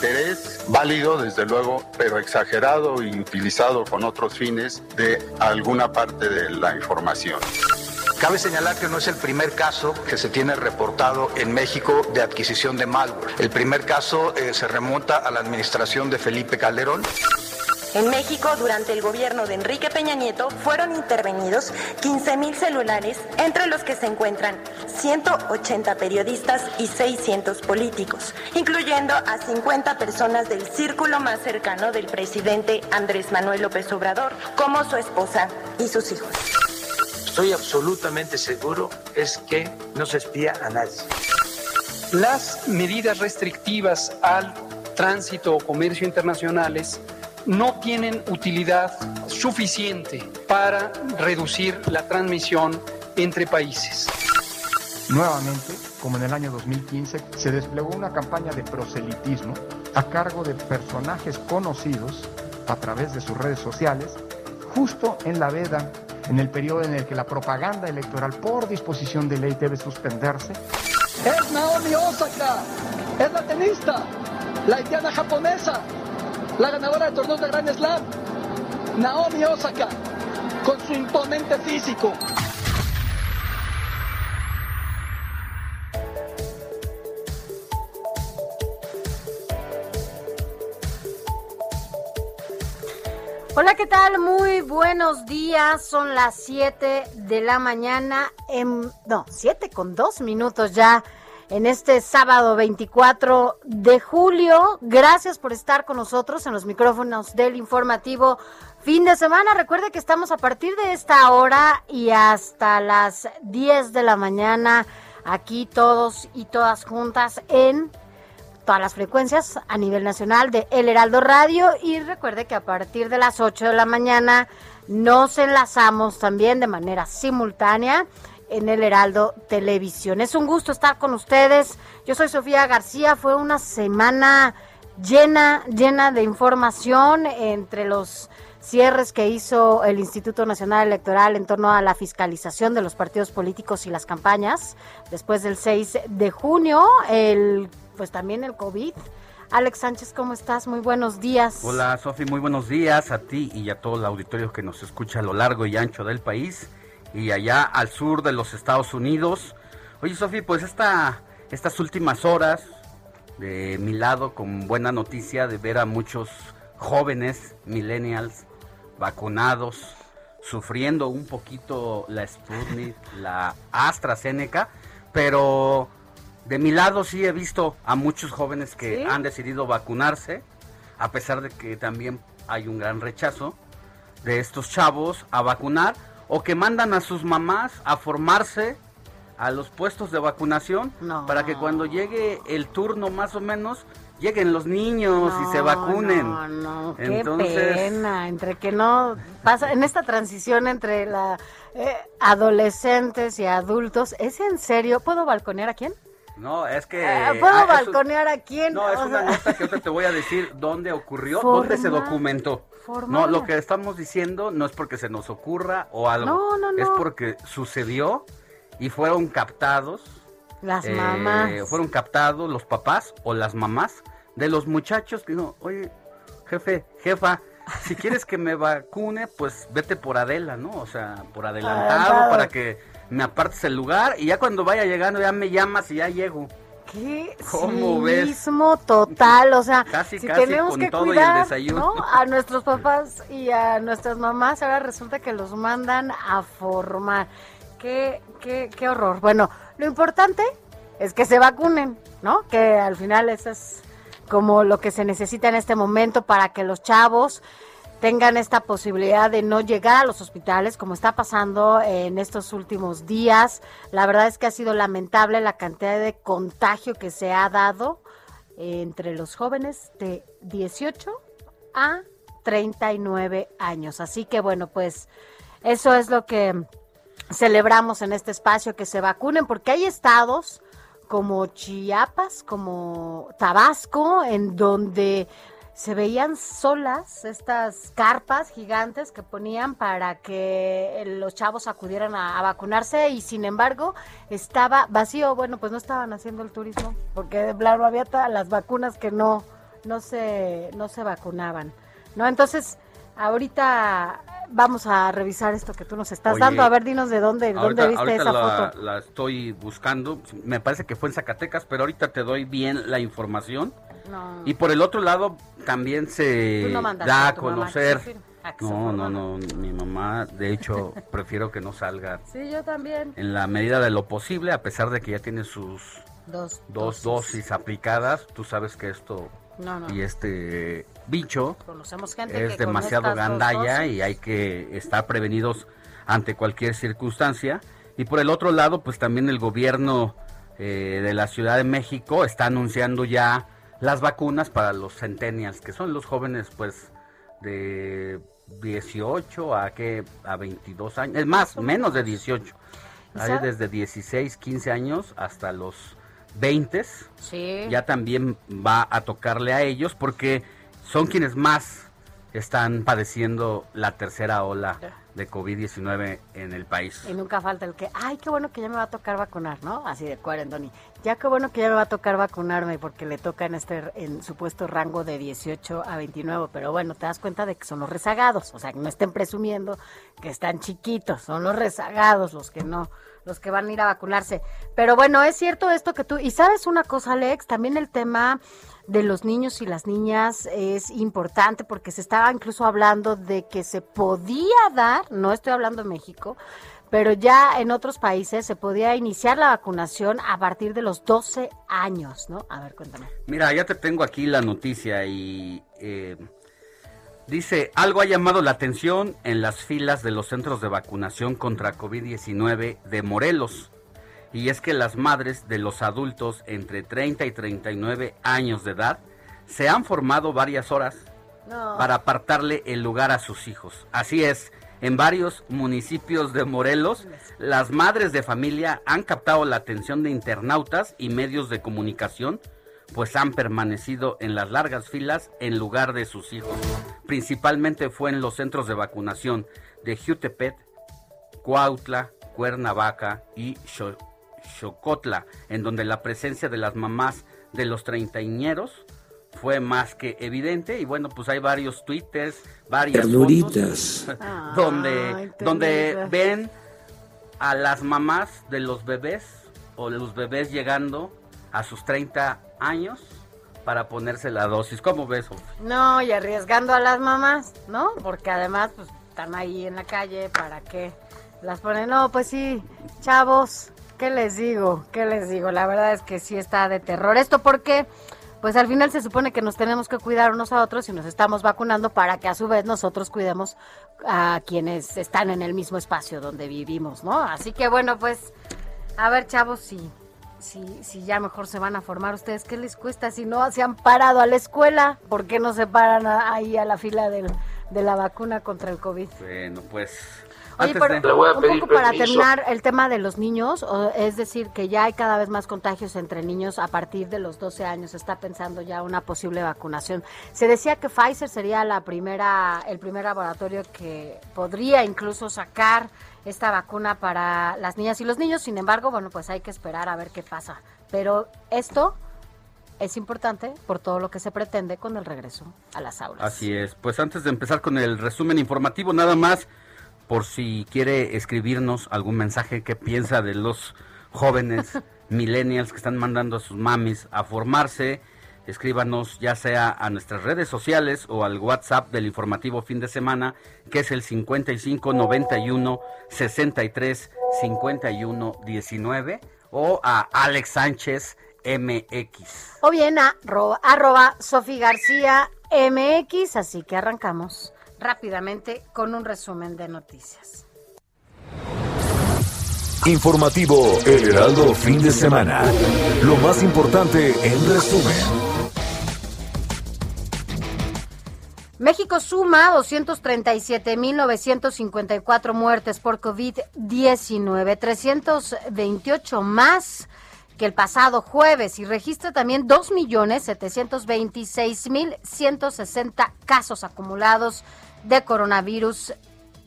Interés válido, desde luego, pero exagerado y utilizado con otros fines de alguna parte de la información. Cabe señalar que no es el primer caso que se tiene reportado en México de adquisición de malware. El primer caso eh, se remonta a la administración de Felipe Calderón. En México, durante el gobierno de Enrique Peña Nieto, fueron intervenidos 15.000 celulares, entre los que se encuentran 180 periodistas y 600 políticos, incluyendo a 50 personas del círculo más cercano del presidente Andrés Manuel López Obrador, como su esposa y sus hijos. Estoy absolutamente seguro es que no se espía a nadie. Las medidas restrictivas al tránsito o comercio internacionales no tienen utilidad suficiente para reducir la transmisión entre países. Nuevamente, como en el año 2015, se desplegó una campaña de proselitismo a cargo de personajes conocidos a través de sus redes sociales, justo en la veda, en el periodo en el que la propaganda electoral por disposición de ley debe suspenderse. Es Naomi Osaka, es la tenista, la haitiana japonesa, la ganadora de torneos de Grand Slam, Naomi Osaka, con su imponente físico. Hola, ¿qué tal? Muy buenos días. Son las 7 de la mañana. No, 7 con 2 minutos ya en este sábado 24 de julio. Gracias por estar con nosotros en los micrófonos del informativo fin de semana. Recuerde que estamos a partir de esta hora y hasta las 10 de la mañana aquí todos y todas juntas en todas las frecuencias a nivel nacional de El Heraldo Radio y recuerde que a partir de las 8 de la mañana nos enlazamos también de manera simultánea en El Heraldo Televisión. Es un gusto estar con ustedes. Yo soy Sofía García. Fue una semana llena, llena de información entre los cierres que hizo el Instituto Nacional Electoral en torno a la fiscalización de los partidos políticos y las campañas. Después del 6 de junio, el pues también el COVID. Alex Sánchez, ¿cómo estás? Muy buenos días. Hola, Sofi, muy buenos días a ti y a todo el auditorio que nos escucha a lo largo y ancho del país y allá al sur de los Estados Unidos. Oye, Sofi, pues esta, estas últimas horas de mi lado con buena noticia de ver a muchos jóvenes millennials vacunados, sufriendo un poquito la Sputnik, la AstraZeneca, pero de mi lado sí he visto a muchos jóvenes que ¿Sí? han decidido vacunarse, a pesar de que también hay un gran rechazo de estos chavos a vacunar o que mandan a sus mamás a formarse a los puestos de vacunación No. para que cuando llegue el turno más o menos lleguen los niños y se vacunen. No, no, qué Entonces, pena. Entre que no pasa en esta transición entre la eh, adolescentes y adultos. ¿Es en serio? ¿Puedo balconear a quién? no, es que Eh, ¿Puedo ah, un- balconear a quién? No, es O una sea, nota que ahorita te voy a decir dónde ocurrió, dónde se documentó. Formal. No, lo que estamos diciendo no es porque se nos ocurra o algo. No, no, Es no. porque sucedió y fueron captados. Las eh, mamás. Fueron captados los papás o las mamás de los muchachos que dijo, oye, jefe, jefa, si quieres que me vacune, pues vete por Adela, ¿no? O sea, por adelantado Adelantado. para que me apartes el lugar y ya cuando vaya llegando ya me llamas y ya llego. Qué ¿Cómo ves? total, o sea, Casi, si casi tenemos con que todo y el cuidar desayuno. ¿no? a nuestros papás y a nuestras mamás, ahora resulta que los mandan a formar. Qué, qué, qué horror. Bueno, lo importante es que se vacunen, ¿no? Que al final eso es como lo que se necesita en este momento para que los chavos tengan esta posibilidad de no llegar a los hospitales como está pasando en estos últimos días. La verdad es que ha sido lamentable la cantidad de contagio que se ha dado entre los jóvenes de 18 a 39 años. Así que bueno, pues eso es lo que celebramos en este espacio, que se vacunen, porque hay estados como Chiapas, como Tabasco, en donde se veían solas estas carpas gigantes que ponían para que los chavos acudieran a, a, vacunarse y sin embargo estaba vacío. Bueno, pues no estaban haciendo el turismo porque claro había las vacunas que no no se no se vacunaban, ¿no? Entonces ahorita vamos a revisar esto que tú nos estás Oye, dando. A ver, dinos de dónde, ahorita, dónde viste esa la, foto. la estoy buscando. Me parece que fue en Zacatecas, pero ahorita te doy bien la información. No. Y por el otro lado, también se no da a conocer. se firme, a que se No, no, no, mi mamá, de hecho, prefiero que no salga Sí, yo también. en la medida de lo posible, a pesar de que ya tiene sus Dos, dos dosis aplicadas. Tú sabes que esto No, no. y este bicho Conocemos gente es demasiado gandalla y hay que estar prevenidos ante cualquier circunstancia. Y por el otro lado, pues también el gobierno eh, de la Ciudad de México está anunciando ya las vacunas para los centennials, que son los jóvenes pues de 18 a que a 22 años, es más, menos de 18. Hay desde 16, 15 años hasta los 20 Sí. ya también va a tocarle a ellos porque son quienes más están padeciendo la tercera ola de COVID-19 en el país. Y nunca falta el que, ay, qué bueno que ya me va a tocar vacunar, ¿no? Así de cuarentoni. Ya qué bueno que ya me va a tocar vacunarme porque le toca en este en supuesto rango de 18 a 29, pero bueno, te das cuenta de que son los rezagados, o sea, que no estén presumiendo que están chiquitos, son los rezagados los que no los que van a ir a vacunarse. Pero bueno, es cierto esto que tú y sabes una cosa, Alex, también el tema de los niños y las niñas es importante porque se estaba incluso hablando de que se podía dar, no estoy hablando de México, pero ya en otros países se podía iniciar la vacunación a partir de los 12 años, ¿no? A ver, cuéntame. Mira, ya te tengo aquí la noticia y eh, dice, algo ha llamado la atención en las filas de los centros de vacunación contra COVID-19 de Morelos. Y es que las madres de los adultos entre 30 y 39 años de edad se han formado varias horas No. para apartarle el lugar a sus hijos. Así es, en varios municipios de Morelos, las madres de familia han captado la atención de internautas y medios de comunicación, pues han permanecido en las largas filas en lugar de sus hijos. Principalmente fue en los centros de vacunación de Jutepet, Cuautla, Cuernavaca y Xocotla, en donde la presencia de las mamás de los treintañeros fue más que evidente y bueno pues hay varios twitters varias fotos Ay, donde donde ven a las mamás de los bebés o de los bebés llegando a sus 30 años para ponerse la dosis ¿cómo ves? No, y arriesgando a las mamás, ¿no? Porque además, pues, están ahí en la calle, ¿para qué las ponen? No, pues sí, chavos, ¿qué les digo? ¿Qué les digo? La verdad es que sí está de terror esto porque, pues al final se supone que nos tenemos que cuidar unos a otros y nos estamos vacunando para que a su vez nosotros cuidemos a quienes están en el mismo espacio donde vivimos, ¿no? Así que bueno, pues, a ver, chavos, sí. Si, si ya mejor se van a formar ustedes, ¿qué les cuesta? Si no se han parado a la escuela, ¿por qué no se paran ahí a la fila del- de la vacuna contra el COVID? bueno pues Oye, pero de- un poco para terminar el tema de los niños, o- es decir, que ya hay cada vez más contagios entre niños a partir de los 12 años. Se está pensando ya una posible vacunación. Se decía que Pfizer sería la primera, el primer laboratorio que podría incluso sacar esta vacuna para las niñas y los niños. Sin embargo, bueno, pues hay que esperar a ver qué pasa. Pero esto es importante por todo lo que se pretende con el regreso a las aulas. Así es. Pues antes de empezar con el resumen informativo, nada más por si quiere escribirnos algún mensaje que piensa de los jóvenes millennials que están mandando a sus mamis a formarse. Escríbanos ya sea a nuestras redes sociales o al WhatsApp del informativo fin de semana, que es el 55 91 63 51 19 o a Alex Sánchez MX. O bien a arroba Sofi García MX, así que arrancamos rápidamente con un resumen de noticias. Informativo El Heraldo Fin de Semana. Lo más importante en resumen. México suma 237.954 muertes por COVID-19, 328 más que el pasado jueves y registra también 2.726.160 casos acumulados de coronavirus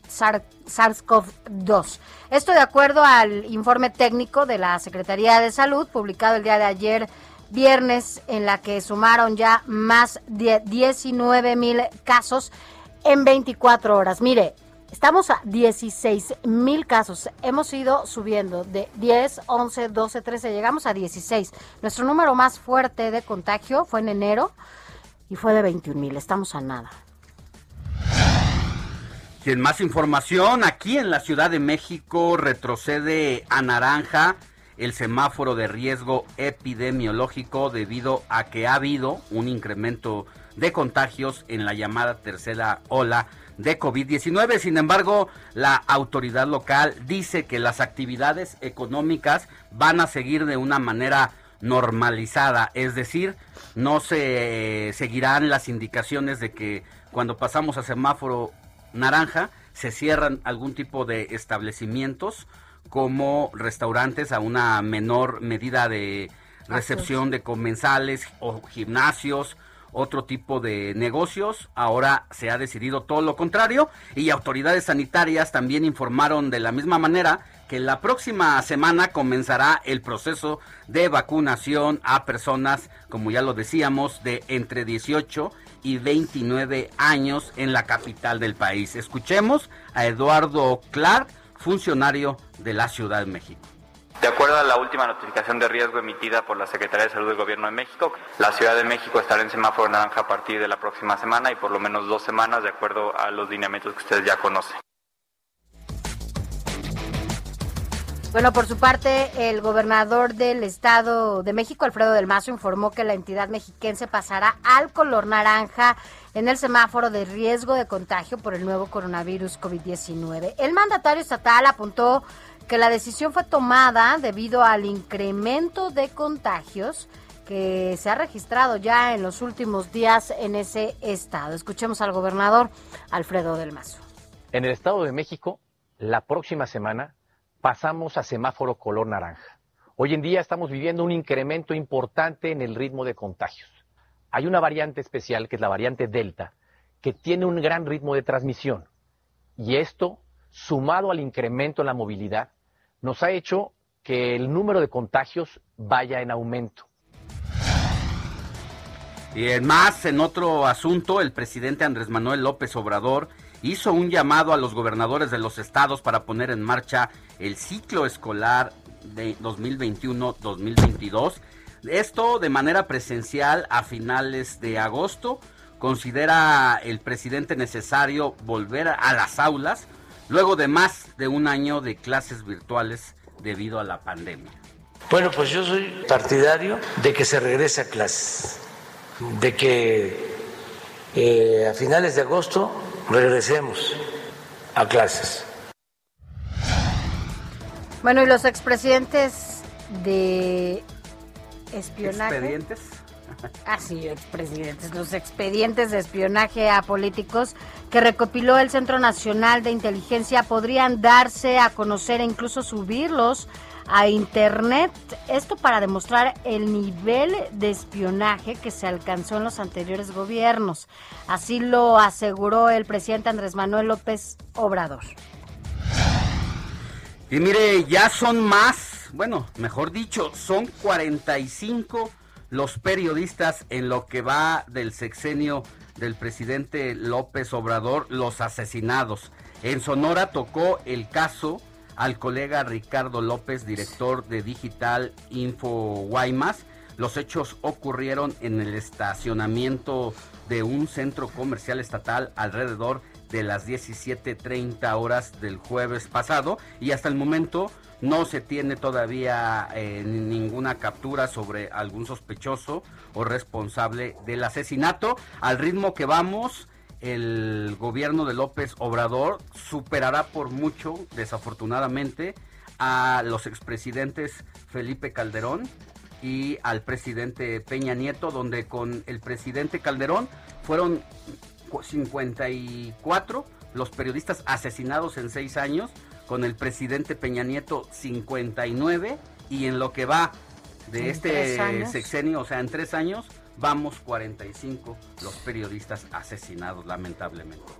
SARS-CoV-2. Esto de acuerdo al informe técnico de la Secretaría de Salud publicado el día de ayer viernes en la que sumaron ya más de 19 mil casos en 24 horas. Mire, estamos a 16 mil casos. Hemos ido subiendo de 10, 11, 12, 13, llegamos a 16. Nuestro número más fuerte de contagio fue en enero y fue de 21 mil. Estamos a nada. Sin más información, aquí en la Ciudad de México retrocede a naranja el semáforo de riesgo epidemiológico debido a que ha habido un incremento de contagios en la llamada tercera ola de COVID-19. Sin embargo, la autoridad local dice que las actividades económicas van a seguir de una manera normalizada, es decir, no se seguirán las indicaciones de que cuando pasamos a semáforo naranja se cierran algún tipo de establecimientos como restaurantes a una menor medida de recepción de comensales o gimnasios, otro tipo de negocios. Ahora se ha decidido todo lo contrario y autoridades sanitarias también informaron de la misma manera que la próxima semana comenzará el proceso de vacunación a personas, como ya lo decíamos, de entre 18 y 29 años en la capital del país. Escuchemos a Eduardo Clark funcionario de la Ciudad de México. De acuerdo a la última notificación de riesgo emitida por la Secretaría de Salud del Gobierno de México, la Ciudad de México estará en semáforo naranja a partir de la próxima semana y por lo menos dos semanas, de acuerdo a los lineamientos que ustedes ya conocen. Bueno, por su parte, el gobernador del Estado de México, Alfredo del Mazo, informó que la entidad mexiquense pasará al color naranja en el semáforo de riesgo de contagio por el nuevo coronavirus COVID-19. El mandatario estatal apuntó que la decisión fue tomada debido al incremento de contagios que se ha registrado ya en los últimos días en ese estado. Escuchemos al gobernador Alfredo del Mazo. En el Estado de México, la próxima semana pasamos a semáforo color naranja. Hoy en día estamos viviendo un incremento importante en el ritmo de contagios. Hay una variante especial, que es la variante Delta, que tiene un gran ritmo de transmisión. Y esto, sumado al incremento en la movilidad, nos ha hecho que el número de contagios vaya en aumento. Y en más, en otro asunto, el presidente Andrés Manuel López Obrador hizo un llamado a los gobernadores de los estados para poner en marcha el ciclo escolar de 2021-2022. Esto de manera presencial a finales de agosto. Considera el presidente necesario volver a las aulas luego de más de un año de clases virtuales debido a la pandemia. Bueno, pues yo soy partidario de que se regrese a clases, de que eh, a finales de agosto regresemos a clases. Bueno, y los expresidentes de espionaje. ¿Expedientes? Ah, sí, expresidentes. Los expedientes de espionaje a políticos que recopiló el Centro Nacional de Inteligencia podrían darse a conocer e incluso subirlos a Internet. Esto para demostrar el nivel de espionaje que se alcanzó en los anteriores gobiernos. Así lo aseguró el presidente Andrés Manuel López Obrador. Y mire, ya son más, bueno, mejor dicho, son 45 los periodistas en lo que va del sexenio del presidente López Obrador, los asesinados. En Sonora tocó el caso al colega Ricardo López, director de Digital Info Guaymas. Los hechos ocurrieron en el estacionamiento de un centro comercial estatal alrededor de las 17.30 horas del jueves pasado y hasta el momento no se tiene todavía eh, ninguna captura sobre algún sospechoso o responsable del asesinato. Al ritmo que vamos, el gobierno de López Obrador superará por mucho, desafortunadamente, a los expresidentes Felipe Calderón y al presidente Peña Nieto, donde con el presidente Calderón fueron 54 los periodistas asesinados en seis años, con el presidente Peña Nieto 59 y en lo que va de este sexenio, o sea, en tres años, vamos 45 los periodistas asesinados, lamentablemente.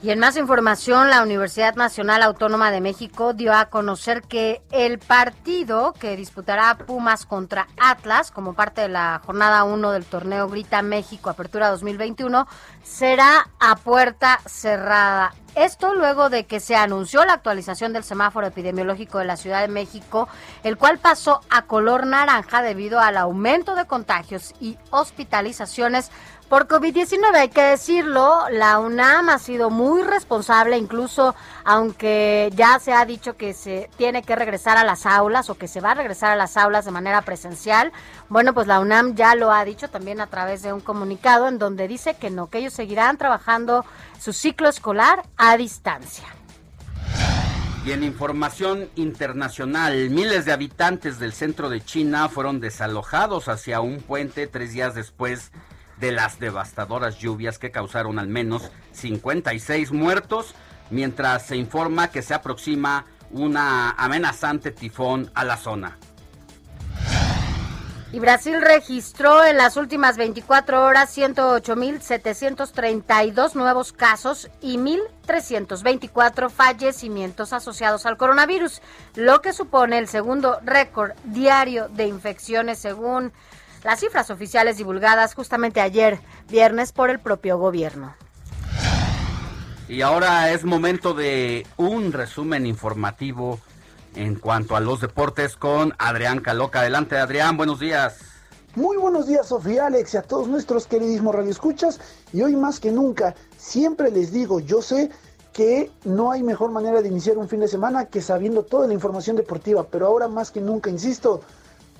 Y en más información, la Universidad Nacional Autónoma de México dio a conocer que el partido que disputará Pumas contra Atlas como parte de la jornada 1 del torneo Grita México Apertura 2021 será a puerta cerrada. Esto luego de que se anunció la actualización del semáforo epidemiológico de la Ciudad de México, el cual pasó a color naranja debido al aumento de contagios y hospitalizaciones por COVID-19, hay que decirlo, la UNAM ha sido muy responsable, incluso aunque ya se ha dicho que se tiene que regresar a las aulas o que se va a regresar a las aulas de manera presencial. Bueno, pues la UNAM ya lo ha dicho también a través de un comunicado en donde dice que no, que ellos seguirán trabajando su ciclo escolar a distancia. Y en información internacional, miles de habitantes del centro de China fueron desalojados hacia un puente tres días después de las devastadoras lluvias que causaron al menos 56 muertos, mientras se informa que se aproxima una amenazante tifón a la zona. Y Brasil registró en las últimas 24 horas 108.732 nuevos casos y 1.324 fallecimientos asociados al coronavirus, lo que supone el segundo récord diario de infecciones según las cifras oficiales divulgadas justamente ayer, viernes, por el propio gobierno. Y ahora es momento de un resumen informativo en cuanto a los deportes con Adrián Caloca. Adelante, Adrián, buenos días. Muy buenos días, Sofía, Alex y a todos nuestros queridísimos radioescuchas. Y hoy más que nunca, siempre les digo, yo sé que no hay mejor manera de iniciar un fin de semana que sabiendo toda la información deportiva, pero ahora más que nunca, insisto,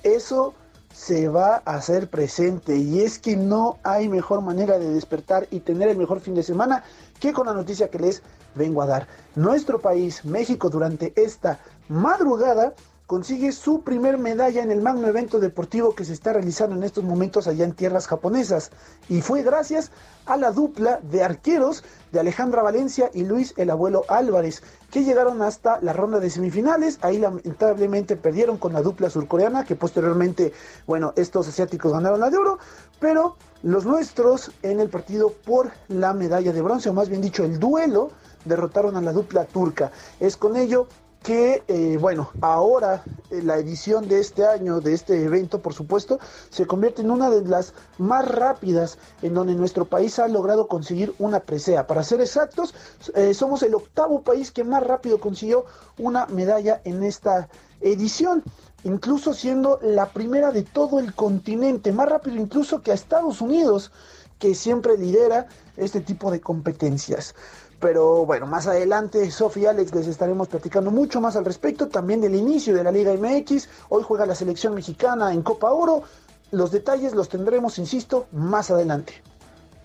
eso se va a hacer presente y es que no hay mejor manera de despertar y tener el mejor fin de semana que con la noticia que les vengo a dar. Nuestro país, México, durante esta madrugada consigue su primer medalla en el magno evento deportivo que se está realizando en estos momentos allá en tierras japonesas. Y fue gracias a la dupla de arqueros de Alejandra Valencia y Luis el Abuelo Álvarez, que llegaron hasta la ronda de semifinales. Ahí lamentablemente perdieron con la dupla surcoreana, que posteriormente, bueno, estos asiáticos ganaron la de oro, pero los nuestros en el partido por la medalla de bronce, o más bien dicho, el duelo, derrotaron a la dupla turca. Es con ello que, eh, bueno, ahora eh, la edición de este año, de este evento, por supuesto, se convierte en una de las más rápidas en donde nuestro país ha logrado conseguir una presea. Para ser exactos, eh, somos el octavo país que más rápido consiguió una medalla en esta edición incluso siendo la primera de todo el continente, más rápido incluso que a Estados Unidos, que siempre lidera este tipo de competencias. Pero bueno, más adelante Sofía y Alex les estaremos platicando mucho más al respecto, también del inicio de la Liga MX. Hoy juega la selección mexicana en Copa Oro. Los detalles los tendremos, insisto, más adelante.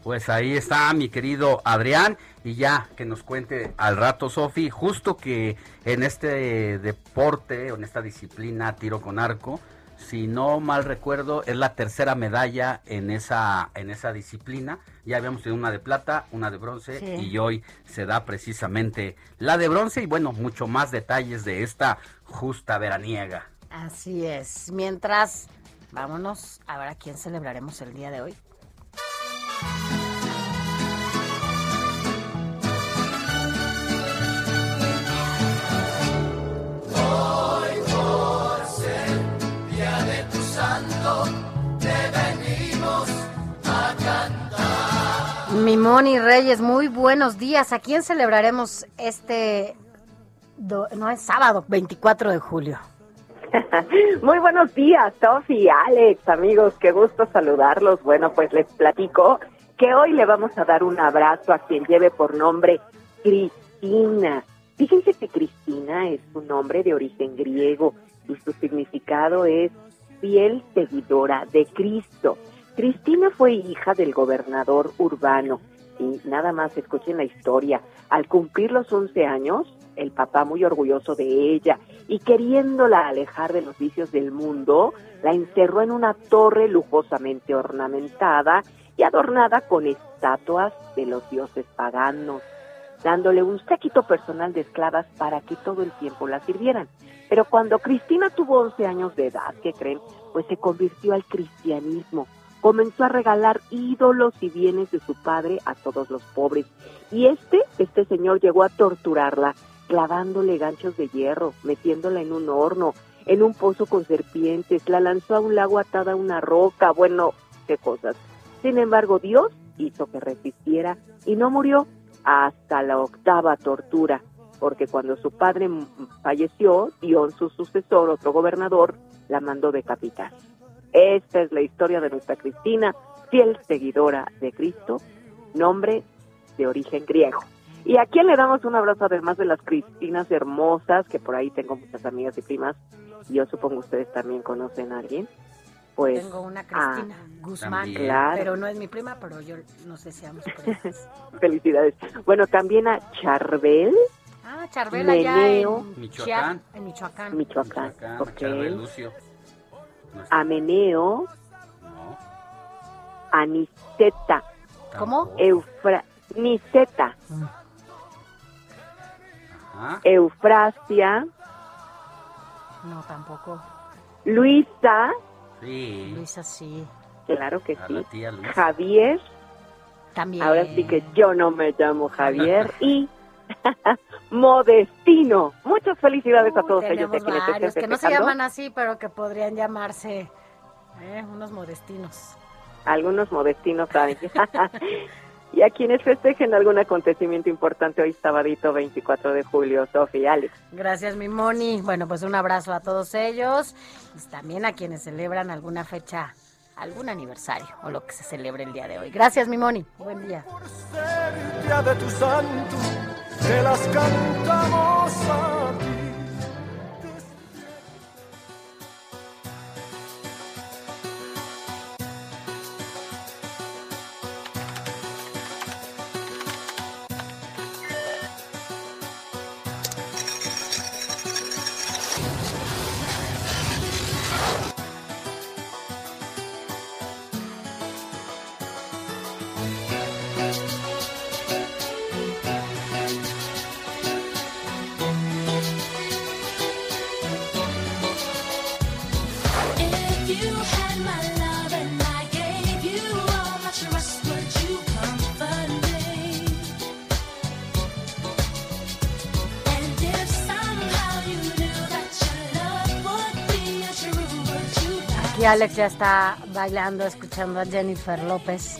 Pues ahí está mi querido Adrián y ya que nos cuente al rato Sofi, justo que en este deporte en esta disciplina tiro con arco, si no mal recuerdo, es la tercera medalla en esa, en esa disciplina. Ya habíamos tenido una de plata, una de bronce y hoy se da precisamente la de bronce y bueno, mucho más detalles de esta justa veraniega. Así es. Mientras, vámonos a ver a quién celebraremos el día de hoy. Mi Moni Reyes, muy buenos días. ¿A quién celebraremos este, no es sábado, 24 de julio? Muy buenos días, Sofi, Alex, amigos, qué gusto saludarlos. Bueno, pues les platico que hoy le vamos a dar un abrazo a quien lleve por nombre Cristina. Fíjense que Cristina es un nombre de origen griego y su significado es fiel seguidora de Cristo. Cristina fue hija del gobernador urbano y nada más escuchen la historia. Al cumplir los 11 años, el papá muy orgulloso de ella y queriéndola alejar de los vicios del mundo, la encerró en una torre lujosamente ornamentada y adornada con estatuas de los dioses paganos, dándole un séquito personal de esclavas para que todo el tiempo la sirvieran. Pero cuando Cristina tuvo 11 años de edad, ¿qué creen? Pues se convirtió al cristianismo comenzó a regalar ídolos y bienes de su padre a todos los pobres. Y este, este señor llegó a torturarla, clavándole ganchos de hierro, metiéndola en un horno, en un pozo con serpientes, la lanzó a un lago atada a una roca, bueno, qué cosas. Sin embargo, Dios hizo que resistiera y no murió hasta la octava tortura, porque cuando su padre falleció, Dios, su sucesor, otro gobernador, la mandó decapitar. Esta es la historia de nuestra Cristina, fiel seguidora de Cristo, nombre de origen griego. Y a quién le damos un abrazo además de las Cristinas hermosas, que por ahí tengo muchas amigas y primas, y yo supongo ustedes también conocen a alguien. Pues, tengo una Cristina Guzmán, pero no es mi prima, pero yo no sé si Felicidades. Bueno, también a Charbel. Ah, Charbel allá en Michoacán. En Michoacán. Michoacán, Michoacán Charbel Lucio. Ameneo, Aniceta. ¿Cómo? Eufra Niceta. Eufrasia. No, tampoco. Luisa. Sí. Luisa, sí. Claro que sí. Javier. También. Ahora sí que yo no me llamo Javier. y Modestino. Muchas felicidades a todos ellos. Varios, que no se llaman así, pero que podrían llamarse eh, unos modestinos. Algunos modestinos y a quienes festejen algún acontecimiento importante hoy sabadito 24 de julio, Sofía Alex. Gracias, mi Moni. Bueno, pues un abrazo a todos ellos y también a quienes celebran alguna fecha algún aniversario o lo que se celebre el día de hoy. Gracias, mi Moni. Buen día. de tu santo, te las cantamos a ti. Alex ya está bailando, escuchando a Jennifer López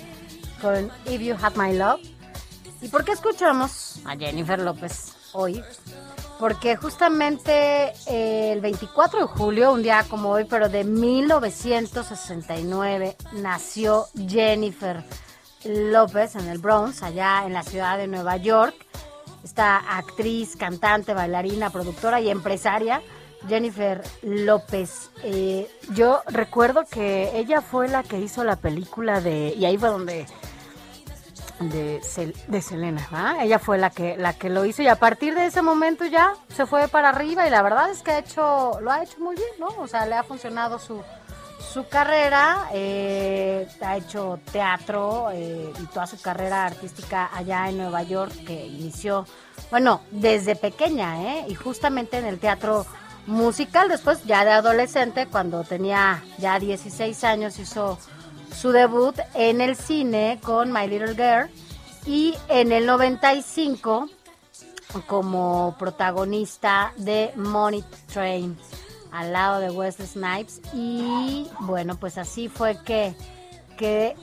con If You Had My Love. ¿Y por qué escuchamos a Jennifer López hoy? Porque justamente eh, el 24 de julio, un día como hoy, pero de 1969, nació Jennifer López en el Bronx, allá en la ciudad de Nueva York. Esta actriz, cantante, bailarina, productora y empresaria Jennifer López. Eh, yo recuerdo que ella fue la que hizo la película de. Y ahí fue donde. De, Selena, ¿ah? Ella fue la que, la que lo hizo y a partir de ese momento ya se fue para arriba y la verdad es que ha hecho, lo ha hecho muy bien, ¿no? O sea, le ha funcionado su, su carrera, eh, ha hecho teatro eh, y toda su carrera artística allá en Nueva York que inició, bueno, desde pequeña, ¿eh? Y justamente en el teatro musical. Después, ya de adolescente, cuando tenía ya 16 años, hizo su debut en el cine con My Little Girl y en el 95 como protagonista de Money Train al lado de Wesley Snipes y bueno pues así fue que que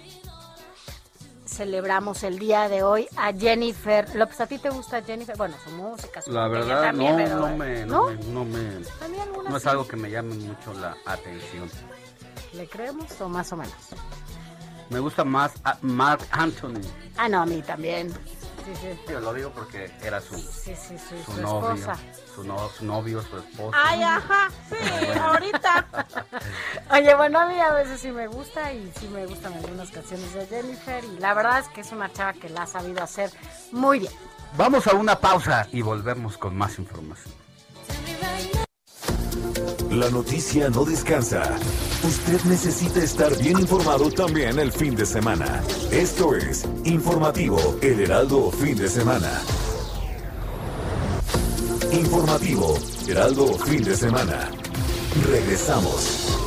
celebramos el día de hoy a Jennifer López. ¿A ti te gusta Jennifer? Bueno, su música, su La verdad, también, no, pero, no, me, ¿no? no, me, no me- A mí algunas no es sí. algo que me llame mucho la atención. ¿Le creemos o más o menos? Me gusta más a Mark Anthony. Ah, no, a mí también. Sí, sí. Yo lo digo porque era su, Sí, sí, sí, su, su novio, esposa. su, no- su novio, su esposo. Ay, ajá, sí, ahorita. Oye, bueno, a mí a veces sí me gusta y sí me gustan algunas canciones de Jennifer y la verdad es que es una chava que la ha sabido hacer muy bien. Vamos a una pausa y volvemos con más información. La noticia no descansa. Usted necesita estar bien informado también el fin de semana. Esto es Informativo El Heraldo Fin de Semana. Informativo Heraldo Fin de Semana. Regresamos.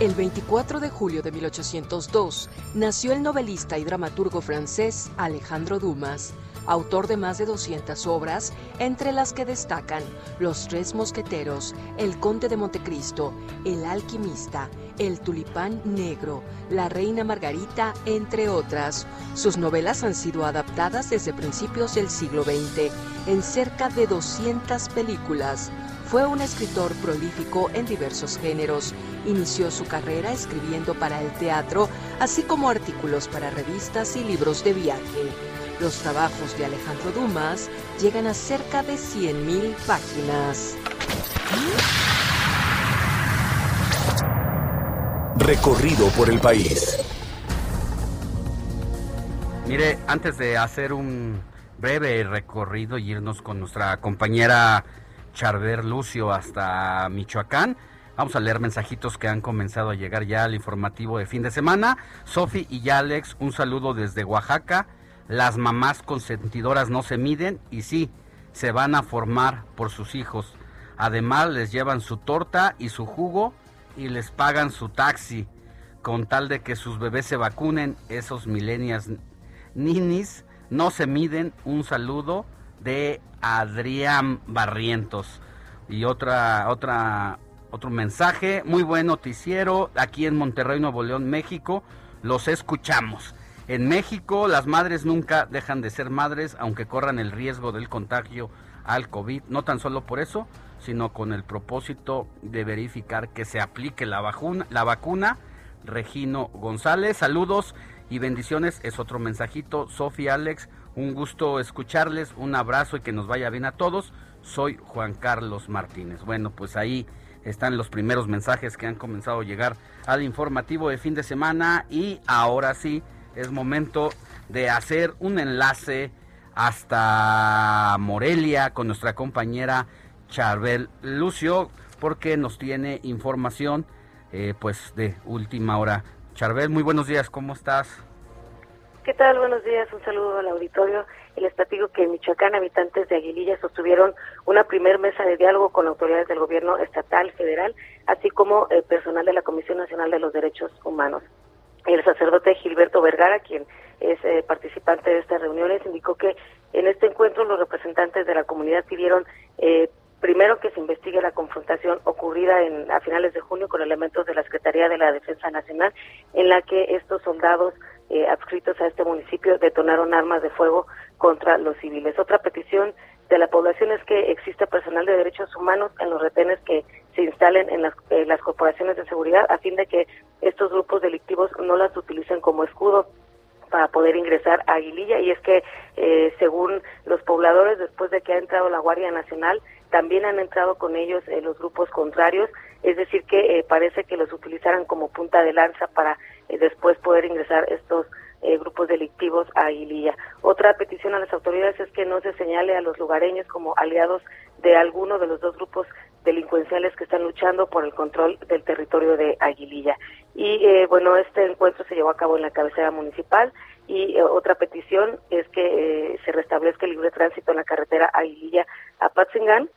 El 24 de julio de 1802 nació el novelista y dramaturgo francés Alejandro Dumas, autor de más de 200 obras, entre las que destacan Los Tres Mosqueteros, El Conde de Montecristo, El Alquimista, El Tulipán Negro, La Reina Margarita, entre otras. Sus novelas han sido adaptadas desde principios del siglo XX en cerca de 200 películas. Fue un escritor prolífico en diversos géneros. Inició su carrera escribiendo para el teatro, así como artículos para revistas y libros de viaje. Los trabajos de Alejandro Dumas llegan a cerca de 100.000 páginas. Recorrido por el país. Mire, antes de hacer un breve recorrido y irnos con nuestra compañera Charver Lucio hasta Michoacán, vamos a leer mensajitos que han comenzado a llegar ya al informativo de fin de semana. Sofi y Alex, un saludo desde Oaxaca. Las mamás consentidoras no se miden y sí, se van a formar por sus hijos. Además les llevan su torta y su jugo y les pagan su taxi con tal de que sus bebés se vacunen, esos milenias ninis no se miden. Un saludo de Adrián Barrientos. Y otra, otra, otro mensaje, muy buen noticiero, aquí en Monterrey, Nuevo León, México, los escuchamos. En México las madres nunca dejan de ser madres, aunque corran el riesgo del contagio al COVID, no tan solo por eso, sino con el propósito de verificar que se aplique la vacuna, Regino González. Saludos y bendiciones. Es otro mensajito. Sofía Alex, un gusto escucharles. Un abrazo y que nos vaya bien a todos. Soy Juan Carlos Martínez. Bueno, pues ahí están los primeros mensajes que han comenzado a llegar al informativo de fin de semana. Y ahora sí, es momento de hacer un enlace hasta Morelia con nuestra compañera Charbel Lucio, porque nos tiene información eh, pues de última hora. Charbel, muy buenos días, ¿cómo estás? ¿Qué tal? Buenos días, un saludo al auditorio. Y les platico que en Michoacán habitantes de Aguililla sostuvieron una primer mesa de diálogo con autoridades del gobierno estatal, federal, así como eh, personal de la Comisión Nacional de los Derechos Humanos. El sacerdote Gilberto Vergara, quien es eh, participante de estas reuniones, indicó que en este encuentro los representantes de la comunidad pidieron eh, primero que se investigue la confrontación ocurrida en, a finales de junio con elementos de la Secretaría de la Defensa Nacional, en la que estos soldados eh, adscritos a este municipio detonaron armas de fuego contra los civiles. Otra petición de la población es que exista personal de derechos humanos en los retenes que se instalen en las, eh, las corporaciones de seguridad a fin de que estos grupos delictivos no las utilicen como escudo para poder ingresar a Aguililla. Y es que eh, según los pobladores después de que ha entrado la Guardia Nacional también han entrado con ellos eh, los grupos contrarios. Es decir que eh, parece que los utilizaran como punta de lanza para eh, después poder ingresar estos eh, grupos delictivos a Aguililla. Otra petición a las autoridades es que no se señale a los lugareños como aliados de alguno de los dos grupos delincuenciales que están luchando por el control del territorio de Aguililla. Y eh, bueno, este encuentro se llevó a cabo en la cabecera municipal y eh, otra petición es que eh, se restablezca el libre tránsito en la carretera Aguililla a Patzingán.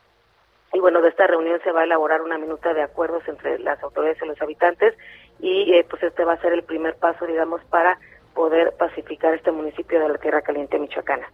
Y bueno, de esta reunión se va a elaborar una minuta de acuerdos entre las autoridades y los habitantes y eh, pues este va a ser el primer paso, digamos, para poder pacificar este municipio de la Tierra Caliente Michoacana.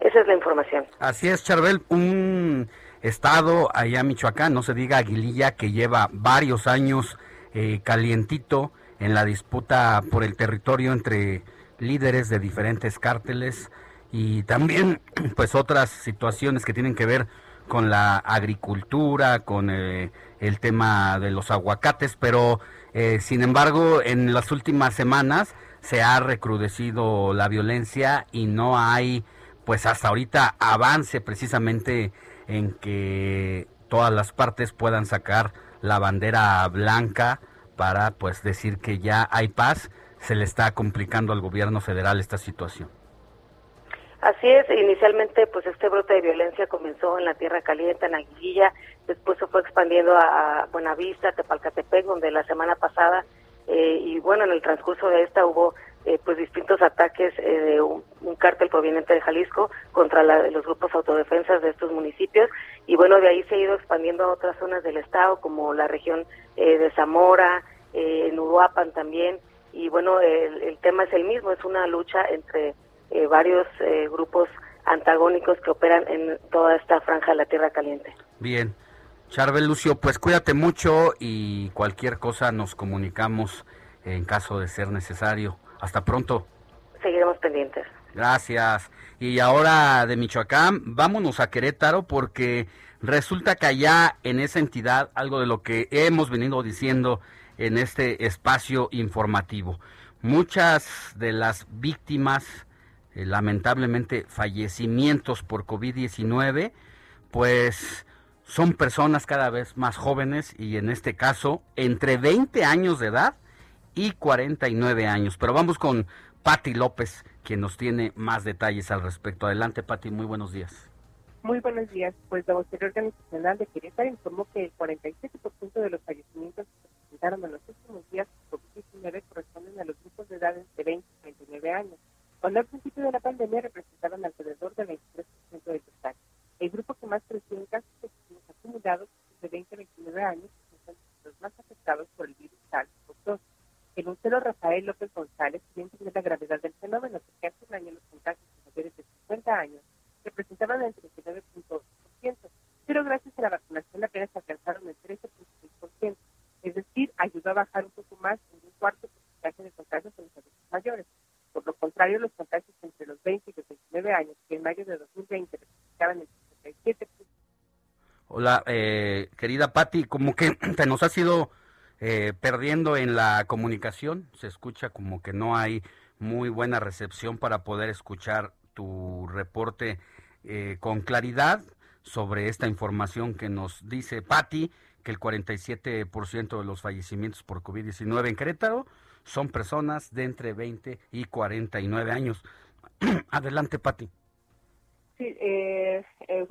Esa es la información. Así es, Charbel, un estado, allá Michoacán, no se diga Aguililla, que lleva varios años eh, calientito en la disputa por el territorio entre líderes de diferentes cárteles y también pues otras situaciones que tienen que ver con la agricultura, con eh, el tema de los aguacates, pero eh, sin embargo en las últimas semanas se ha recrudecido la violencia y no hay pues hasta ahorita avance precisamente en que todas las partes puedan sacar la bandera blanca para pues decir que ya hay paz, se le está complicando al gobierno federal esta situación. Así es, inicialmente pues este brote de violencia comenzó en la Tierra Caliente, en Aguililla, después se fue expandiendo a Buenavista, Tepalcatepec, donde la semana pasada, eh, y bueno, en el transcurso de esta hubo eh, pues distintos ataques eh, de un, cártel proveniente de Jalisco contra los grupos autodefensas de estos municipios y bueno de ahí se ha ido expandiendo a otras zonas del estado como la región eh, de Zamora, en Uruapan también y bueno el, tema es el mismo es una lucha entre varios grupos antagónicos que operan en toda esta franja de la Tierra Caliente. Bien. Charbel Lucio, pues cuídate mucho y cualquier cosa nos comunicamos en caso de ser necesario. Hasta pronto. Seguiremos pendientes. Gracias. Y ahora de Michoacán, vámonos a Querétaro porque resulta que allá en esa entidad, algo de lo que hemos venido diciendo en este espacio informativo, muchas de las víctimas, eh, lamentablemente fallecimientos por COVID-19, pues son personas cada vez más jóvenes y en este caso entre 20 años de edad y 49 años. Pero vamos con Patti López, quien nos tiene más detalles al respecto. Adelante, Patti, muy buenos días. Muy buenos días. Pues la Vocería Organizacional de Querétaro informó que el 47% de los fallecimientos que se presentaron en los últimos días por COVID-19 corresponden a los grupos de edad entre 20 y 39 años, cuando al principio de la pandemia representaban alrededor del 23% del total. El grupo que más creció en casos positivos acumulados de 20 a 29 años son los más afectados por el virus SARS-CoV-2 el vocero Rafael López González tiene la gravedad del fenómeno, porque hace un año los contagios de mayores de 50 años representaban el 39.8%, pero gracias a la vacunación apenas alcanzaron el 13.6%, es decir, ayudó a bajar un poco más en un cuarto porcentaje de contagios en los adultos mayores. Por lo contrario, los contagios entre los 20 y los 29 años, que en mayo de 2020 representaban el 57%. Hola, eh, querida Patti, como que te nos ha sido eh, perdiendo en la comunicación. Se escucha como que no hay muy buena recepción para poder escuchar tu reporte eh, con claridad sobre esta información que nos dice Patti, que el 47% de los fallecimientos por COVID-19 en Querétaro son personas de entre 20 y 49 años. Adelante, Patti. Sí, eh,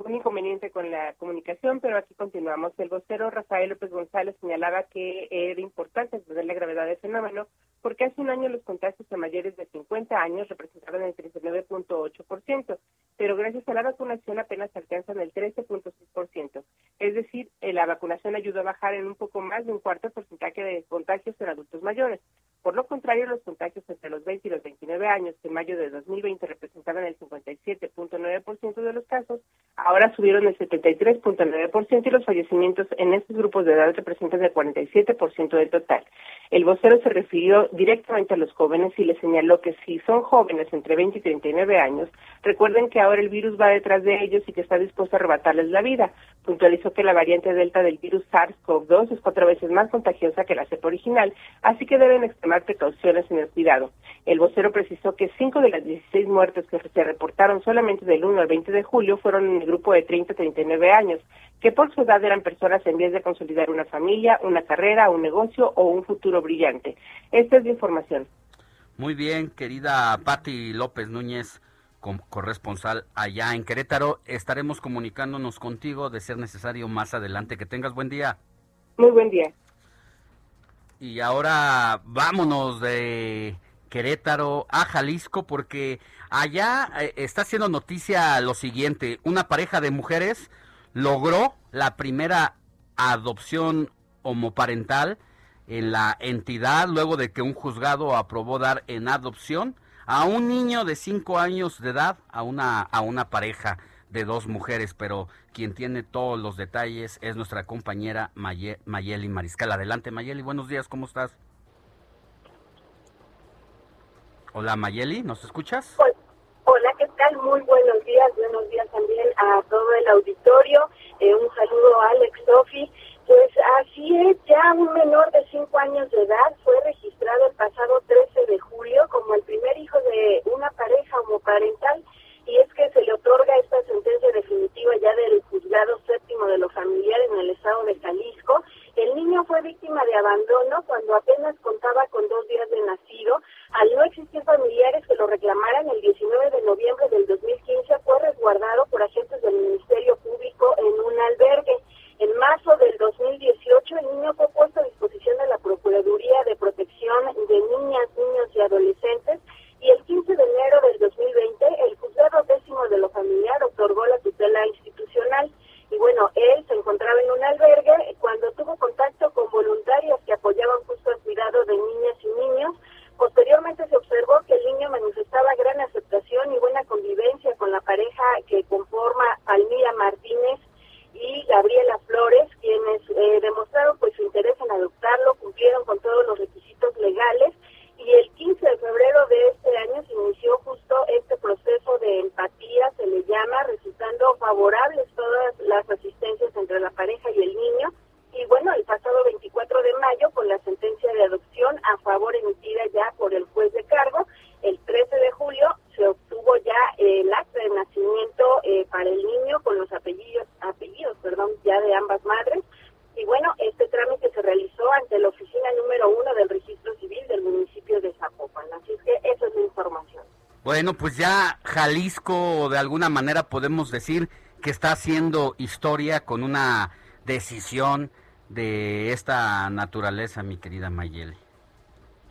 un inconveniente con la comunicación, pero aquí continuamos. El vocero Rafael López González señalaba que era importante entender la gravedad del fenómeno porque hace un año los contagios a mayores de 50 años representaban el 39.8%, pero gracias a la vacunación apenas alcanzan el 13.6%. Es decir, eh, la vacunación ayudó a bajar en un poco más de un cuarto porcentaje de contagios en adultos mayores. Por lo contrario, los contagios entre los 20 y los 29 años, que en mayo de 2020 representaban el 57.9% de los casos, ahora subieron el 73.9% y los fallecimientos en estos grupos de edad representan el 47% del total. El vocero se refirió directamente a los jóvenes y le señaló que si son jóvenes entre 20 y 39 años, recuerden que ahora el virus va detrás de ellos y que está dispuesto a arrebatarles la vida. Puntualizó que la variante delta del virus SARS-CoV-2 es cuatro veces más contagiosa que la cepa original, así que deben extremar precauciones en el cuidado. El vocero precisó que cinco de las 16 muertes que se reportaron solamente del 1 al 20 de julio fueron en el grupo de 30 a 39 años, que por su edad eran personas en vez de consolidar una familia, una carrera, un negocio o un futuro brillante. Esta es la información. Muy bien, querida Patti López Núñez, corresponsal allá en Querétaro. Estaremos comunicándonos contigo de ser necesario más adelante. Que tengas buen día. Muy buen día. Y ahora vámonos de Querétaro a Jalisco porque allá eh, está haciendo noticia lo siguiente. Una pareja de mujeres logró la primera adopción homoparental en la entidad luego de que un juzgado aprobó dar en adopción a un niño de cinco años de edad a una, a una pareja de dos mujeres, pero quien tiene todos los detalles es nuestra compañera Mayeli Mariscal. Adelante Mayeli, buenos días, ¿cómo estás? Hola Mayeli, ¿nos escuchas? Hola, ¿qué tal? Muy buenos días, buenos días también a todo el auditorio. Eh, un saludo a Alex Sofi. Pues así es, ya un menor de 5 años de edad fue registrado el pasado 13 de julio como el primer hijo de una pareja homoparental y es que se le otorga esta sentencia definitiva ya del juzgado séptimo de lo familiar en el estado de Jalisco. El niño fue víctima de abandono cuando apenas contaba con dos días de nacido. Al no existir familiares que lo reclamaran, el 19 de noviembre del 2015 fue resguardado por agentes del Ministerio Público en un albergue. En marzo del 2018, el niño fue puesto a disposición de la Procuraduría de Protección de Niñas, Niños y Adolescentes y el 15 de enero del 2020, el juzgado décimo de lo familiar otorgó la tutela institucional. Y bueno, él se encontraba en un albergue cuando tuvo contacto con voluntarios que apoyaban justo el cuidado de niñas y niños. Posteriormente se observó que el niño manifestaba gran aceptación y buena convivencia con la pareja que conforma Palmira Martínez y Gabriela Flores, quienes eh, demostraron pues su interés en adoptarlo, cumplieron con todos los requisitos legales y el 15 de febrero de este año se inició justo este proceso de empatía, se le llama, resultando favorables todas las asistencias entre la pareja y el niño. Y bueno, el pasado 24 de mayo, con la sentencia de adopción a favor emitida ya por el juez de cargo, el 13 de julio se obtuvo ya el acta de nacimiento eh, para el niño con los apellidos, apellidos perdón, ya de ambas madres. Y bueno, este trámite se realizó ante la oficina número uno del registro civil del municipio de Zapopan. Así es que esa es la información. Bueno, pues ya Jalisco, de alguna manera podemos decir que está haciendo historia con una decisión de esta naturaleza, mi querida Mayeli.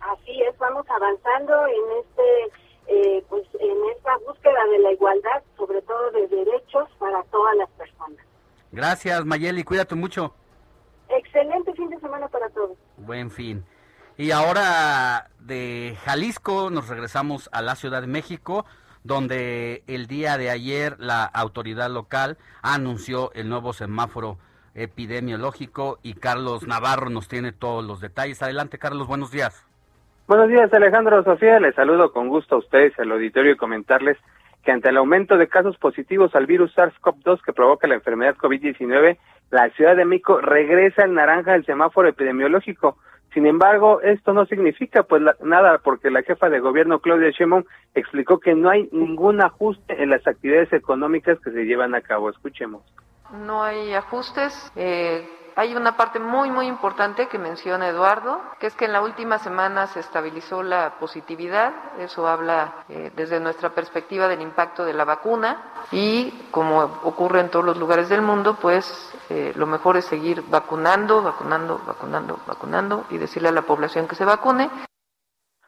Así es, vamos avanzando en este eh, pues en esta búsqueda de la igualdad, sobre todo de derechos para todas las personas. Gracias, Mayeli, cuídate mucho. Excelente fin de semana para todos. Buen fin. Y ahora de Jalisco nos regresamos a la Ciudad de México, donde el día de ayer la autoridad local anunció el nuevo semáforo epidemiológico y Carlos Navarro nos tiene todos los detalles. Adelante, Carlos, buenos días. Buenos días, Alejandro Sofía. Les saludo con gusto a ustedes, al auditorio, y comentarles que ante el aumento de casos positivos al virus SARS-CoV-2 que provoca la enfermedad COVID-19, la Ciudad de México regresa al naranja del semáforo epidemiológico. Sin embargo, esto no significa pues nada porque la jefa de gobierno Claudia Sheinbaum explicó que no hay ningún ajuste en las actividades económicas que se llevan a cabo. Escuchemos. No hay ajustes. Eh, hay una parte muy, muy importante que menciona Eduardo, que es que en la última semana se estabilizó la positividad. Eso habla eh, desde nuestra perspectiva del impacto de la vacuna y como ocurre en todos los lugares del mundo, pues eh, lo mejor es seguir vacunando, vacunando, vacunando, vacunando y decirle a la población que se vacune.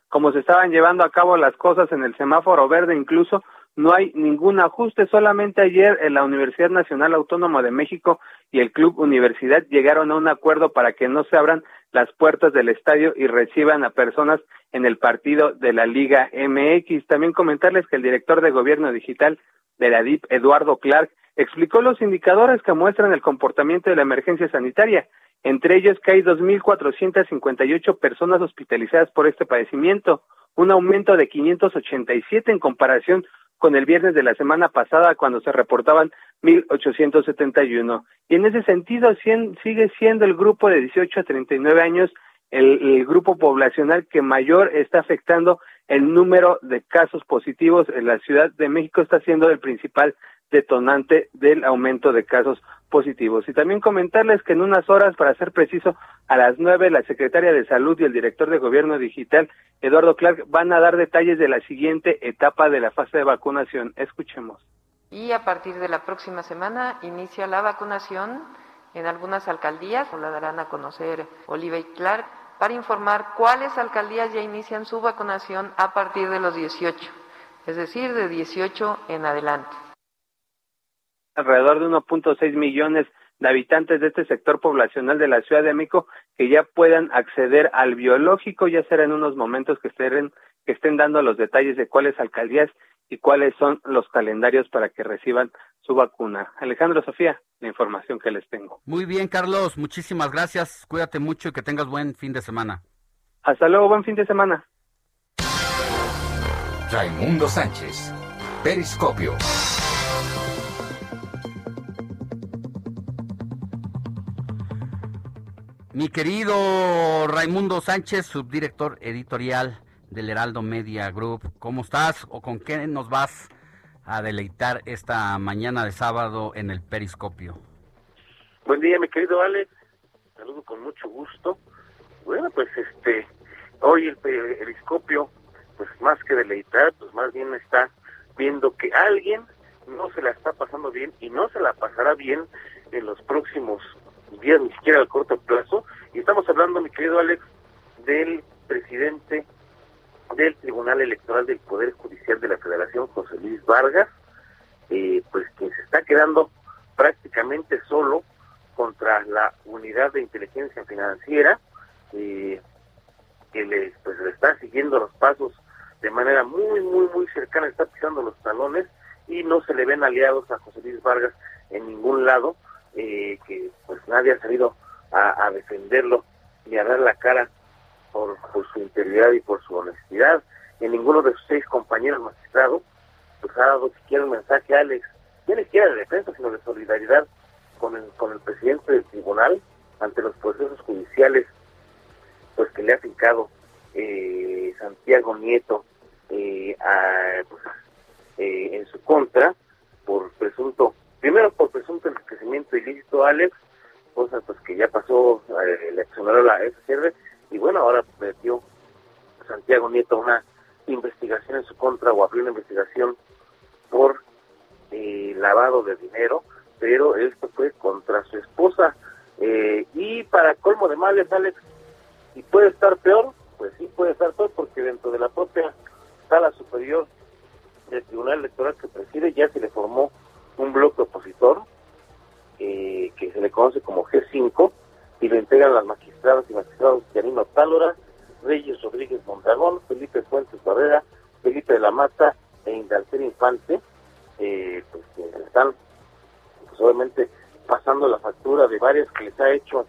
Como se estaban llevando a cabo las cosas en el semáforo verde, incluso no hay ningún ajuste. Solamente ayer en la Universidad Nacional Autónoma de México y el Club Universidad llegaron a un acuerdo para que no se abran las puertas del estadio y reciban a personas en el partido de la Liga MX. También comentarles que el director de Gobierno Digital de la DIP, Eduardo Clark, explicó los indicadores que muestran el comportamiento de la emergencia sanitaria, entre ellos que hay 2.458 personas hospitalizadas por este padecimiento, un aumento de 587 en comparación con el viernes de la semana pasada cuando se reportaban 1.871. Y en ese sentido sigue siendo el grupo de 18 a 39 años el, el, grupo poblacional que mayor está afectando el número de casos positivos en la Ciudad de México está siendo el principal detonante del aumento de casos positivos. Y también comentarles que en unas horas, para ser preciso, a las nueve, la secretaria de Salud y el director de Gobierno Digital, Eduardo Clark, van a dar detalles de la siguiente etapa de la fase de vacunación. Escuchemos. Y a partir de la próxima semana inicia la vacunación en algunas alcaldías, la darán a conocer Oliva y Clark, para informar cuáles alcaldías ya inician su vacunación a partir de los 18, es decir, de 18 en adelante alrededor de 1.6 millones de habitantes de este sector poblacional de la Ciudad de México que ya puedan acceder al biológico, ya será en unos momentos que estén, que estén dando los detalles de cuáles alcaldías y cuáles son los calendarios para que reciban su vacuna. Alejandro Sofía, la información que les tengo. Muy bien, Carlos, muchísimas gracias. Cuídate mucho y que tengas buen fin de semana. Hasta luego, buen fin de semana. Raimundo Sánchez, Periscopio. Mi querido Raimundo Sánchez, subdirector editorial del Heraldo Media Group, ¿cómo estás o con qué nos vas a deleitar esta mañana de sábado en el Periscopio? Buen día, mi querido Alex. Saludo con mucho gusto. Bueno, pues este, hoy el Periscopio, pues más que deleitar, pues más bien está viendo que alguien no se la está pasando bien y no se la pasará bien en los próximos días, ni siquiera al corto plazo. Y estamos hablando, mi querido Alex, del presidente del Tribunal Electoral del Poder Judicial de la Federación, José Luis Vargas, eh, pues que se está quedando prácticamente solo contra la unidad de inteligencia financiera, eh, que le, pues, le está siguiendo los pasos de manera muy, muy, muy cercana, está pisando los talones y no se le ven aliados a José Luis Vargas en ningún lado, eh, que pues nadie ha salido a, defenderlo ni a dar la cara por, su integridad y por su honestidad. En ninguno de sus seis compañeros magistrados pues ha dado siquiera un mensaje a Alex, ni siquiera de defensa, sino de solidaridad con el, con el presidente del tribunal ante los procesos judiciales pues que le ha aplicado eh, Santiago Nieto eh, pues, eh, en su contra por presunto, primero por presunto enriquecimiento ilícito Alex, cosa pues que ya pasó, eh, le accionaron la FCR y bueno, ahora metió Santiago Nieto una investigación en su contra o abrió una investigación por eh, lavado de dinero, pero esto fue contra su esposa. Eh, y para colmo de males, Alex, y puede estar peor, pues sí puede estar peor, porque dentro de la propia sala superior del Tribunal Electoral que preside ya se le formó un bloque opositor, eh, que se le conoce como G5, y lo integran las magistradas y magistrados Yanino Tálora, Reyes Rodríguez Mondragón, Felipe Fuentes Barrera, Felipe de la Mata e Indalcer Infante, eh, pues que están pues, obviamente pasando la factura de varias que les ha hecho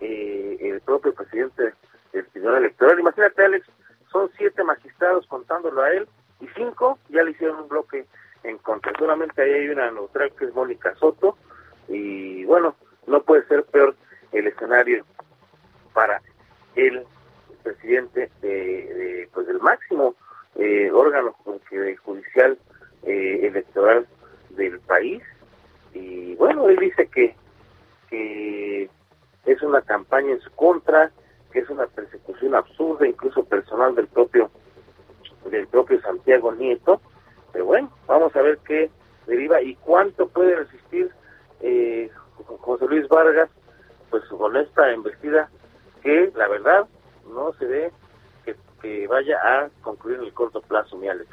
eh, el propio presidente del Tribunal Electoral. Imagínate, Alex, son siete magistrados contándolo a él y cinco ya le hicieron un bloque en contra. Solamente ahí hay una neutral que es Mónica Soto y bueno, no puede ser peor el escenario para el presidente de, pues del máximo eh, órgano judicial eh, electoral del país y bueno él dice que que es una campaña en su contra que es una persecución absurda incluso personal del propio del propio Santiago Nieto pero bueno vamos a ver qué deriva y cuánto puede resistir eh, José Luis Vargas pues con esta embestida que la verdad no se ve que, vaya a concluir en el corto plazo, mi Alex.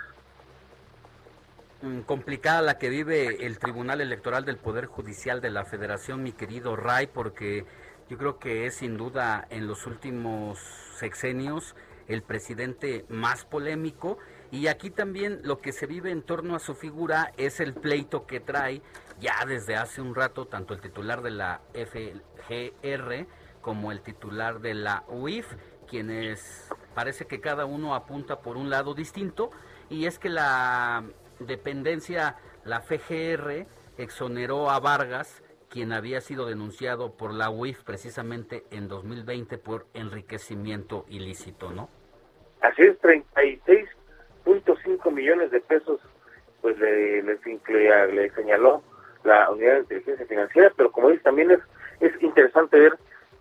Mm, complicada la que vive el Tribunal Electoral del Poder Judicial de la Federación, mi querido Ray, porque yo creo que es sin duda en los últimos sexenios el presidente más polémico y aquí también lo que se vive en torno a su figura es el pleito que trae ya desde hace un rato tanto el titular de la FGR como el titular de la UIF, quienes parece que cada uno apunta por un lado distinto, y es que la dependencia, la FGR, exoneró a Vargas, quien había sido denunciado por la UIF precisamente en 2020 por enriquecimiento ilícito, ¿no? Así es, 36.5 millones de pesos, pues le, le, le, señaló la unidad de inteligencia financiera, pero como dice, también es, es interesante ver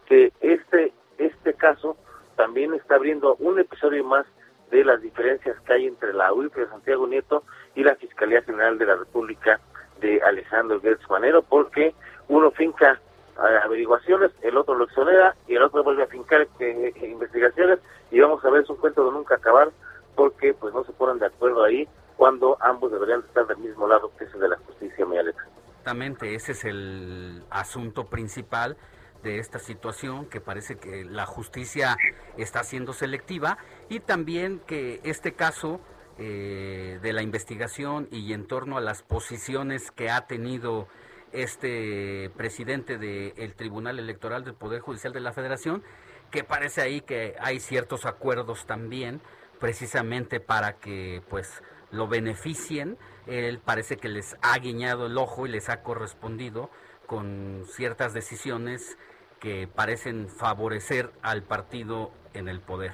que este, este caso también está abriendo un episodio más de las diferencias que hay entre la UIF de Santiago Nieto y la Fiscalía General de la República de Alejandro Gertz Manero, porque uno finca eh, averiguaciones, el otro lo exonera y el otro vuelve a fincar eh, investigaciones y vamos a ver, es un cuento de nunca acabar porque pues no se ponen de acuerdo ahí cuando ambos deberían estar del mismo lado que es el de la justicia, mi Alex. Exactamente, ese es el asunto principal de esta situación, que parece que la justicia está siendo selectiva y también que este caso eh, de la investigación y en torno a las posiciones que ha tenido este presidente del Tribunal Electoral del Poder Judicial de la Federación, que parece ahí que hay ciertos acuerdos también, precisamente para que pues lo beneficien. Él parece que les ha guiñado el ojo y les ha correspondido con ciertas decisiones que parecen favorecer al partido en el poder.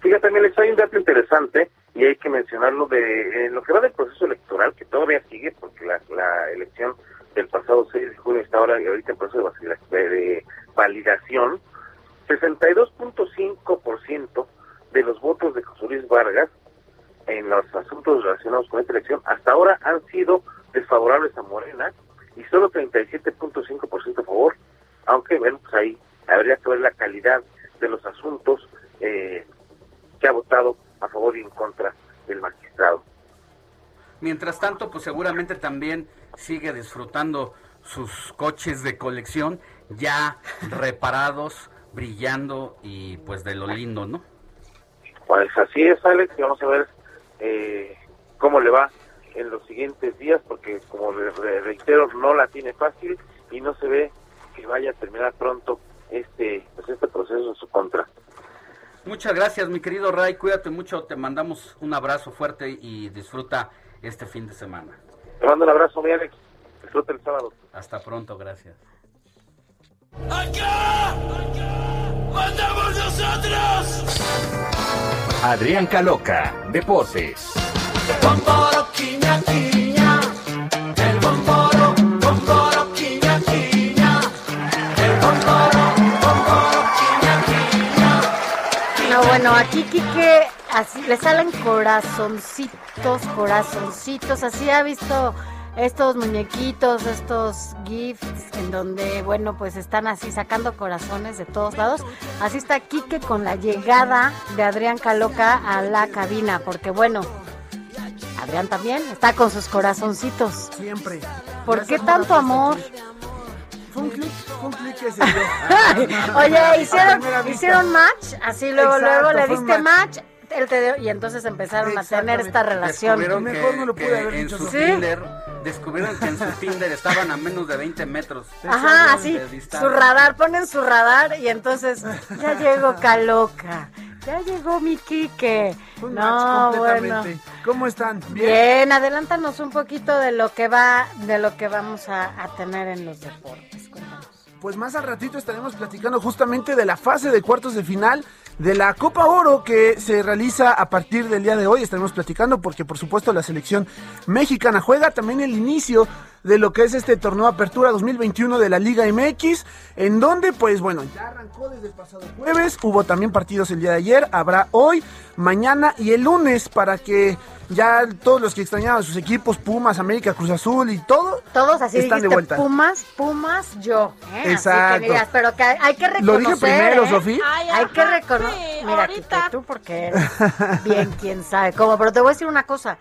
Fíjate, también hay un dato interesante y hay que mencionarlo de lo que va del proceso electoral, que todavía sigue porque la, la elección del pasado 6 de junio está ahora ahorita en proceso de, de validación, 62.5% de los votos de José Luis Vargas en los asuntos relacionados con esta elección hasta ahora han sido desfavorables a Morena y solo 37.5% a favor, aunque bueno, pues ahí habría que ver la calidad de los asuntos eh, que ha votado a favor y en contra del magistrado. Mientras tanto, pues seguramente también sigue disfrutando sus coches de colección ya reparados, brillando y pues de lo lindo, ¿no? Pues así es, Alex, y vamos a ver eh, cómo le va en los siguientes días, porque como reitero, no la tiene fácil y no se ve que vaya a terminar pronto este, pues este proceso en su contra. Muchas gracias, mi querido Ray. Cuídate mucho. Te mandamos un abrazo fuerte y disfruta este fin de semana. Te mando un abrazo, mi Alex. Disfruta el sábado. Hasta pronto, gracias. ¡Acá! ¡Mandamos nosotros! Adrián Caloca, Deportes. Bomboro, quiña, quiña. El bomboro, bomboro, quiña, quiña. El bomboro, bomboro, quiña, quiña. No, bueno, aquí Quique así le salen corazoncitos, corazoncitos, así ha visto estos muñequitos, estos gifts en donde, bueno, pues están así sacando corazones de todos lados. Así está Quique con la llegada de Adrián Caloca a la cabina, porque bueno, Adrián también está con sus corazoncitos. Siempre. ¿Por qué tanto amor? Fue un clic, fue un clic ese yo. Oye, hicieron, hicieron match, así luego, Exacto, luego le diste match. match, él te dio, y entonces empezaron a tener esta relación. Descubrieron Mejor que, no lo pude que haber en dicho, su ¿Sí? Tinder, descubrieron que en su Tinder estaban a menos de 20 metros. Ajá, así, su radar, ponen su radar y entonces ya llegó Caloca, ya llegó mi Quique. Un No, match bueno. completamente. ¿Cómo están? Bien, adelántanos un poquito de lo que va, de lo que vamos a, a tener en los deportes. Cuéntanos. Pues más al ratito estaremos platicando justamente de la fase de cuartos de final de la Copa Oro que se realiza a partir del día de hoy. Estaremos platicando porque por supuesto la selección mexicana juega también el inicio de lo que es este torneo Apertura 2021 de la Liga MX, en donde pues bueno, ya arrancó desde el pasado jueves, hubo también partidos el día de ayer, habrá hoy, mañana y el lunes para que ya todos los que extrañaban sus equipos, Pumas, América, Cruz Azul y todo, Todos así están de vuelta. Pumas, Pumas, yo. ¿eh? Así Exacto. que digas, pero que hay, hay que reconocer. Lo dije primero, ¿eh? Sofía. Hay que reconocer. Mira, Quique, tú porque eres bien, quién sabe cómo. Pero te voy a decir una cosa.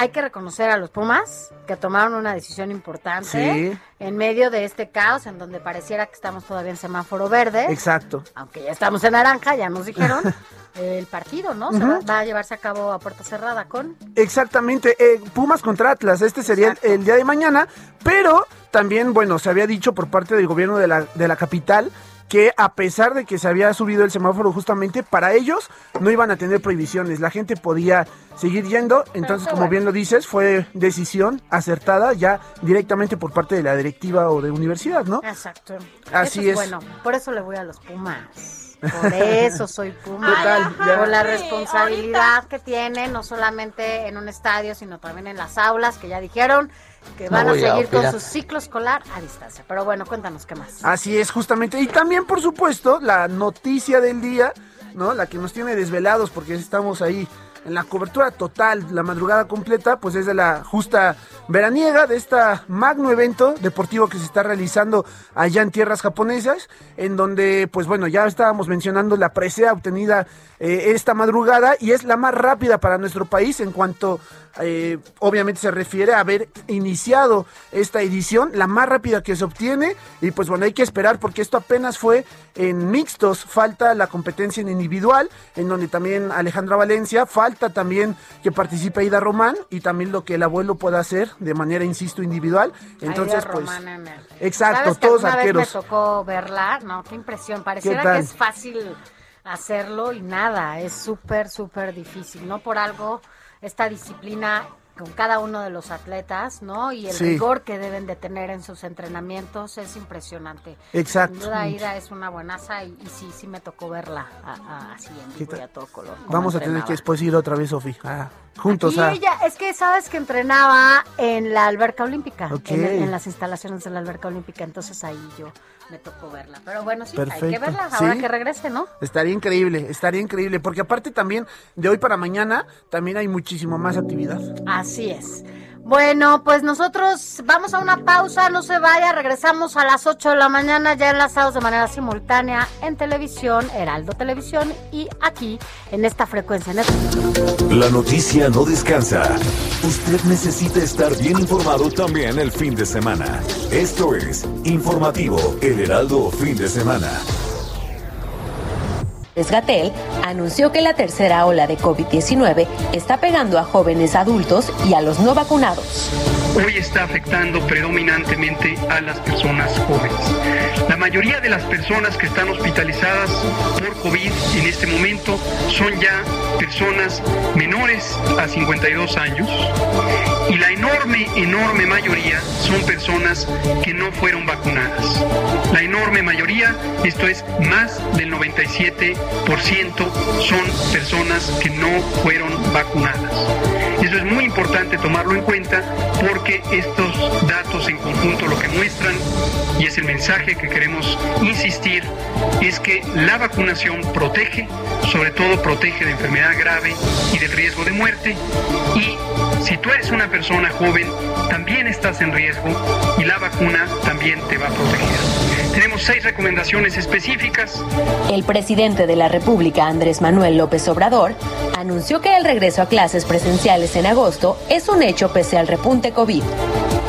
Hay que reconocer a los Pumas que tomaron una decisión importante Sí. en medio de este caos en donde pareciera que estamos todavía en semáforo verde. Exacto. Aunque ya estamos en naranja, ya nos dijeron. el partido, ¿no? Va a llevarse a cabo a puerta cerrada con. Exactamente, eh, Pumas contra Atlas, este sería el, el día de mañana, pero también, bueno, se había dicho por parte del gobierno de la, de la capital que a pesar de que se había subido el semáforo justamente, para ellos no iban a tener prohibiciones, la gente podía seguir yendo, entonces como bien lo dices, fue decisión acertada ya directamente por parte de la directiva o de universidad, ¿no? Exacto. Así Eso es. Bueno, por eso le voy a los Pumas. Por eso soy Puma. Total, ya. Por la responsabilidad que tienen, no solamente en un estadio, sino también en las aulas, que ya dijeron que No van a voy a seguir con su ciclo escolar a distancia. Pero bueno, cuéntanos qué más. Así es, justamente. Y también, por supuesto, la noticia del día, ¿no? La que nos tiene desvelados porque estamos ahí en la cobertura total, la madrugada completa, pues es de la justa veraniega de esta magno evento deportivo que se está realizando allá en tierras japonesas, en donde, pues bueno, ya estábamos mencionando la presea obtenida eh, esta madrugada y es la más rápida para nuestro país en cuanto eh, obviamente se refiere a haber iniciado esta edición, la más rápida que se obtiene. Y pues bueno, hay que esperar porque esto apenas fue en mixtos. Falta la competencia en individual, en donde también Alejandra Valencia. Falta también que participe Aida Román y también lo que el abuelo pueda hacer de manera, insisto, individual. Entonces, pues. Exacto, ¿Sabes que todos vez arqueros. me tocó verla, no, qué impresión. Pareciera que es fácil hacerlo y nada, es súper, súper difícil. No por algo esta disciplina con cada uno de los atletas, ¿no? Y el Sí. rigor que deben de tener en sus entrenamientos es impresionante. Exacto. Sin duda, Ida es una buenaza y, y sí, sí me tocó verla a- a- así en ¿Qué vivo y a todo color. Vamos a tener que después ir otra vez, Sofi. Ah, juntos Y a. ella, es que sabes que entrenaba en la alberca olímpica, Ok. en, en las instalaciones de la alberca olímpica, entonces ahí yo me tocó verla. Pero bueno, sí, hay que verla ahora Sí. que regrese, ¿no? Estaría increíble, estaría increíble, porque aparte también de hoy para mañana también hay muchísimo más actividad. Así es. Bueno, pues nosotros vamos a una pausa, no se vaya, regresamos a las 8 de la mañana ya enlazados de manera simultánea en televisión, Heraldo Televisión y aquí en esta frecuencia. En La noticia no descansa. Usted necesita estar bien informado también el fin de semana. Esto es Informativo El Heraldo Fin de Semana. Gatel anunció que la tercera ola de COVID-19 está pegando a jóvenes adultos y a los no vacunados. hoy está afectando predominantemente a las personas jóvenes. La mayoría de las personas que están hospitalizadas por COVID en este momento son ya personas menores a 52 años y la enorme, enorme mayoría son personas que no fueron vacunadas. La enorme mayoría, esto es más del 97%, son personas que no fueron vacunadas. Eso es muy importante tomarlo en cuenta porque estos datos en conjunto lo que muestran, y es el mensaje que queremos insistir, es que la vacunación protege, sobre todo protege de enfermedad grave y del riesgo de muerte. Y si tú eres una persona joven, también estás en riesgo y la vacuna también te va a proteger. Tenemos seis recomendaciones específicas El presidente de la República, Andrés Manuel López Obrador, anunció que el regreso a clases presenciales en agosto es un hecho pese al repunte COVID.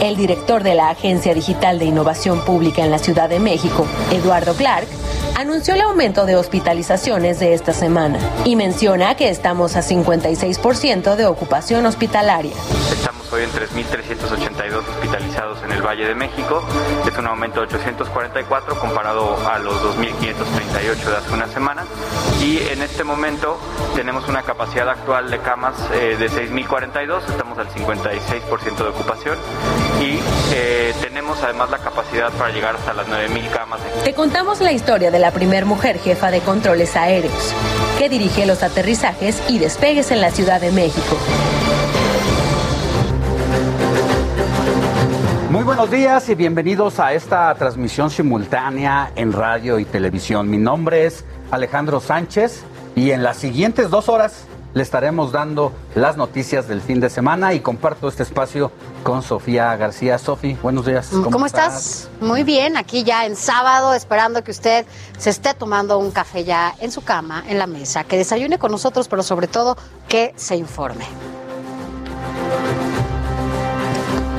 El director de la Agencia Digital de Innovación Pública en la Ciudad de México, Eduardo Clark, anunció el aumento de hospitalizaciones de esta semana y menciona que estamos a 56% de ocupación hospitalaria. Estamos hoy en 3.382 hospitalizados en el Valle de México. Es un aumento de 844 comparado a los 2.538 de hace una semana. Y en este momento tenemos una capacidad actual de camas eh, de 6.042. Estamos al 56% de ocupación. Y eh, tenemos además la capacidad para llegar hasta las 9.000 camas. Te contamos la historia de la primer mujer jefa de controles aéreos, que dirige los aterrizajes y despegues en la Ciudad de México. Muy buenos días y bienvenidos a esta transmisión simultánea en radio y televisión. Mi nombre es Alejandro Sánchez y en las siguientes dos horas le estaremos dando las noticias del fin de semana y comparto este espacio con Sofía García. Sofi, buenos días. ¿Cómo, estás? Muy bien, aquí ya en sábado, esperando que usted se esté tomando un café ya en su cama, en la mesa, que desayune con nosotros, pero sobre todo que se informe.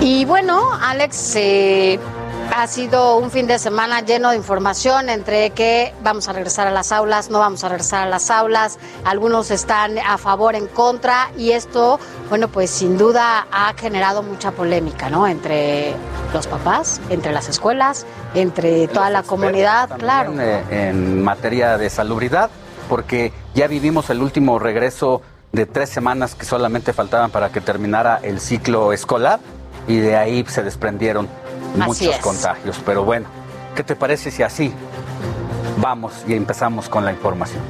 Y bueno, Alex, eh, ha sido un fin de semana lleno de información entre que vamos a regresar a las aulas, no vamos a regresar a las aulas, algunos están a favor, en contra, y esto, bueno, pues sin duda ha generado mucha polémica, ¿no? Entre los papás, entre las escuelas, entre toda la comunidad, claro. eh, en materia de salubridad, porque ya vivimos el último regreso de tres semanas que solamente faltaban para que terminara el ciclo escolar y de ahí se desprendieron muchos contagios. Pero bueno, ¿qué te parece si así vamos y empezamos con la información?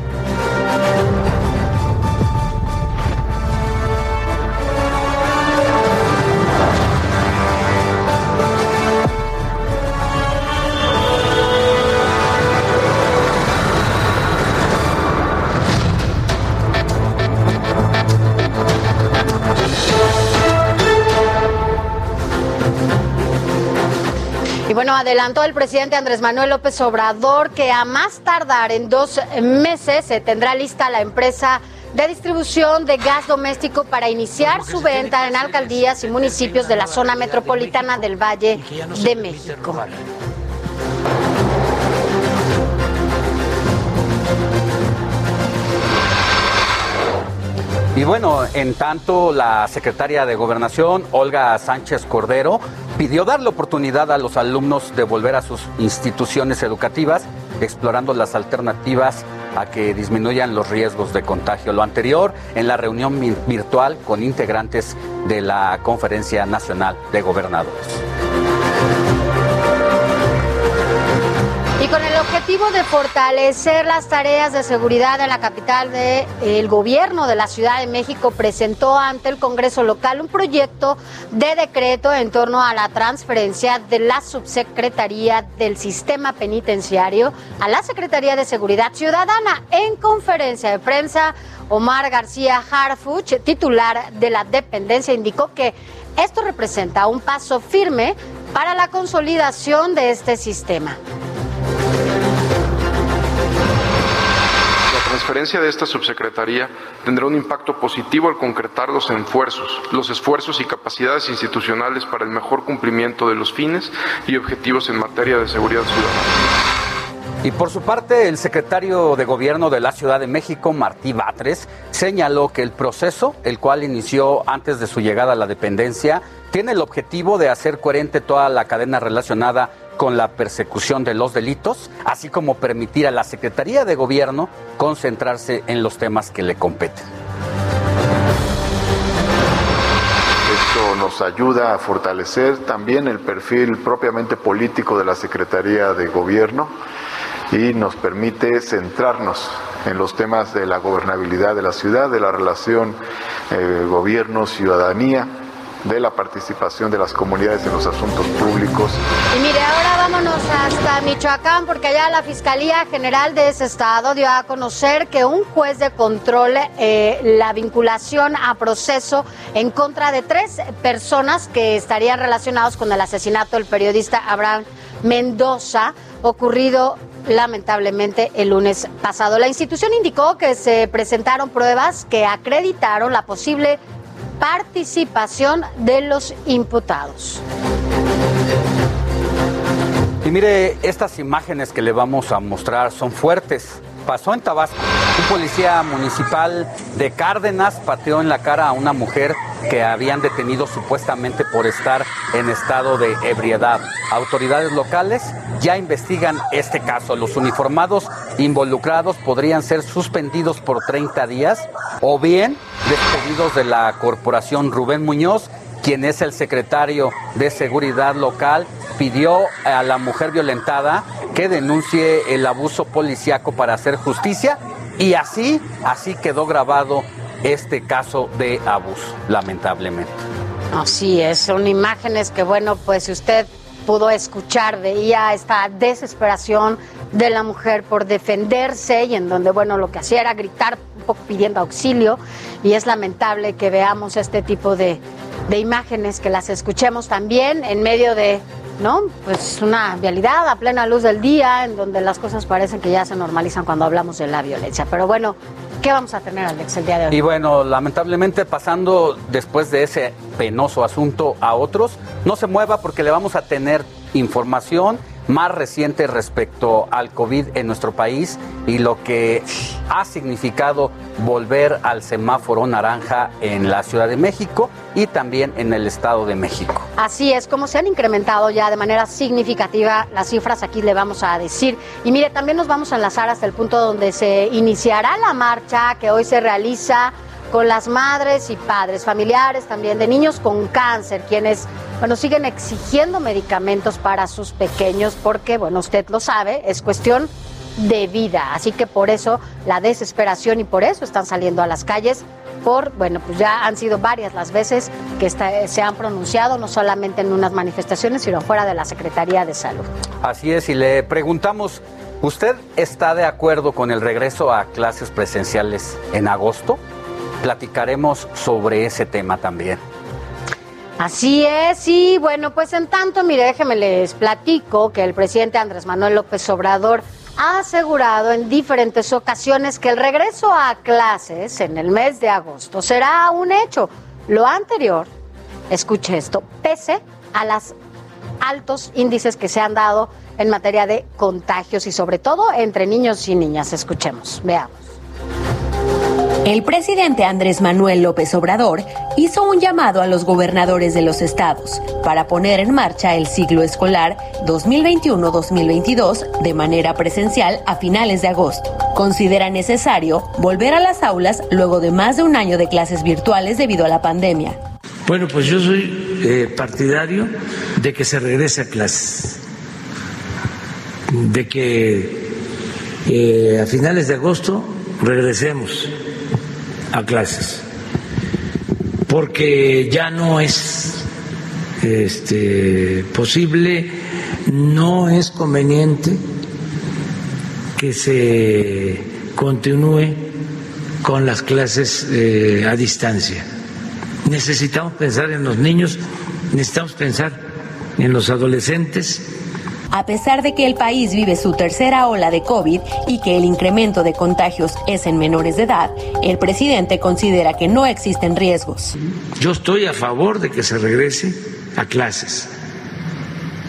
Bueno, adelantó el presidente Andrés Manuel López Obrador que a más tardar en dos meses se tendrá lista la empresa de distribución de gas doméstico para iniciar su venta en alcaldías y municipios de la zona metropolitana del Valle de México. Y bueno, en tanto, la secretaria de Gobernación, Olga Sánchez Cordero, pidió dar la oportunidad a los alumnos de volver a sus instituciones educativas, explorando las alternativas a que disminuyan los riesgos de contagio. Lo anterior en la reunión vi- virtual con integrantes de la Conferencia Nacional de Gobernadores. Objetivo de fortalecer las tareas de seguridad en la capital de el gobierno de la Ciudad de México presentó ante el Congreso local un proyecto de decreto en torno a la transferencia de la subsecretaría del sistema penitenciario a la Secretaría de Seguridad Ciudadana. En conferencia de prensa, Omar García Harfuch, titular de la dependencia, indicó que esto representa un paso firme para la consolidación de este sistema. Transferencia de esta subsecretaría tendrá un impacto positivo al concretar los esfuerzos, los esfuerzos y capacidades institucionales para el mejor cumplimiento de los fines y objetivos en materia de seguridad ciudadana. Y por su parte, el secretario de Gobierno de la Ciudad de México, Martí Batres, señaló que el proceso, el cual inició antes de su llegada a la dependencia, tiene el objetivo de hacer coherente toda la cadena relacionada con la persecución de los delitos, así como permitir a la Secretaría de Gobierno concentrarse en los temas que le competen. Esto nos ayuda a fortalecer también el perfil propiamente político de la Secretaría de Gobierno y nos permite centrarnos en los temas de la gobernabilidad de la ciudad, de la relación eh, gobierno-ciudadanía, de la participación de las comunidades en los asuntos públicos. Y mire, ahora vámonos hasta Michoacán porque allá la Fiscalía General de ese estado dio a conocer que un juez de control eh, la vinculación a proceso en contra de tres personas que estarían relacionados con el asesinato del periodista Abraham Mendoza ocurrido lamentablemente el lunes pasado. La institución indicó que se presentaron pruebas que acreditaron la posible participación de los imputados. Y mire, estas imágenes que le vamos a mostrar son fuertes. Pasó en Tabasco. Un policía municipal de Cárdenas pateó en la cara a una mujer que habían detenido supuestamente por estar en estado de ebriedad. Autoridades locales ya investigan este caso. Los uniformados involucrados podrían ser suspendidos por 30 días o bien despedidos de la corporación Rubén Muñoz, quien es el secretario de Seguridad Local, pidió a la mujer violentada que denuncie el abuso policiaco para hacer justicia y así, así quedó grabado este caso de abuso, lamentablemente. Así es, son imágenes que, bueno, pues usted pudo escuchar, veía esta desesperación de la mujer por defenderse y en donde, bueno, lo que hacía era gritar un poco pidiendo auxilio y es lamentable que veamos este tipo de, de imágenes, que las escuchemos también en medio de, ¿no? Pues una vialidad a plena luz del día en donde las cosas parecen que ya se normalizan cuando hablamos de la violencia. Pero bueno, ¿qué vamos a tener, Alex, el día de hoy? Y bueno, lamentablemente pasando después de ese penoso asunto a otros, no se mueva porque le vamos a tener información más reciente respecto al COVID en nuestro país y lo que ha significado volver al semáforo naranja en la Ciudad de México y también en el Estado de México. Así es, como se han incrementado ya de manera significativa las cifras, aquí le vamos a decir. Y mire, también nos vamos a enlazar hasta el punto donde se iniciará la marcha que hoy se realiza con las madres y padres, familiares también de niños con cáncer, quienes, bueno, siguen exigiendo medicamentos para sus pequeños porque, bueno, usted lo sabe, es cuestión de vida. Así que por eso la desesperación y por eso están saliendo a las calles. Por, bueno, pues ya han sido varias las veces que se han pronunciado, no solamente en unas manifestaciones, sino fuera de la Secretaría de Salud. Así es, y le preguntamos, ¿usted está de acuerdo con el regreso a clases presenciales en agosto? Platicaremos sobre ese tema también. Así es, y bueno, pues en tanto, mire, déjeme les platico que el presidente Andrés Manuel López Obrador ha asegurado en diferentes ocasiones que el regreso a clases en el mes de agosto será un hecho. Lo anterior, escuche esto, pese a los altos índices que se han dado en materia de contagios y sobre todo entre niños y niñas. Escuchemos, veamos. El presidente Andrés Manuel López Obrador hizo un llamado a los gobernadores de los estados para poner en marcha el ciclo escolar 2021-2022 de manera presencial a finales de agosto. Considera necesario volver a las aulas luego de más de un año de clases virtuales debido a la pandemia. Bueno, pues yo soy eh, partidario de que se regrese a clases, de que eh, a finales de agosto regresemos a clases, porque ya no es este, posible, no es conveniente que se continúe con las clases eh, a distancia. Necesitamos pensar en los niños, necesitamos pensar en los adolescentes, A pesar de que el país vive su tercera ola de COVID y que el incremento de contagios es en menores de edad, el presidente considera que no existen riesgos. Yo estoy a favor de que se regrese a clases.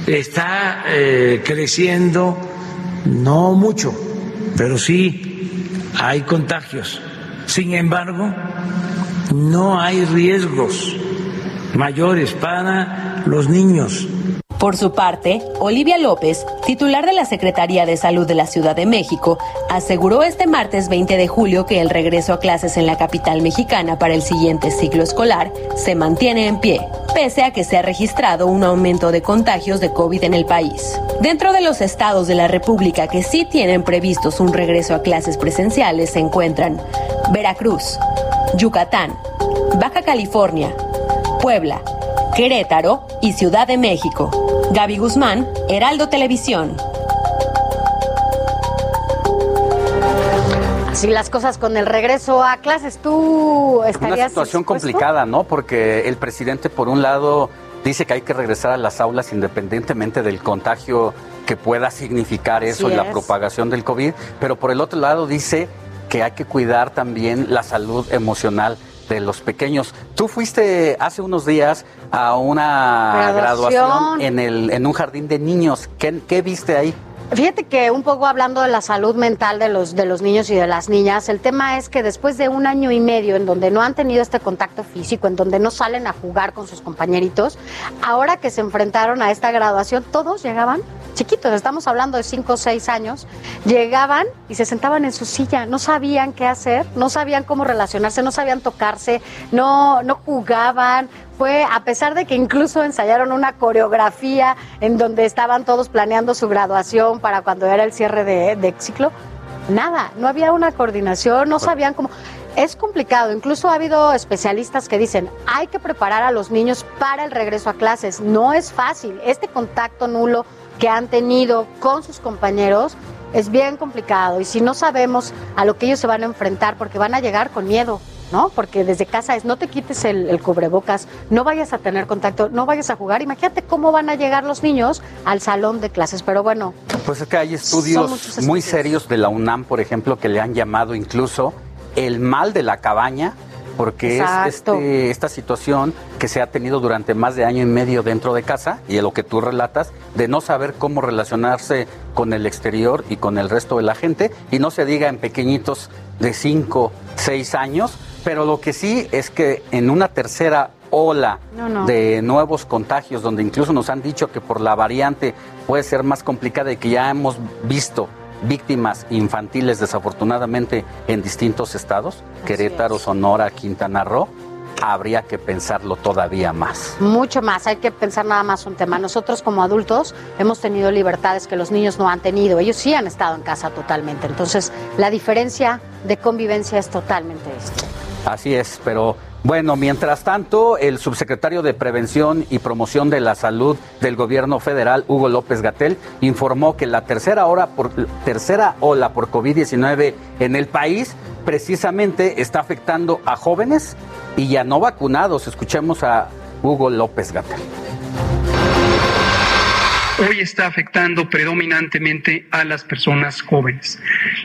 Está eh, creciendo, no mucho, pero sí hay contagios. Sin embargo, no hay riesgos mayores para los niños. Por su parte, Olivia López, titular de la Secretaría de Salud de la Ciudad de México, aseguró este martes 20 de julio que el regreso a clases en la capital mexicana para el siguiente ciclo escolar se mantiene en pie, pese a que se ha registrado un aumento de contagios de COVID en el país. Dentro de los estados de la República que sí tienen previstos un regreso a clases presenciales se encuentran Veracruz, Yucatán, Baja California, Puebla, Querétaro y Ciudad de México. Gaby Guzmán, Heraldo Televisión. Así las cosas con el regreso a clases, tú Una estarías situación dispuesto? complicada, ¿no? Porque el presidente, por un lado, dice que hay que regresar a las aulas independientemente del contagio que pueda significar eso Así y la es. propagación del COVID, pero por el otro lado dice que hay que cuidar también la salud emocional de los pequeños. Tú fuiste hace unos días a una Graduación. graduación, en, el, en un jardín de niños. ¿Qué, qué viste ahí? Fíjate que un poco hablando de la salud mental de los, de los niños y de las niñas, el tema es que después de un año y medio en donde no han tenido este contacto físico, en donde no salen a jugar con sus compañeritos, ahora que se enfrentaron a esta graduación, todos llegaban chiquitos, estamos hablando de cinco o seis años, llegaban y se sentaban en su silla, no sabían qué hacer, no sabían cómo relacionarse, no sabían tocarse, no, no jugaban. Fue a pesar de que incluso ensayaron una coreografía en donde estaban todos planeando su graduación para cuando era el cierre de, de ciclo, nada, no había una coordinación, no sabían cómo. Es complicado, incluso ha habido especialistas que dicen, hay que preparar a los niños para el regreso a clases, no es fácil, este contacto nulo que han tenido con sus compañeros es bien complicado y si no sabemos a lo que ellos se van a enfrentar, porque van a llegar con miedo, ¿no? Porque desde casa es no te quites el, el cubrebocas, no vayas a tener contacto, no vayas a jugar. Imagínate cómo van a llegar los niños al salón de clases, pero bueno, Pues es que hay estudios muy serios de la UNAM, por ejemplo, que le han llamado incluso el mal de la cabaña, porque Exacto. es este, esta situación que se ha tenido durante más de año y medio dentro de casa, y de lo que tú relatas, de no saber cómo relacionarse con el exterior y con el resto de la gente, y no se diga en pequeñitos de 5, 6 años, pero lo que sí es que en una tercera ola No, no. de nuevos contagios, donde incluso nos han dicho que por la variante puede ser más complicada y que ya hemos visto víctimas infantiles desafortunadamente en distintos estados, Querétaro, Sonora, Quintana Roo, habría que pensarlo todavía más. mucho más. Hay que pensar nada más un tema. Nosotros como adultos hemos tenido libertades que los niños no han tenido. Ellos sí han estado en casa totalmente. Entonces, la diferencia de convivencia es totalmente esto. Así es, pero bueno, mientras tanto, el subsecretario de Prevención y Promoción de la Salud del Gobierno Federal, Hugo López Gatel, informó que la tercera, hora por, tercera ola por COVID-19 en el país precisamente está afectando a jóvenes y ya no vacunados. Escuchemos a Hugo López Gatel. Hoy está afectando predominantemente a las personas jóvenes.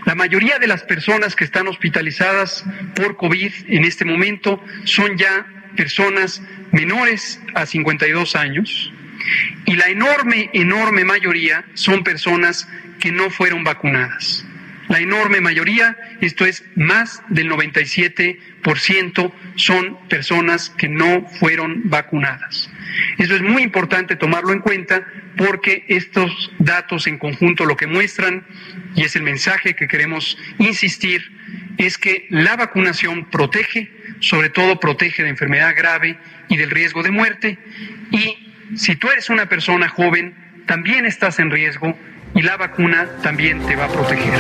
La mayoría de las personas que están hospitalizadas por COVID en este momento son ya personas menores a 52 años y la enorme, enorme mayoría son personas que no fueron vacunadas. La enorme mayoría, esto es más del 97%, son personas que no fueron vacunadas. Eso es muy importante tomarlo en cuenta porque estos datos en conjunto lo que muestran, y es el mensaje que queremos insistir, es que la vacunación protege, sobre todo protege de enfermedad grave y del riesgo de muerte, y si tú eres una persona joven, también estás en riesgo y la vacuna también te va a proteger.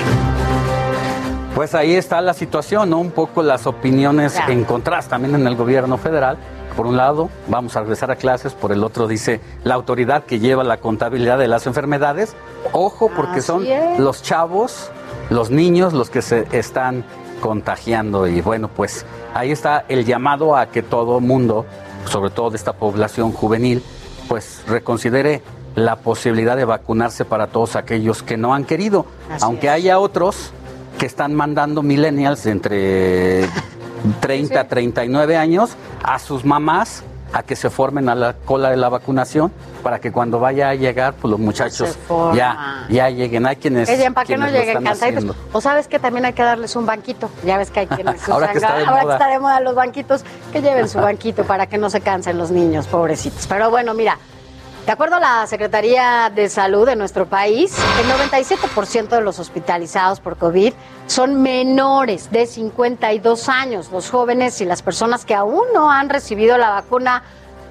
Pues ahí está la situación, ¿no? Un poco las opiniones Claro. encontradas también en el gobierno federal. Por un lado, vamos a regresar a clases, por el otro dice la autoridad que lleva la contabilidad de las enfermedades. Ojo, porque Así son es. los chavos, los niños los que se están contagiando. Y bueno, pues ahí está el llamado a que todo mundo, sobre todo de esta población juvenil, pues reconsidere la posibilidad de vacunarse para todos aquellos que no han querido, Así aunque es. haya otros que están mandando millennials entre 30 a 39 años a sus mamás a que se formen a la cola de la vacunación para que cuando vaya a llegar, pues los muchachos ya, ya lleguen. Hay quienes, lleguen para que no lleguen haciendo. O sabes que también hay que darles un banquito. Ya ves que hay quienes Ahora que está de ahora que moda. está de moda los banquitos, que lleven su banquito para que no se cansen los niños, pobrecitos. Pero bueno, mira, de acuerdo a la Secretaría de Salud de nuestro país, el 97% de los hospitalizados por COVID son menores de 52 años. Los jóvenes y las personas que aún no han recibido la vacuna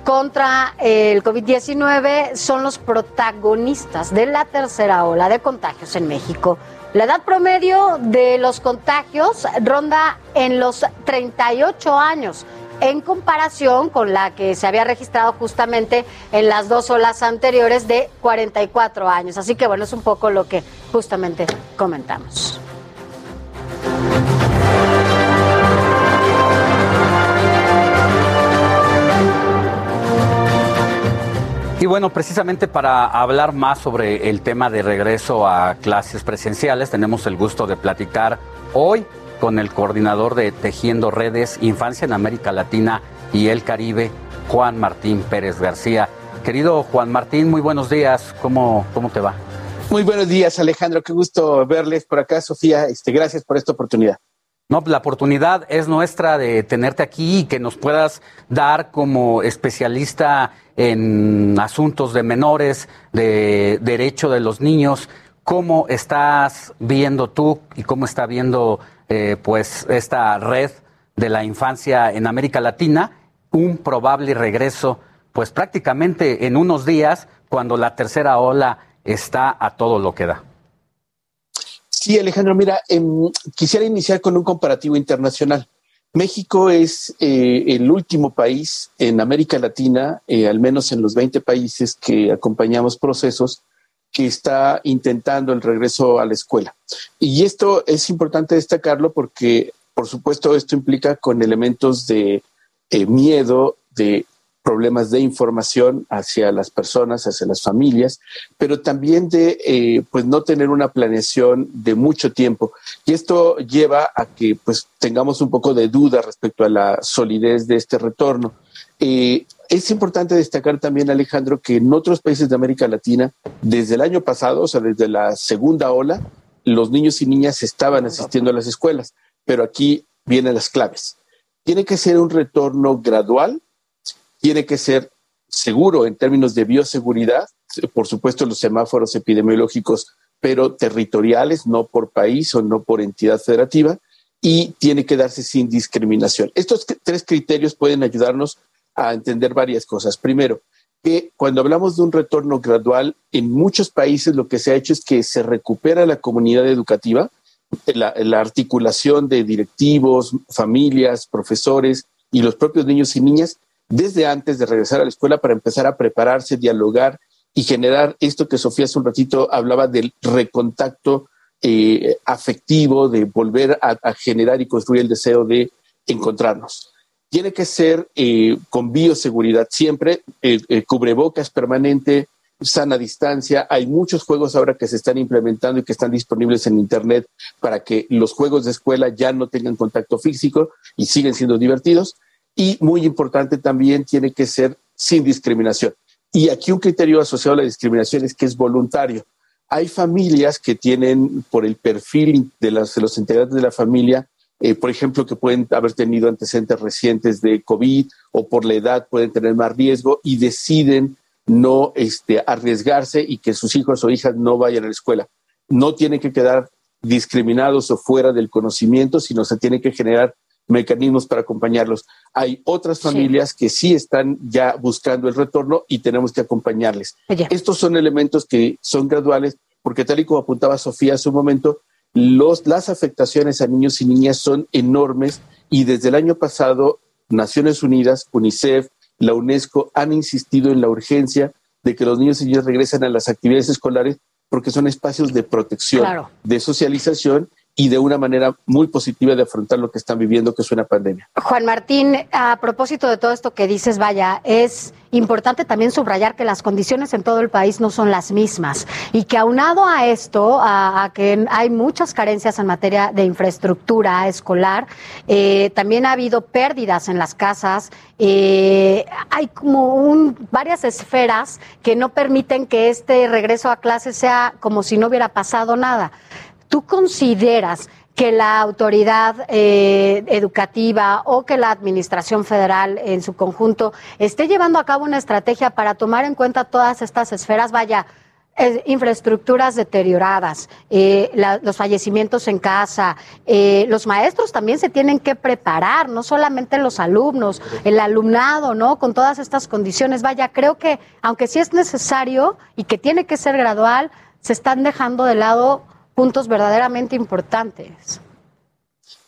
contra el COVID-19 son los protagonistas de la tercera ola de contagios en México. La edad promedio de los contagios ronda en los 38 años, en comparación con la que se había registrado justamente en las dos olas anteriores de 44 años. Así que bueno, es un poco lo que justamente comentamos. Y bueno, precisamente para hablar más sobre el tema de regreso a clases presenciales, tenemos el gusto de platicar hoy con el coordinador de Tejiendo Redes Infancia en América Latina y el Caribe, Juan Martín Pérez García. Querido Juan Martín, muy buenos días. ¿Cómo, cómo te va? Muy buenos días, Alejandro. Qué gusto verles por acá, Sofía. Este, gracias por esta oportunidad. No, la oportunidad es nuestra de tenerte aquí y que nos puedas dar como especialista en asuntos de menores, de derecho de los niños, cómo estás viendo tú y cómo está viendo eh, pues esta red de la infancia en América Latina, un probable regreso pues prácticamente en unos días cuando la tercera ola está a todo lo que da. Sí, Alejandro, mira, em, quisiera iniciar con un comparativo internacional. México es eh, el último país en América Latina, eh, al menos en los 20 países que acompañamos procesos, que está intentando el regreso a la escuela. Y esto es importante destacarlo porque, por supuesto, esto implica con elementos de eh, miedo, de problemas de información hacia las personas, hacia las familias, pero también de eh, pues no tener una planeación de mucho tiempo. Y esto lleva a que pues tengamos un poco de duda respecto a la solidez de este retorno. Eh, es importante destacar también, Alejandro, que en otros países de América Latina, desde el año pasado, o sea, desde la segunda ola, los niños y niñas estaban asistiendo a las escuelas, pero aquí vienen las claves. Tiene que ser un retorno gradual, tiene que ser seguro en términos de bioseguridad, por supuesto los semáforos epidemiológicos, pero territoriales, no por país o no por entidad federativa, y tiene que darse sin discriminación. Estos tres criterios pueden ayudarnos a entender varias cosas. Primero, que cuando hablamos de un retorno gradual, en muchos países lo que se ha hecho es que se recupera la comunidad educativa, la, la articulación de directivos, familias, profesores y los propios niños y niñas desde antes de regresar a la escuela para empezar a prepararse, dialogar y generar esto que Sofía hace un ratito hablaba del recontacto eh, afectivo, de volver a generar y construir el deseo de encontrarnos. Tiene que ser eh, con bioseguridad siempre, eh, eh, cubrebocas permanente, sana distancia. Hay muchos juegos ahora que se están implementando y que están disponibles en Internet para que los juegos de escuela ya no tengan contacto físico y siguen siendo divertidos. Y muy importante también tiene que ser sin discriminación. Y aquí un criterio asociado a la discriminación es que es voluntario. Hay familias que tienen por el perfil de, las, de los integrantes de la familia eh, por ejemplo, que pueden haber tenido antecedentes recientes de COVID o por la edad pueden tener más riesgo y deciden no este, arriesgarse y que sus hijos o hijas no vayan a la escuela. No tienen que quedar discriminados o fuera del conocimiento, sino se tienen que generar mecanismos para acompañarlos. Hay otras familias que sí están ya buscando el retorno y tenemos que acompañarles. Estos son elementos que son graduales, porque tal y como apuntaba Sofía hace un momento, los, las afectaciones a niños y niñas son enormes y desde el año pasado Naciones Unidas, UNICEF, la UNESCO han insistido en la urgencia de que los niños y niñas regresen a las actividades escolares porque son espacios de protección, de socialización y de una manera muy positiva de afrontar lo que están viviendo, que es una pandemia. Juan Martín, a propósito de todo esto que dices, vaya, es importante también subrayar que las condiciones en todo el país no son las mismas y que aunado a esto, a, que hay muchas carencias en materia de infraestructura escolar, eh, también ha habido pérdidas en las casas, eh, hay como un, varias esferas que no permiten que este regreso a clase sea como si no hubiera pasado nada. ¿Tú consideras que la autoridad eh, educativa o que la administración federal en su conjunto esté llevando a cabo una estrategia para tomar en cuenta todas estas esferas? Vaya, eh, infraestructuras deterioradas, eh, los fallecimientos en casa, los maestros también se tienen que preparar, no solamente los alumnos, el alumnado, ¿no? Con todas estas condiciones. Vaya, creo que aunque sí es necesario y que tiene que ser gradual, se están dejando de lado puntos verdaderamente importantes.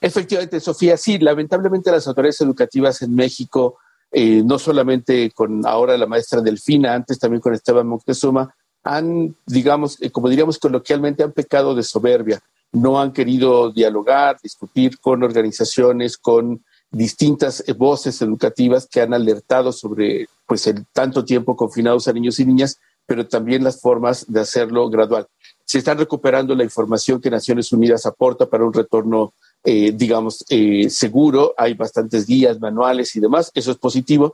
Efectivamente, Sofía, sí, lamentablemente las autoridades educativas en México, eh, no solamente con ahora la maestra Delfina, antes también con Esteban Moctezuma, han, digamos, eh, como diríamos coloquialmente, han pecado de soberbia. No han querido dialogar, discutir con organizaciones, con distintas eh, voces educativas que han alertado sobre pues el tanto tiempo confinados a niños y niñas, pero también las formas de hacerlo gradual se están recuperando la información que Naciones Unidas aporta para un retorno, eh, digamos, eh, seguro. Hay bastantes guías, manuales y demás. Eso es positivo.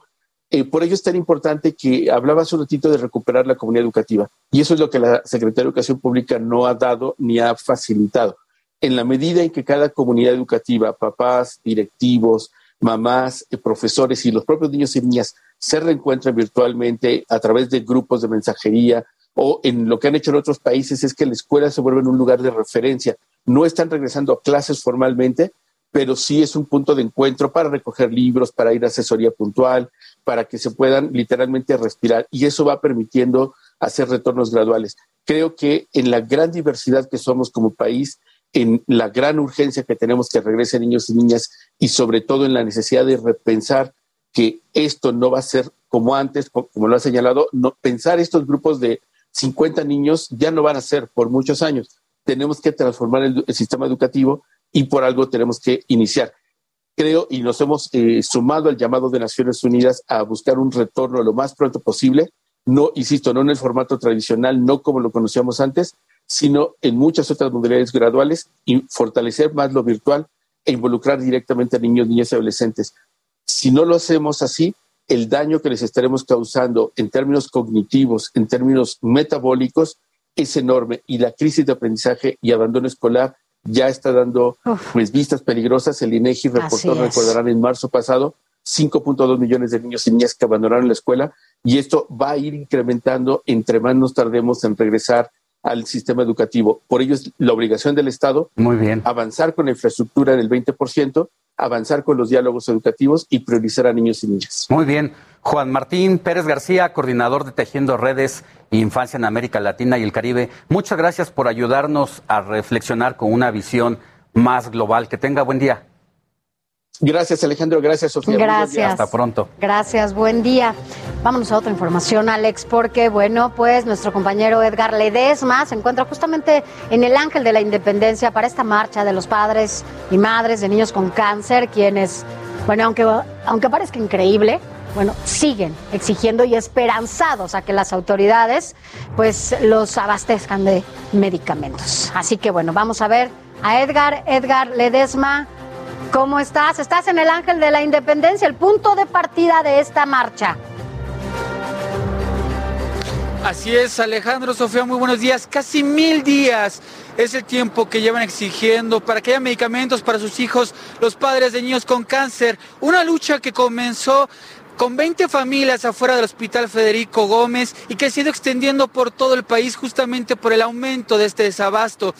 Eh, por ello es tan importante que hablaba hace un ratito de recuperar la comunidad educativa. Y eso es lo que la Secretaría de Educación Pública no ha dado ni ha facilitado. En la medida en que cada comunidad educativa, papás, directivos, mamás, profesores y los propios niños y niñas se reencuentran virtualmente a través de grupos de mensajería, o en lo que han hecho en otros países es que la escuela se vuelve un lugar de referencia. No están regresando a clases formalmente, pero sí es un punto de encuentro para recoger libros, para ir a asesoría puntual, para que se puedan literalmente respirar y eso va permitiendo hacer retornos graduales. Creo que en la gran diversidad que somos como país, en la gran urgencia que tenemos que regresen niños y niñas y sobre todo en la necesidad de repensar que esto no va a ser como antes, como lo ha señalado, no, pensar estos grupos de 50 niños ya no van a ser por muchos años. Tenemos que transformar el, sistema educativo y por algo tenemos que iniciar. Creo y nos hemos eh, sumado al llamado de Naciones Unidas a buscar un retorno lo más pronto posible. No, insisto, no en el formato tradicional, no como lo conocíamos antes, sino en muchas otras modalidades graduales y fortalecer más lo virtual e involucrar directamente a niños, niñas y adolescentes. Si no lo hacemos así, el daño que les estaremos causando en términos cognitivos, en términos metabólicos, es enorme y la crisis de aprendizaje y abandono escolar ya está dando pues, vistas peligrosas. El INEGI reportó, recordarán, en marzo pasado, 5.2 millones de niños y niñas que abandonaron la escuela y esto va a ir incrementando entre más nos tardemos en regresar al sistema educativo. Por ello es la obligación del Estado Muy bien. avanzar con la infraestructura del 20%, avanzar con los diálogos educativos y priorizar a niños y niñas. Muy bien. Juan Martín Pérez García, coordinador de Tejiendo Redes Infancia en América Latina y el Caribe, muchas gracias por ayudarnos a reflexionar con una visión más global. Que tenga buen día. Gracias, Alejandro. Gracias, Sofía. Gracias. Hasta pronto. Gracias, buen día. Vámonos a otra información, Alex, porque, bueno, pues nuestro compañero Edgar Ledesma se encuentra justamente en el Ángel de la Independencia para esta marcha de los padres y madres de niños con cáncer, quienes Bueno, aunque, aunque parezca increíble, bueno, siguen exigiendo y esperanzados a que las autoridades pues los abastezcan de medicamentos. Así que bueno, vamos a ver a Edgar, Edgar Ledesma, ¿cómo estás? Estás en el Ángel de la Independencia, el punto de partida de esta marcha. Así es, Alejandro, Sofía, muy buenos días. Casi mil días es el tiempo que llevan exigiendo para que haya medicamentos para sus hijos, los padres de niños con cáncer. Una lucha que comenzó con 20 familias afuera del Hospital Federico Gómez y que ha ido extendiendo por todo el país justamente por el aumento de este desabasto.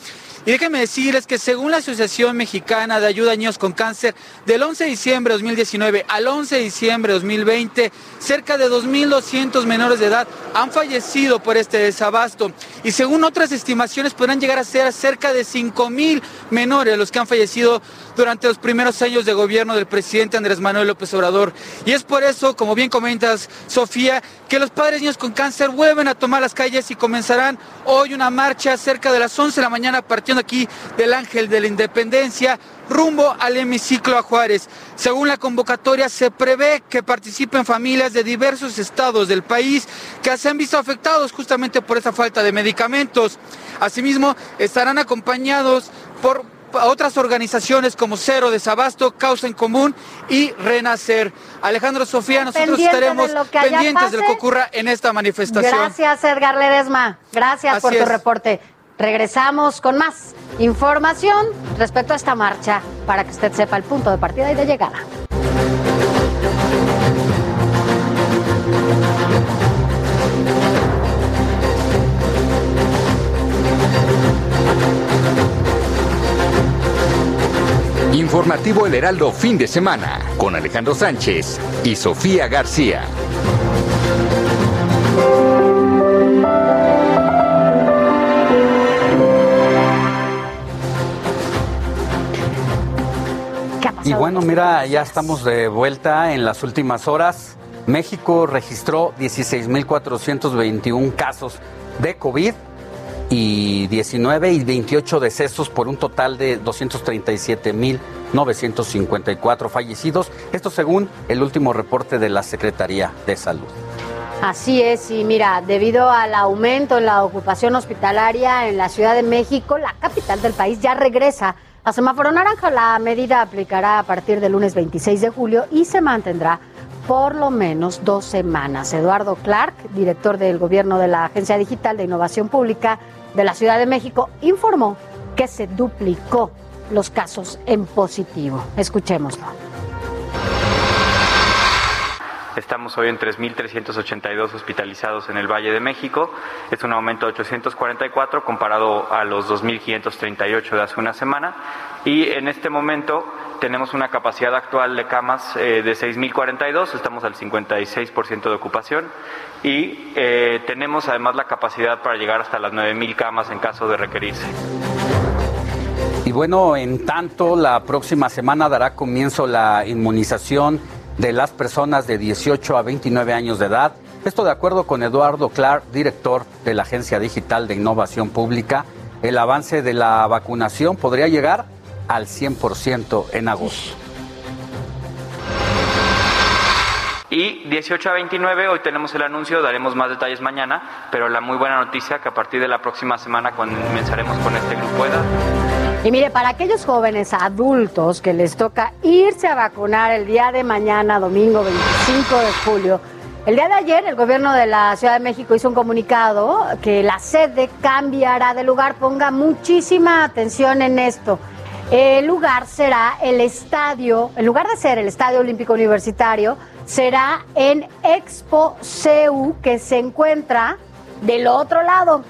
Y déjenme decirles que según la Asociación Mexicana de Ayuda a Niños con Cáncer, del 11 de diciembre de 2019 al 11 de diciembre de 2020, cerca de 2.200 menores de edad han fallecido por este desabasto. Y según otras estimaciones, podrán llegar a ser cerca de 5.000 menores los que han fallecido durante los primeros años de gobierno del presidente Andrés Manuel López Obrador. Y es por eso, como bien comentas, Sofía, que los padres de niños con cáncer vuelven a tomar las calles y comenzarán hoy una marcha cerca de las 11 de la mañana partiendo aquí del Ángel de la Independencia rumbo al hemiciclo a Juárez. Según la convocatoria, se prevé que participen familias de diversos estados del país que se han visto afectados justamente por esa falta de medicamentos. Asimismo, estarán acompañados por otras organizaciones como Cero Desabasto, Causa en Común y Renacer. Alejandro Sofía, nosotros Pendiente estaremos pendientes de lo que ocurra en esta manifestación. Gracias, Edgar Ledesma. Gracias Así por tu es. reporte. Regresamos con más información respecto a esta marcha para que usted sepa el punto de partida y de llegada. Informativo El Heraldo fin de semana con Alejandro Sánchez y Sofía García. Y bueno, mira, ya estamos de vuelta en las últimas horas. México registró 16.421 casos de COVID y 19 y 28 decesos por un total de 237.954 fallecidos. Esto según el último reporte de la Secretaría de Salud. Así es, y mira, debido al aumento en la ocupación hospitalaria en la Ciudad de México, la capital del país ya regresa a semáforo naranja. La medida aplicará a partir del lunes 26 de julio y se mantendrá por lo menos dos semanas. Eduardo Clark, director del gobierno de la Agencia Digital de Innovación Pública de la Ciudad de México, informó que se duplicó los casos en positivo. Escuchémoslo. Estamos hoy en 3.382 hospitalizados en el Valle de México. Es un aumento de 844 comparado a los 2.538 de hace una semana. Y en este momento tenemos una capacidad actual de camas eh, de 6.042, estamos al 56% de ocupación. Y eh, tenemos además la capacidad para llegar hasta las 9.000 camas en caso de requerirse. Y bueno, en tanto, la próxima semana dará comienzo la inmunización de las personas de 18 a 29 años de edad. Esto de acuerdo con Eduardo Clark, director de la Agencia Digital de Innovación Pública. El avance de la vacunación podría llegar al 100% en agosto. Y 18 a 29, hoy tenemos el anuncio, daremos más detalles mañana, pero la muy buena noticia que a partir de la próxima semana comenzaremos con este grupo de edad. Y mire, para aquellos jóvenes adultos que les toca irse a vacunar el día de mañana, domingo 25 de julio, el día de ayer el gobierno de la Ciudad de México hizo un comunicado que la sede cambiará de lugar. Ponga muchísima atención en esto. El lugar será el estadio, en lugar de ser el Estadio Olímpico Universitario, será en Expo CEU, que se encuentra del otro lado,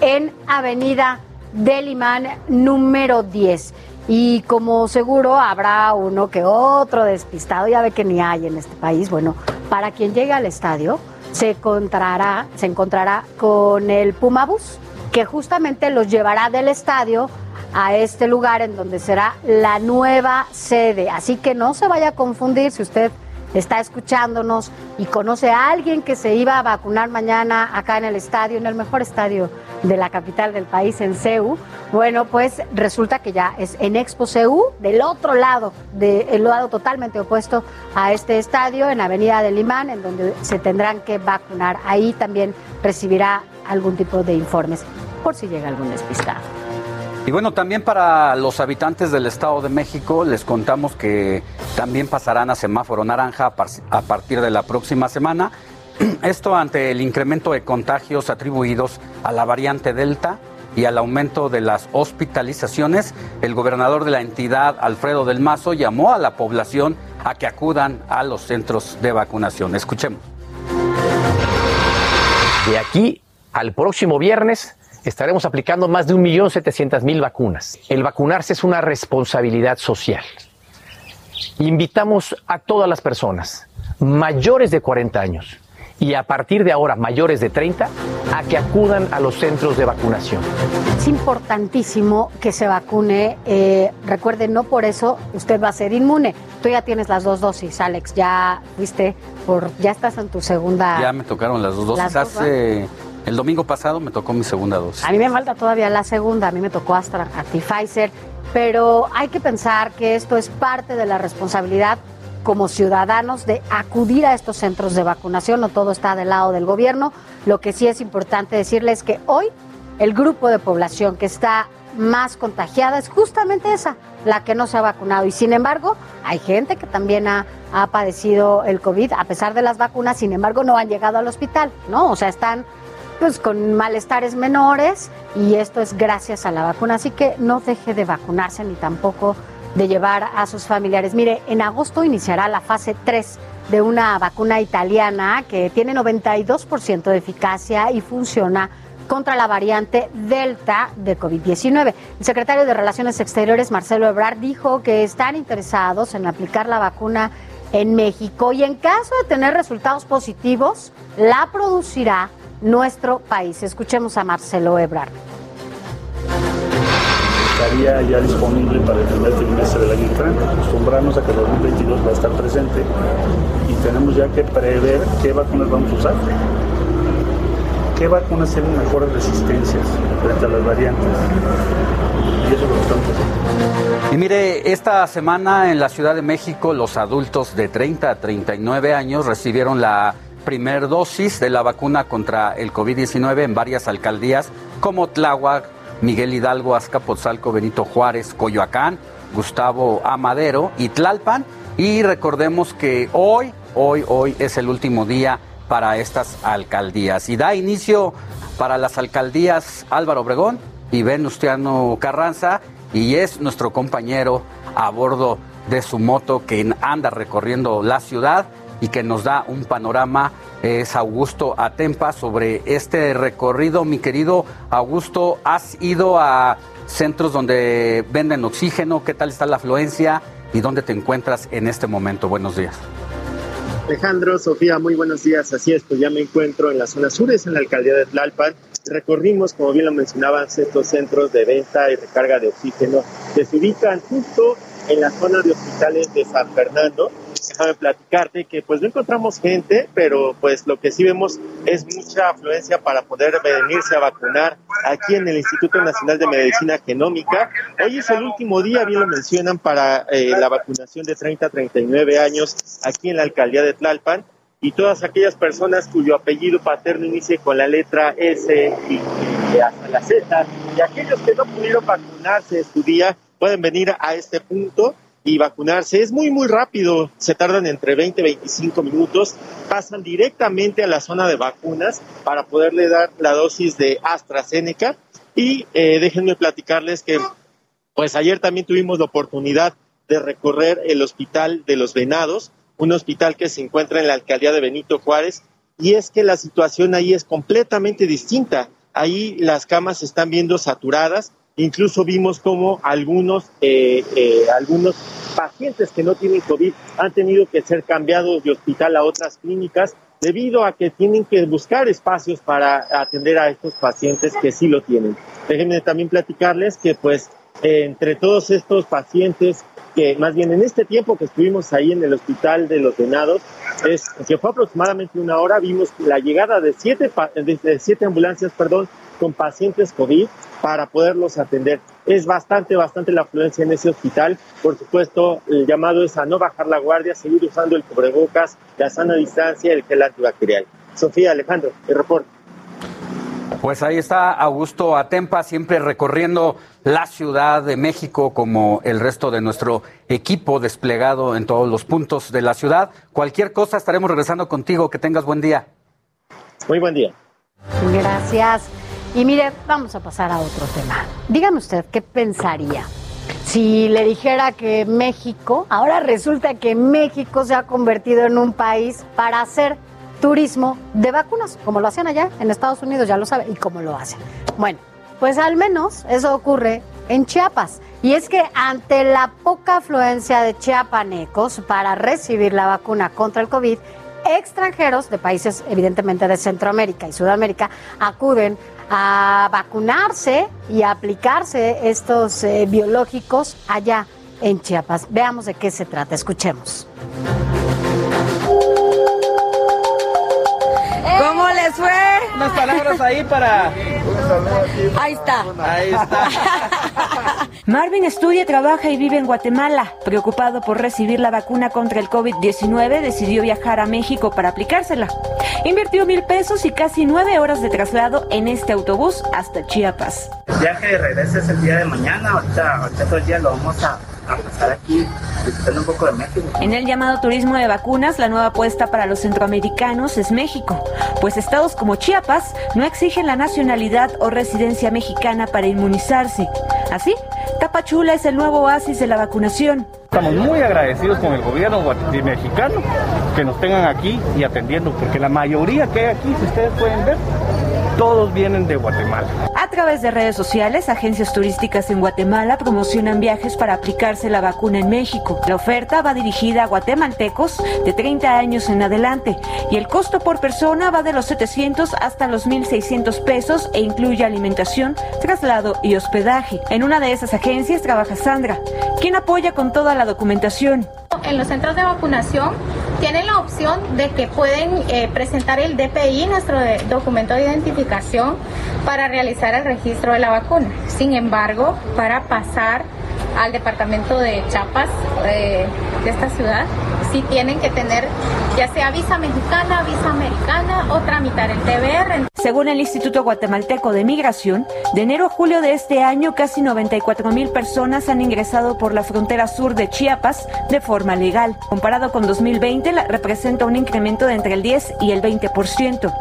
en Avenida del Imán número 10. Y como seguro habrá uno que otro despistado, ya ve que ni hay en este país. Bueno, para quien llegue al estadio se encontrará, se encontrará con el Pumabus, que justamente los llevará del estadio a este lugar en donde será la nueva sede. Así que no se vaya a confundir si usted está escuchándonos y conoce a alguien que se iba a vacunar mañana acá en el estadio, en el mejor estadio de la capital del país, en CEU, bueno, pues resulta que ya es en Expo CEU, del otro lado, del lado totalmente opuesto a este estadio, en Avenida del Imán, en donde se tendrán que vacunar. Ahí también recibirá algún tipo de informes, por si llega algún despistado. Y bueno, también para los habitantes del Estado de México les contamos que también pasarán a semáforo naranja a par- a partir de la próxima semana. Esto ante el incremento de contagios atribuidos a la variante Delta y al aumento de las hospitalizaciones. El gobernador de la entidad, Alfredo del Mazo, llamó a la población a que acudan a los centros de vacunación. Escuchemos. De aquí al próximo viernes estaremos aplicando más de 1.700.000 vacunas. El vacunarse es una responsabilidad social. Invitamos a todas las personas mayores de 40 años y a partir de ahora mayores de 30 a que acudan a los centros de vacunación. Es importantísimo que se vacune. Eh, recuerden, no por eso usted va a ser inmune. Tú ya tienes las dos dosis, Alex. Ya viste, por, ya estás en tu segunda. Ya me tocaron las dos dosis. Las dos, Hace el domingo pasado me tocó mi segunda dosis. A mí me falta todavía la segunda, a mí me tocó Astra, a Pfizer, pero hay que pensar que esto es parte de la responsabilidad como ciudadanos de acudir a estos centros de vacunación, no todo está del lado del gobierno. Lo que sí es importante decirles que hoy el grupo de población que está más contagiada es justamente esa, la que no se ha vacunado. Y sin embargo, hay gente que también ha, ha padecido el COVID a pesar de las vacunas, sin embargo, no han llegado al hospital, ¿no? O sea, están pues con malestares menores y esto es gracias a la vacuna. Así que no deje de vacunarse ni tampoco de llevar a sus familiares. Mire, en agosto iniciará la fase 3 de una vacuna italiana que tiene 92% de eficacia y funciona contra la variante Delta de COVID-19. El secretario de Relaciones Exteriores, Marcelo Ebrard, dijo que están interesados en aplicar la vacuna en México y en caso de tener resultados positivos, la producirá nuestro país. Escuchemos a Marcelo Ebrard. estaría ya disponible para el primer trimestre del año entrante. Acostumbrarnos a que el 2022 va a estar presente y tenemos ya que prever qué vacunas vamos a usar. ¿Qué vacunas tienen mejores resistencias frente a las variantes? Y eso es lo que estamos haciendo. Y mire, esta semana en la Ciudad de México los adultos de 30 a 39 años recibieron la primer dosis de la vacuna contra el COVID-19 en varias alcaldías como Tláhuac, Miguel Hidalgo, Azcapotzalco, Benito Juárez, Coyoacán, Gustavo Amadero y Tlalpan. Y recordemos que hoy, hoy, hoy es el último día para estas alcaldías. Y da inicio para las alcaldías Álvaro Obregón y Venustiano Carranza y es nuestro compañero a bordo de su moto que anda recorriendo la ciudad y que nos da un panorama. Es Augusto Atempa sobre este recorrido. Mi querido Augusto, ¿has ido a centros donde venden oxígeno? ¿Qué tal está la afluencia? ¿Y dónde te encuentras en este momento? Buenos días. Alejandro, Sofía, muy buenos días. Así es, pues ya me encuentro en la zona sur, es en la alcaldía de Tlalpan. Recorrimos, como bien lo mencionaban, estos centros de venta y recarga de oxígeno que se ubican justo en la zona de hospitales de San Fernando. Déjame platicarte que pues no encontramos gente, pero pues lo que sí vemos es mucha afluencia para poder venirse a vacunar aquí en el Instituto Nacional de Medicina Genómica. Hoy es el último día, bien lo mencionan, para eh, la vacunación de 30 a 39 años aquí en la alcaldía de Tlalpan y todas aquellas personas cuyo apellido paterno inicie con la letra S y, y hasta la Z, y aquellos que no pudieron vacunarse en su día, pueden venir a este punto y vacunarse. Es muy, muy rápido, se tardan entre 20 y 25 minutos, pasan directamente a la zona de vacunas para poderle dar la dosis de AstraZeneca y eh, déjenme platicarles que pues ayer también tuvimos la oportunidad de recorrer el hospital de los Venados, un hospital que se encuentra en la alcaldía de Benito Juárez, y es que la situación ahí es completamente distinta. Ahí las camas se están viendo saturadas, incluso vimos como algunos, eh, eh, algunos pacientes que no tienen COVID han tenido que ser cambiados de hospital a otras clínicas debido a que tienen que buscar espacios para atender a estos pacientes que sí lo tienen. Déjenme también platicarles que pues entre todos estos pacientes que más bien en este tiempo que estuvimos ahí en el hospital de los venados, es que fue aproximadamente una hora, vimos la llegada de siete, de siete ambulancias, perdón, con pacientes COVID para poderlos atender. Es bastante, bastante la afluencia en ese hospital. Por supuesto, el llamado es a no bajar la guardia, seguir usando el cubrebocas, la sana distancia, el gel antibacterial. Sofía, Alejandro, el reporte. Pues ahí está Augusto Atempa, siempre recorriendo la Ciudad de México como el resto de nuestro equipo desplegado en todos los puntos de la ciudad. Cualquier cosa estaremos regresando contigo. Que tengas buen día. Muy buen día. Gracias. Y mire, vamos a pasar a otro tema. Dígame usted, ¿qué pensaría? Si le dijera que México, ahora resulta que México se ha convertido en un país para hacer turismo de vacunas, como lo hacen allá en Estados Unidos, ya lo sabe, y como lo hacen. Bueno, pues al menos eso ocurre en Chiapas. Y es que ante la poca afluencia de chiapanecos para recibir la vacuna contra el COVID, extranjeros de países evidentemente de Centroamérica y Sudamérica acuden a vacunarse y a aplicarse estos eh, biológicos allá en Chiapas. Veamos de qué se trata, escuchemos. Les fue? Unas palabras ahí para. Ahí está. Ahí está. Marvin estudia, trabaja y vive en Guatemala. Preocupado por recibir la vacuna contra el COVID-19, decidió viajar a México para aplicársela. Invirtió mil pesos y casi nueve horas de traslado en este autobús hasta Chiapas. El viaje de regreso es el día de mañana. Ahorita, ahorita todo el día lo vamos a, a pasar aquí visitando un poco de México. En el llamado turismo de vacunas, la nueva apuesta para los centroamericanos es México, pues estados como Chiapas no exigen la nacionalidad o residencia mexicana para inmunizarse. Así, Tapachula es el nuevo oasis de la vacunación. Estamos muy agradecidos con el gobierno mexicano que nos tengan aquí y atendiendo, porque la mayoría que hay aquí, si ustedes pueden ver, todos vienen de Guatemala. Través de redes sociales, agencias turísticas en Guatemala promocionan viajes para aplicarse la vacuna en México. La oferta va dirigida a guatemaltecos de 30 años en adelante y el costo por persona va de los 700 hasta los 1.600 pesos e incluye alimentación, traslado y hospedaje. En una de esas agencias trabaja Sandra, quien apoya con toda la documentación. En los centros de vacunación tienen la opción de que pueden eh, presentar el DPI, nuestro documento de identificación, para realizar registro de la vacuna. Sin embargo, para pasar al departamento de Chiapas eh, de esta ciudad, sí tienen que tener ya sea visa mexicana, visa americana o tramitar el TBR. Según el Instituto Guatemalteco de Migración, de enero a julio de este año casi 94 mil personas han ingresado por la frontera sur de Chiapas de forma legal. Comparado con 2020, la- representa un incremento de entre el 10 y el 20%.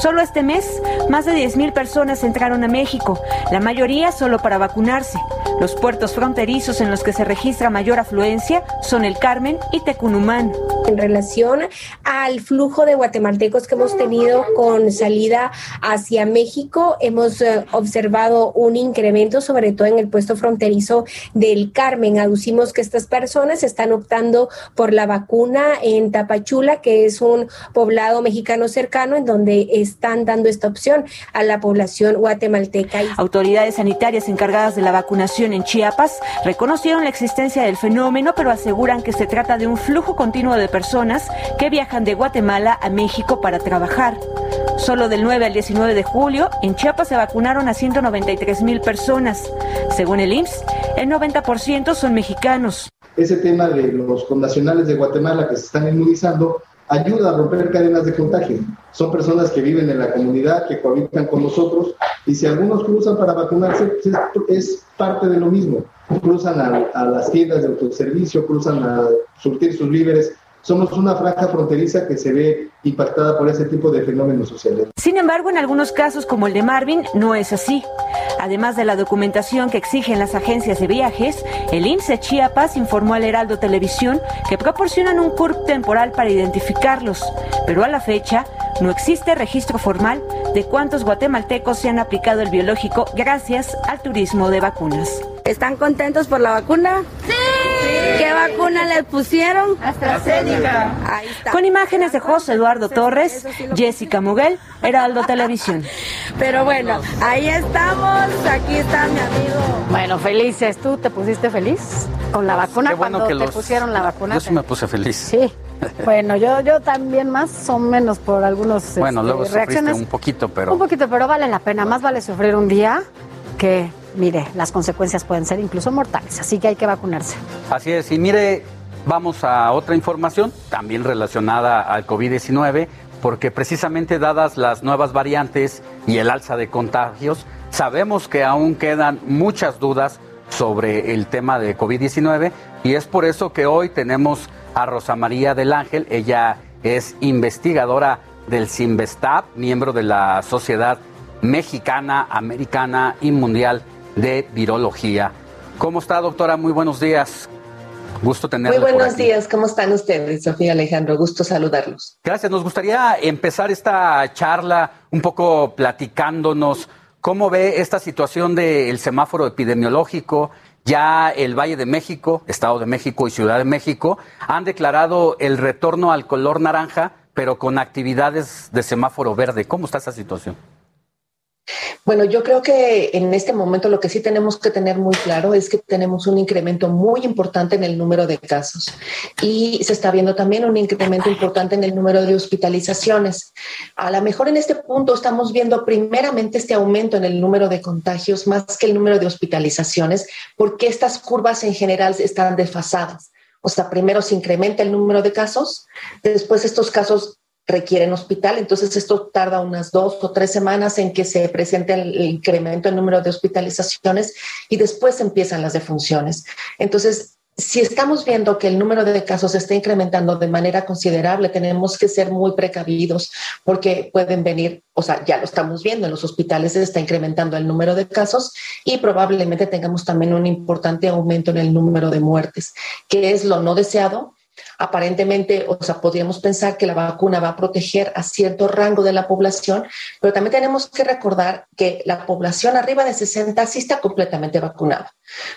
Solo este mes, más de 10 mil personas entraron a México, la mayoría solo para vacunarse. Los puertos fronterizos en los que se registra mayor afluencia son el Carmen y Tecunumán. en relación al flujo de guatemaltecos que hemos tenido con salida hacia México, hemos eh, observado un incremento, sobre todo en el puesto fronterizo del Carmen. Aducimos que estas personas están optando por la vacuna en Tapachula, que es un poblado mexicano cercano, en donde están dando esta opción a la población guatemalteca. Autoridades sanitarias encargadas de la vacunación en Chiapas reconocieron la existencia del fenómeno, pero aseguran que se trata de un flujo continuo de personas que viajan de Guatemala a México para trabajar. Solo del 9 al 19 de julio, en Chiapas se vacunaron a 193 mil personas. Según el IMSS, el 90% son mexicanos. ese tema de los connacionales de Guatemala que se están inmunizando ayuda a romper cadenas de contagio. Son personas que viven en la comunidad, que cohabitan con nosotros, y si algunos cruzan para vacunarse, pues es, parte de lo mismo. Cruzan a, a las tiendas de autoservicio, cruzan a surtir sus víveres. Somos una franja fronteriza que se ve impactada por ese tipo de fenómenos sociales. Sin embargo, en algunos casos como el de Marvin, no es así. Además de la documentación que exigen las agencias de viajes, el INSE Chiapas informó al Heraldo Televisión que proporcionan un CURP temporal para identificarlos, pero a la fecha no existe registro formal de cuántos guatemaltecos se han aplicado el biológico gracias al turismo de vacunas. ¿Están contentos por la vacuna? Sí. ¿Qué vacuna les pusieron? AstraZeneca. Ahí está. Con imágenes de José Eduardo Torres, Jessica Muguel, Heraldo Televisión. Pero bueno, ahí estamos, aquí está mi amigo. Bueno, felices. ¿Tú te pusiste feliz? con la vacuna qué bueno cuando que te los- pusieron la vacuna. Yo sí me puse feliz. Sí. Bueno, yo, yo también más o menos por algunos Bueno, este, luego sufriste reacciones. un poquito, pero... Un poquito, pero vale la pena. Más vale sufrir un día que, mire, las consecuencias pueden ser incluso mortales. Así que hay que vacunarse. Así es, y mire, vamos a otra información también relacionada al COVID-19, porque precisamente dadas las nuevas variantes y el alza de contagios, sabemos que aún quedan muchas dudas sobre el tema de COVID-19 y es por eso que hoy tenemos a Rosa María del Ángel, ella es investigadora del CIMBESTAP, miembro de la Sociedad Mexicana, Americana y Mundial de Virología. ¿Cómo está, doctora? Muy buenos días. Gusto tenerla. Muy buenos días, ¿cómo están ustedes, Sofía Alejandro? Gusto saludarlos. Gracias. Nos gustaría empezar esta charla un poco platicándonos cómo ve esta situación del semáforo epidemiológico. Ya el Valle de México, Estado de México y Ciudad de México han declarado el retorno al color naranja, pero con actividades de semáforo verde. ¿Cómo está esa situación? Bueno, yo creo que en este momento lo que sí tenemos que tener muy claro es que tenemos un incremento muy importante en el número de casos y se está viendo también un incremento importante en el número de hospitalizaciones. A lo mejor en este punto estamos viendo primeramente este aumento en el número de contagios más que el número de hospitalizaciones porque estas curvas en general están desfasadas. O sea, primero se incrementa el número de casos, después estos casos requieren hospital, entonces esto tarda unas dos o tres semanas en que se presente el, incremento en número de hospitalizaciones y después empiezan las defunciones. Entonces, si estamos viendo que el número de casos está incrementando de manera considerable, tenemos que ser muy precavidos porque pueden venir, o sea, ya lo estamos viendo, en los hospitales se está incrementando el número de casos y probablemente tengamos también un importante aumento en el número de muertes, que es lo no deseado aparentemente, o sea, podríamos pensar que la vacuna va a proteger a cierto rango de la población, pero también tenemos que recordar que la población arriba de 60 sí está completamente vacunada,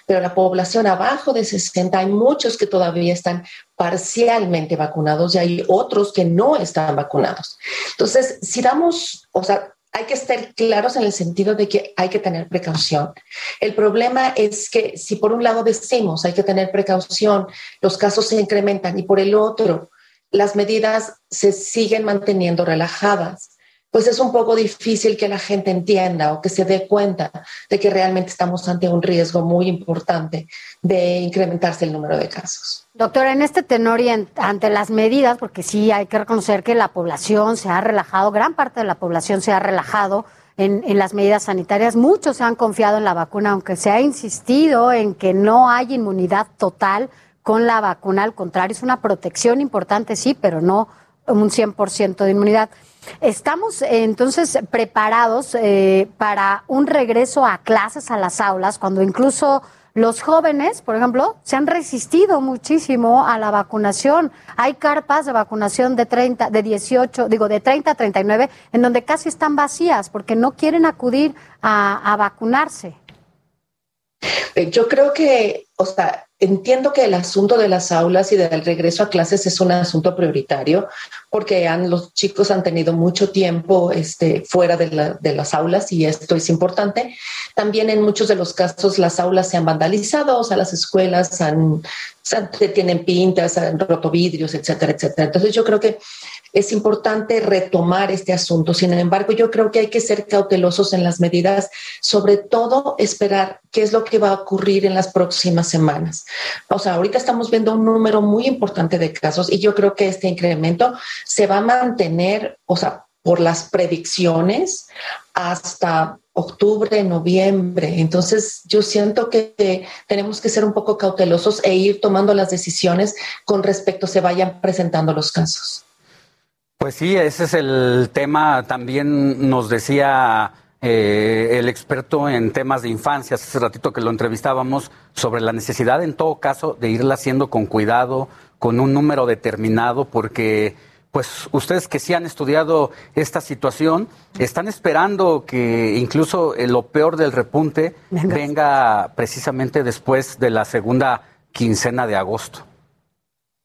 pero la población abajo de 60 hay muchos que todavía están parcialmente vacunados y hay otros que no están vacunados. Entonces, si damos, o sea, hay que estar claros en el sentido de que hay que tener precaución. El problema es que si por un lado decimos hay que tener precaución, los casos se incrementan y por el otro las medidas se siguen manteniendo relajadas, pues es un poco difícil que la gente entienda o que se dé cuenta de que realmente estamos ante un riesgo muy importante de incrementarse el número de casos. Doctora, en este tenor y ante las medidas, porque sí hay que reconocer que la población se ha relajado, gran parte de la población se ha relajado en, en las medidas sanitarias, muchos se han confiado en la vacuna, aunque se ha insistido en que no hay inmunidad total con la vacuna, al contrario, es una protección importante, sí, pero no un 100% de inmunidad. ¿Estamos eh, entonces preparados eh, para un regreso a clases, a las aulas, cuando incluso los jóvenes, por ejemplo, se han resistido muchísimo a la vacunación? Hay carpas de vacunación de 30, de 18, digo, de 30 a 39, en donde casi están vacías porque no quieren acudir a, vacunarse. Eh, Yo creo que, o sea, entiendo que el asunto de las aulas y del regreso a clases es un asunto prioritario porque han, los chicos han tenido mucho tiempo este, fuera de, la- de las aulas y esto es importante. También en muchos de los casos las aulas se han vandalizado, o sea, las escuelas han, se han- tienen pintas, han roto vidrios, etcétera, etcétera. Entonces yo creo que es importante retomar este asunto. Sin embargo, yo creo que hay que ser cautelosos en las medidas, sobre todo esperar qué es lo que va a ocurrir en las próximas semanas. O sea, ahorita estamos viendo un número muy importante de casos y yo creo que este incremento se va a mantener, o sea, por las predicciones hasta octubre, noviembre. Entonces, yo siento que tenemos que ser un poco cautelosos e ir tomando las decisiones con respecto se vayan presentando los casos. Pues sí, ese es el tema. También nos decía eh, el experto en temas de infancia, hace ratito que lo entrevistábamos, sobre la necesidad en todo caso de irla haciendo con cuidado, con un número determinado, porque pues ustedes que sí han estudiado esta situación, están esperando que incluso eh, lo peor del repunte Venga. venga precisamente después de la segunda quincena de agosto.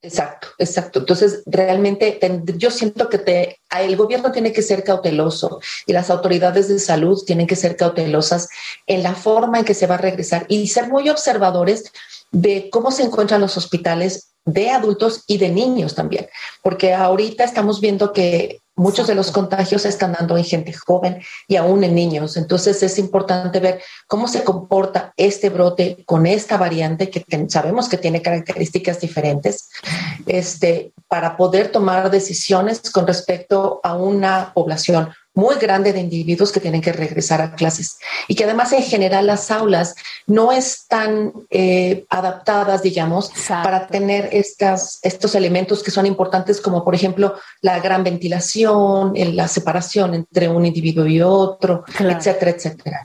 Exacto, exacto. Entonces, realmente ten- yo siento que te, el gobierno tiene que ser cauteloso y las autoridades de salud tienen que ser cautelosas en la forma en que se va a regresar y ser muy observadores de cómo se encuentran los hospitales de adultos y de niños también, porque ahorita estamos viendo que muchos de los contagios se están dando en gente joven y aún en niños. Entonces es importante ver cómo se comporta este brote con esta variante que sabemos que tiene características diferentes, este, para poder tomar decisiones con respecto a una población muy grande de individuos que tienen que regresar a clases y que además en general las aulas no están eh, adaptadas, digamos, para tener estas, estos elementos que son importantes como por ejemplo la gran ventilación, la separación entre un individuo y otro, etcétera, etcétera.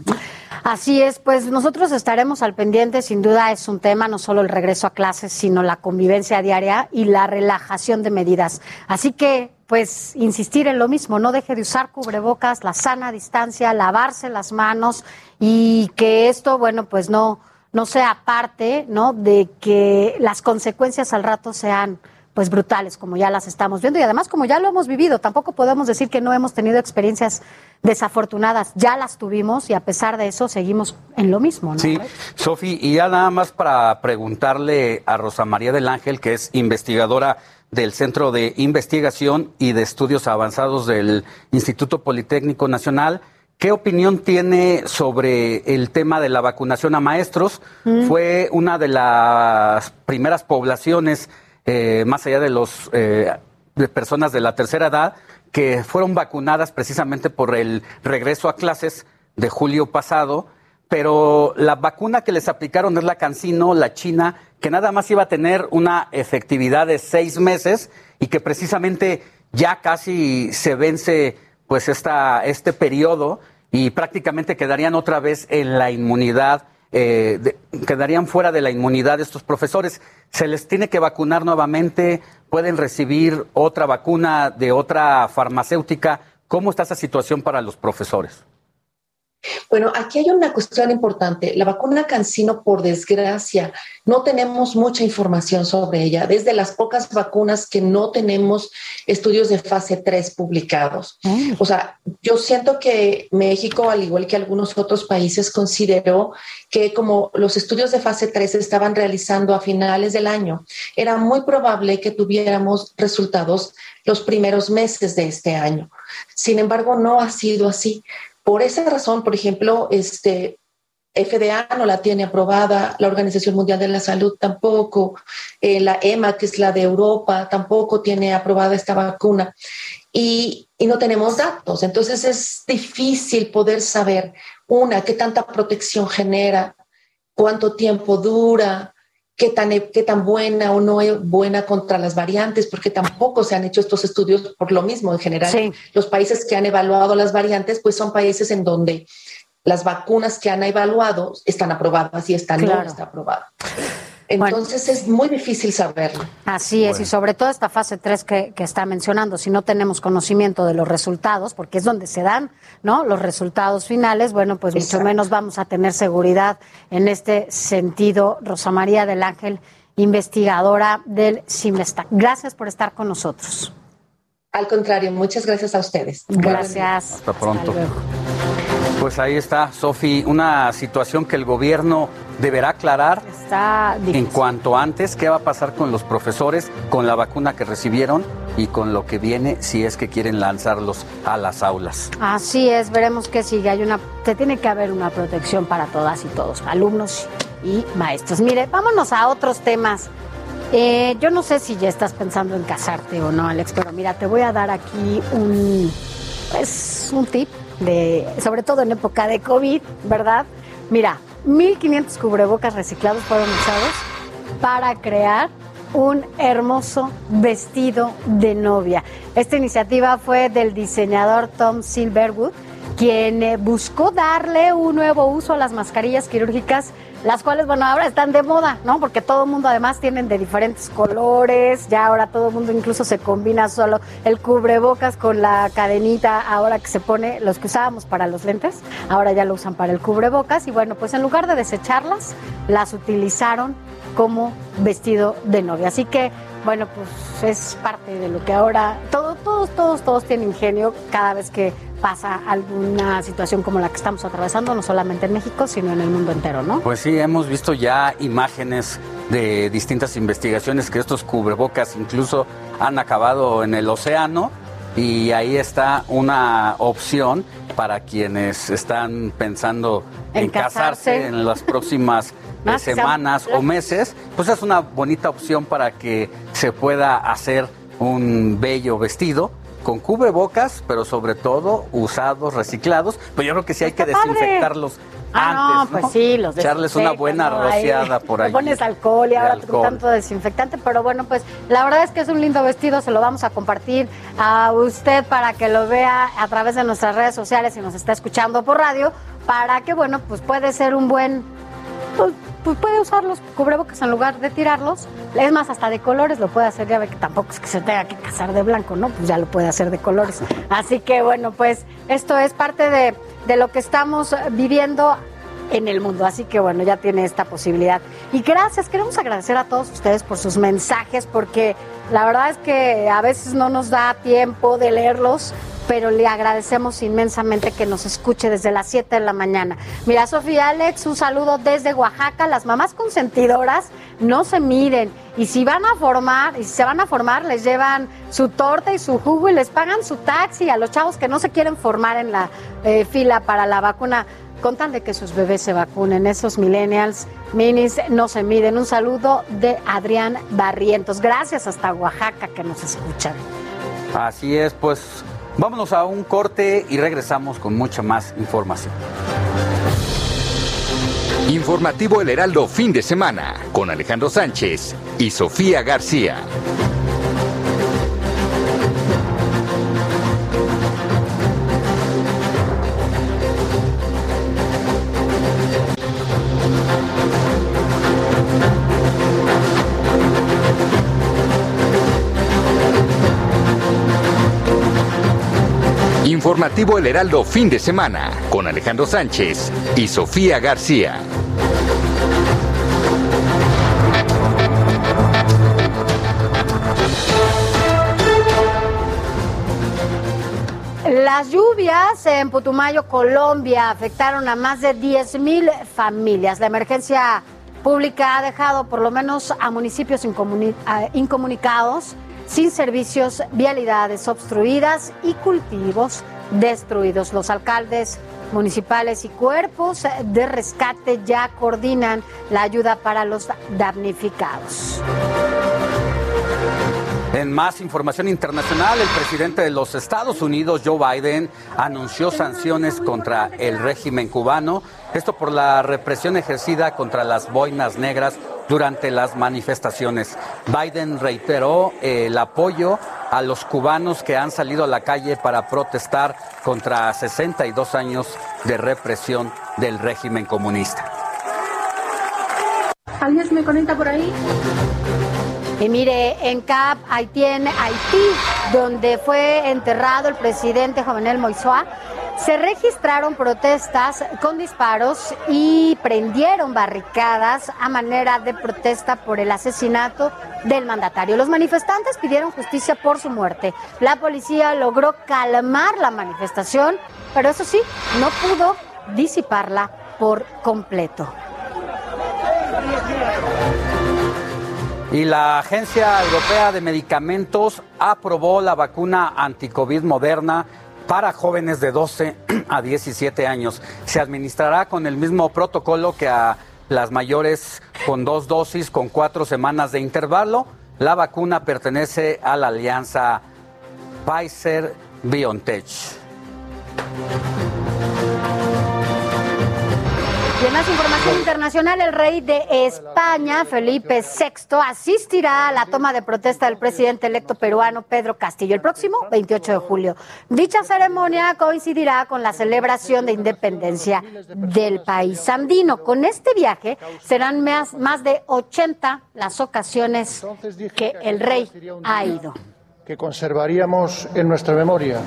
Así es, pues nosotros estaremos al pendiente, sin duda es un tema, no solo el regreso a clases, sino la convivencia diaria y la relajación de medidas. Así que pues insistir en lo mismo, no deje de usar cubrebocas, la sana distancia, lavarse las manos y que esto, bueno, pues no, no sea parte, ¿no? De que las consecuencias al rato sean pues brutales, como ya las estamos viendo y además como ya lo hemos vivido, tampoco podemos decir que no hemos tenido experiencias desafortunadas, ya las tuvimos y a pesar de eso seguimos en lo mismo. Sí, Sofi, y ya nada más para preguntarle a Rosa María del Ángel, que es investigadora del Centro de Investigación y de Estudios Avanzados del Instituto Politécnico Nacional. ¿Qué opinión tiene sobre el tema de la vacunación a maestros? Mm. Fue una de las primeras poblaciones, eh, más allá de los eh, de personas de la tercera edad, que fueron vacunadas precisamente por el regreso a clases de julio pasado pero la vacuna que les aplicaron es la Cancino, la China, que nada más iba a tener una efectividad de seis meses y que precisamente ya casi se vence pues esta, este periodo y prácticamente quedarían otra vez en la inmunidad, eh, quedarían fuera de la inmunidad estos profesores. Se les tiene que vacunar nuevamente, pueden recibir otra vacuna de otra farmacéutica. ¿Cómo está esa situación para los profesores? Bueno, aquí hay una cuestión importante. La vacuna Cancino, por desgracia, no tenemos mucha información sobre ella. Desde las pocas vacunas que no tenemos estudios de fase 3 publicados. Mm. O sea, yo siento que México, al igual que algunos otros países, consideró que como los estudios de fase 3 se estaban realizando a finales del año, era muy probable que tuviéramos resultados los primeros meses de este año. Sin embargo, no ha sido así. Por esa razón, por ejemplo, este, FDA no la tiene aprobada, la Organización Mundial de la Salud tampoco, eh, la EMA, que es la de Europa, tampoco tiene aprobada esta vacuna y, y, no tenemos datos. Entonces es difícil poder saber, una, qué tanta protección genera, cuánto tiempo dura, qué tan, qué tan buena o no es buena contra las variantes, porque tampoco se han hecho estos estudios por lo mismo. En general, los países que han evaluado las variantes, pues son países en donde las vacunas que han evaluado están aprobadas y esta no está aprobada. Entonces es muy difícil saberlo. Así es, y sobre todo esta fase 3 que, está mencionando, si no tenemos conocimiento de los resultados, porque es donde se dan ¿no? los resultados finales, bueno, pues mucho menos vamos a tener seguridad en este sentido. Rosa María del Ángel, investigadora del CIMESTAC. Gracias por estar con nosotros. Al contrario, muchas gracias a ustedes. Gracias. Hasta pronto. Pues ahí está, Sofi, una situación que el gobierno deberá aclarar en cuanto antes qué va a pasar con los profesores, con la vacuna que recibieron y con lo que viene si es que quieren lanzarlos a las aulas. Así es, veremos que sigue. Hay una, se tiene que haber una protección para todas y todos, alumnos y maestros. Mire, vámonos a otros temas. Eh, yo no sé si ya estás pensando en casarte o no, Alex, pero mira, te voy a dar aquí un, pues, un tip de, sobre todo en época de COVID, ¿verdad? Mira, 1.500 cubrebocas reciclados fueron usados para crear un hermoso vestido de novia. Esta iniciativa fue del diseñador Tom Silverwood, quien eh, buscó darle un nuevo uso a las mascarillas quirúrgicas las cuales, bueno, ahora están de moda, ¿no? Porque todo el mundo además tienen de diferentes colores, ya ahora todo el mundo incluso se combina solo el cubrebocas con la cadenita, ahora que se pone, los que usábamos para los lentes, ahora ya lo usan para el cubrebocas y bueno, pues en lugar de desecharlas, las utilizaron como vestido de novia. Así que, bueno, pues es parte de lo que ahora, todo, todos, todos, todos tienen ingenio cada vez que pasa alguna situación como la que estamos atravesando, no solamente en México, sino en el mundo entero, ¿no? Pues sí, hemos visto ya imágenes de distintas investigaciones que estos cubrebocas incluso han acabado en el océano y ahí está una opción para quienes están pensando en, casarse. en las próximas eh, semanas o meses, pues es una bonita opción para que se pueda hacer un bello vestido con cubrebocas, pero sobre todo usados, reciclados. Pero yo creo que sí hay que desinfectarlos Ah, antes, no, pues sí, los Echarles una buena ¿no? rociada Ahí por ahí. Pones alcohol y ahora alcohol. tanto desinfectante, pero bueno, pues la verdad es que es un lindo vestido, se lo vamos a compartir a usted para que lo vea a través de nuestras redes sociales y nos está escuchando por radio, para que, bueno, pues puede ser un buen... Pues, pues puede usar los cubrebocas en lugar de tirarlos. Es más, hasta de colores lo puede hacer. Ya ve que tampoco es que se tenga que casar de blanco, ¿no? Pues ya lo puede hacer de colores. Así que bueno, pues esto es parte de, de lo que estamos viviendo en el mundo. Así que bueno, ya tiene esta posibilidad. Y gracias, queremos agradecer a todos ustedes por sus mensajes, porque la verdad es que a veces no nos da tiempo de leerlos, pero le agradecemos inmensamente que nos escuche desde las 7 de la mañana. Mira, Sofía Alex, un saludo desde Oaxaca. Las mamás consentidoras no se miden. Y si van a formar, y si se van a formar, les llevan su torta y su jugo y les pagan su taxi a los chavos que no se quieren formar en la eh, fila para la vacuna con tal de que sus bebés se vacunen. Esos millennials minis no se miden. Un saludo de Adrián Barrientos. Gracias hasta Oaxaca que nos escuchan. Así es, pues vámonos a un corte y regresamos con mucha más información. Informativo El Heraldo fin de semana con Alejandro Sánchez y Sofía García. Informativo El Heraldo fin de semana con Alejandro Sánchez y Sofía García. Las lluvias en Putumayo, Colombia, afectaron a más de 10 mil familias. La emergencia pública ha dejado por lo menos a municipios incomunicados, sin servicios, vialidades obstruidas y cultivos destruidos. Los alcaldes municipales y cuerpos de rescate ya coordinan la ayuda para los damnificados. En más información internacional, el presidente de los Estados Unidos, Joe Biden, anunció sanciones contra el régimen cubano, esto por la represión ejercida contra las boinas negras durante las manifestaciones. Biden reiteró eh, el apoyo a los cubanos que han salido a la calle para protestar contra 62 años de represión del régimen comunista. ¿Alguien se me conecta por ahí? Y mire, en Cap, Haití, en Haití, donde fue enterrado el presidente Jovenel Moïse, se registraron protestas con disparos y prendieron barricadas a manera de protesta por el asesinato del mandatario. Los manifestantes pidieron justicia por su muerte. La policía logró calmar la manifestación, pero eso sí, no pudo disiparla por completo. Y la Agencia Europea de Medicamentos aprobó la vacuna anticovid moderna para jóvenes de 12 a 17 años. Se administrará con el mismo protocolo que a las mayores con dos dosis con cuatro semanas de intervalo. La vacuna pertenece a la alianza Pfizer BioNTech. Y en más información internacional, el rey de España, Felipe VI, asistirá a la toma de protesta del presidente electo peruano Pedro Castillo el próximo 28 de julio. Dicha ceremonia coincidirá con la celebración de independencia del país andino. Con este viaje serán más, más de 80 las ocasiones que el rey ha ido. que conservaríamos en nuestra memoria.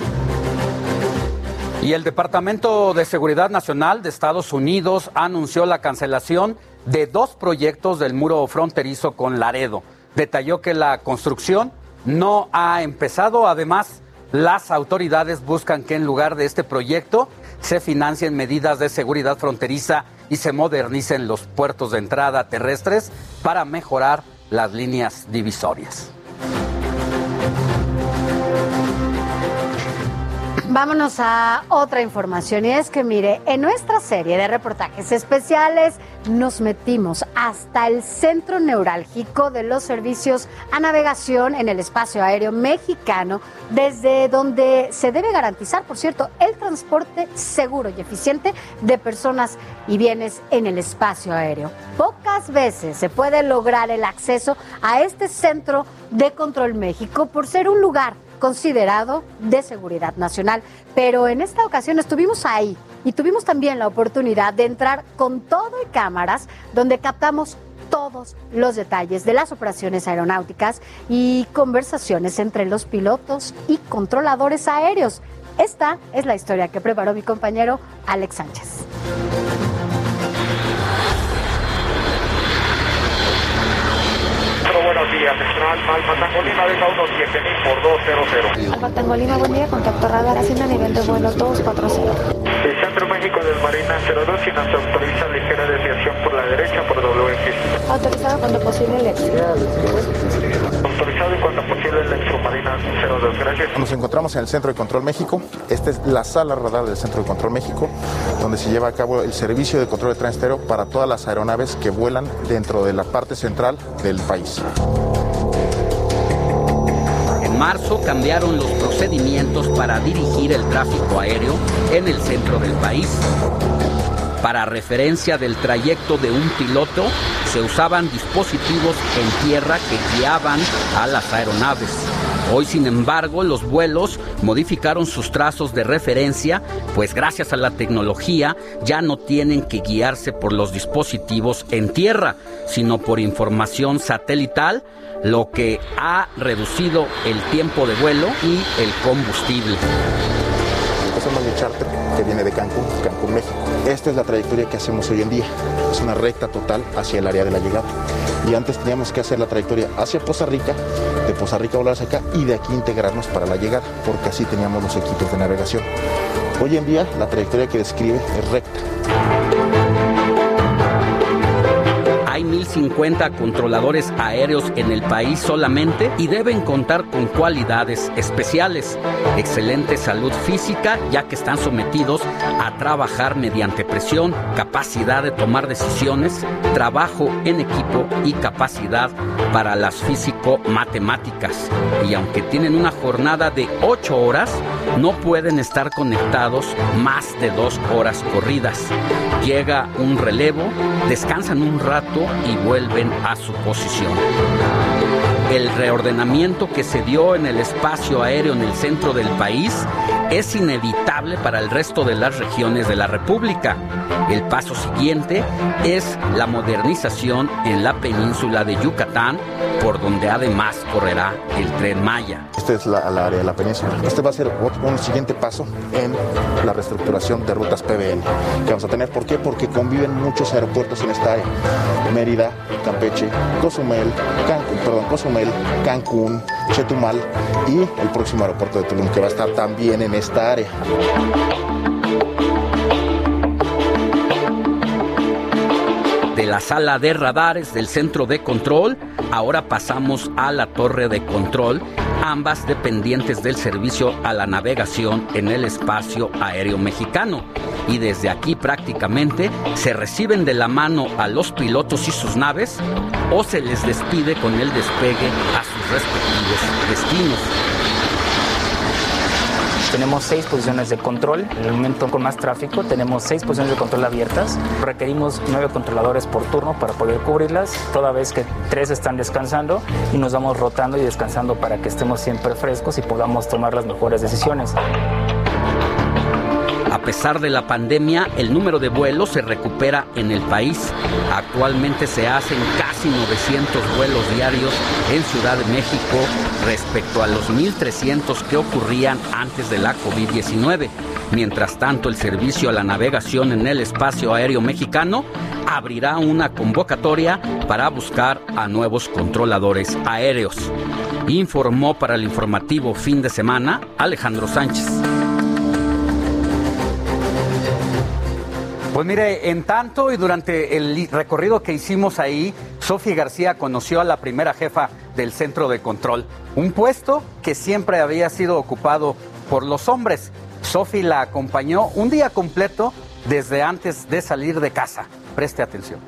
Y el Departamento de Seguridad Nacional de Estados Unidos anunció la cancelación de dos proyectos del muro fronterizo con Laredo. Detalló que la construcción no ha empezado, además las autoridades buscan que en lugar de este proyecto se financien medidas de seguridad fronteriza y se modernicen los puertos de entrada terrestres para mejorar las líneas divisorias. Vámonos a otra información y es que mire, en nuestra serie de reportajes especiales nos metimos hasta el centro neurálgico de los servicios a navegación en el espacio aéreo mexicano, desde donde se debe garantizar, por cierto, el transporte seguro y eficiente de personas y bienes en el espacio aéreo. Pocas veces se puede lograr el acceso a este centro de control México por ser un lugar considerado de seguridad nacional. Pero en esta ocasión estuvimos ahí y tuvimos también la oportunidad de entrar con todo y cámaras donde captamos todos los detalles de las operaciones aeronáuticas y conversaciones entre los pilotos y controladores aéreos. Esta es la historia que preparó mi compañero Alex Sánchez. Alfa Tangolima, venga 17000 por 200. Alfa Tangolima, buen día, contacto radar, haciendo a nivel de vuelo 240. El Centro México del Marina 02 y nos autoriza ligera desviación por la derecha por WX. Autorizado cuando posible el Y cuando posible el Marina 02, gracias. Nos encontramos en el Centro de Control México. Esta es la sala radar del Centro de Control México, donde se lleva a cabo el servicio de control de transitero para todas las aeronaves que vuelan dentro de la parte central del país. En marzo cambiaron los procedimientos para dirigir el tráfico aéreo en el centro del país. Para referencia del trayecto de un piloto, se usaban dispositivos en tierra que guiaban a las aeronaves. Hoy, sin embargo, los vuelos modificaron sus trazos de referencia, pues gracias a la tecnología ya no tienen que guiarse por los dispositivos en tierra, sino por información satelital, lo que ha reducido el tiempo de vuelo y el combustible viene de Cancún, Cancún, México. Esta es la trayectoria que hacemos hoy en día. Es una recta total hacia el área de la llegada. Y antes teníamos que hacer la trayectoria hacia Poza Rica, de Poza Rica volar hacia acá y de aquí integrarnos para la llegada, porque así teníamos los equipos de navegación. Hoy en día la trayectoria que describe es recta. 1.050 controladores aéreos en el país solamente y deben contar con cualidades especiales. Excelente salud física, ya que están sometidos a trabajar mediante presión, capacidad de tomar decisiones, trabajo en equipo y capacidad para las físico-matemáticas. Y aunque tienen una jornada de 8 horas, no pueden estar conectados más de 2 horas corridas. Llega un relevo, descansan un rato y vuelven a su posición. El reordenamiento que se dio en el espacio aéreo en el centro del país es inevitable para el resto de las regiones de la República. El paso siguiente es la modernización en la península de Yucatán, por donde además correrá el tren Maya. Esta es la, área de la península. Este va a ser un siguiente paso en la reestructuración de rutas PBN que vamos a tener. ¿Por qué? Porque conviven muchos aeropuertos en esta área. Mérida, Campeche, Cozumel, Cancún, perdón, Cozumel, Cancún, Chetumal y el próximo aeropuerto de Tulum que va a estar también en esta área. De la sala de radares del centro de control, ahora pasamos a la torre de control, ambas dependientes del servicio a la navegación en el espacio aéreo mexicano. Y desde aquí prácticamente se reciben de la mano a los pilotos y sus naves o se les despide con el despegue a sus respectivos destinos. Tenemos seis posiciones de control. En el momento con más tráfico tenemos seis posiciones de control abiertas. Requerimos nueve controladores por turno para poder cubrirlas, toda vez que tres están descansando y nos vamos rotando y descansando para que estemos siempre frescos y podamos tomar las mejores decisiones. A pesar de la pandemia, el número de vuelos se recupera en el país. Actualmente se hacen casi 900 vuelos diarios en Ciudad de México respecto a los 1.300 que ocurrían antes de la COVID-19. Mientras tanto, el servicio a la navegación en el espacio aéreo mexicano abrirá una convocatoria para buscar a nuevos controladores aéreos. Informó para el informativo fin de semana Alejandro Sánchez. Pues mire, en tanto y durante el recorrido que hicimos ahí, Sofía García conoció a la primera jefa del centro de control, un puesto que siempre había sido ocupado por los hombres. Sofía la acompañó un día completo desde antes de salir de casa. Preste atención.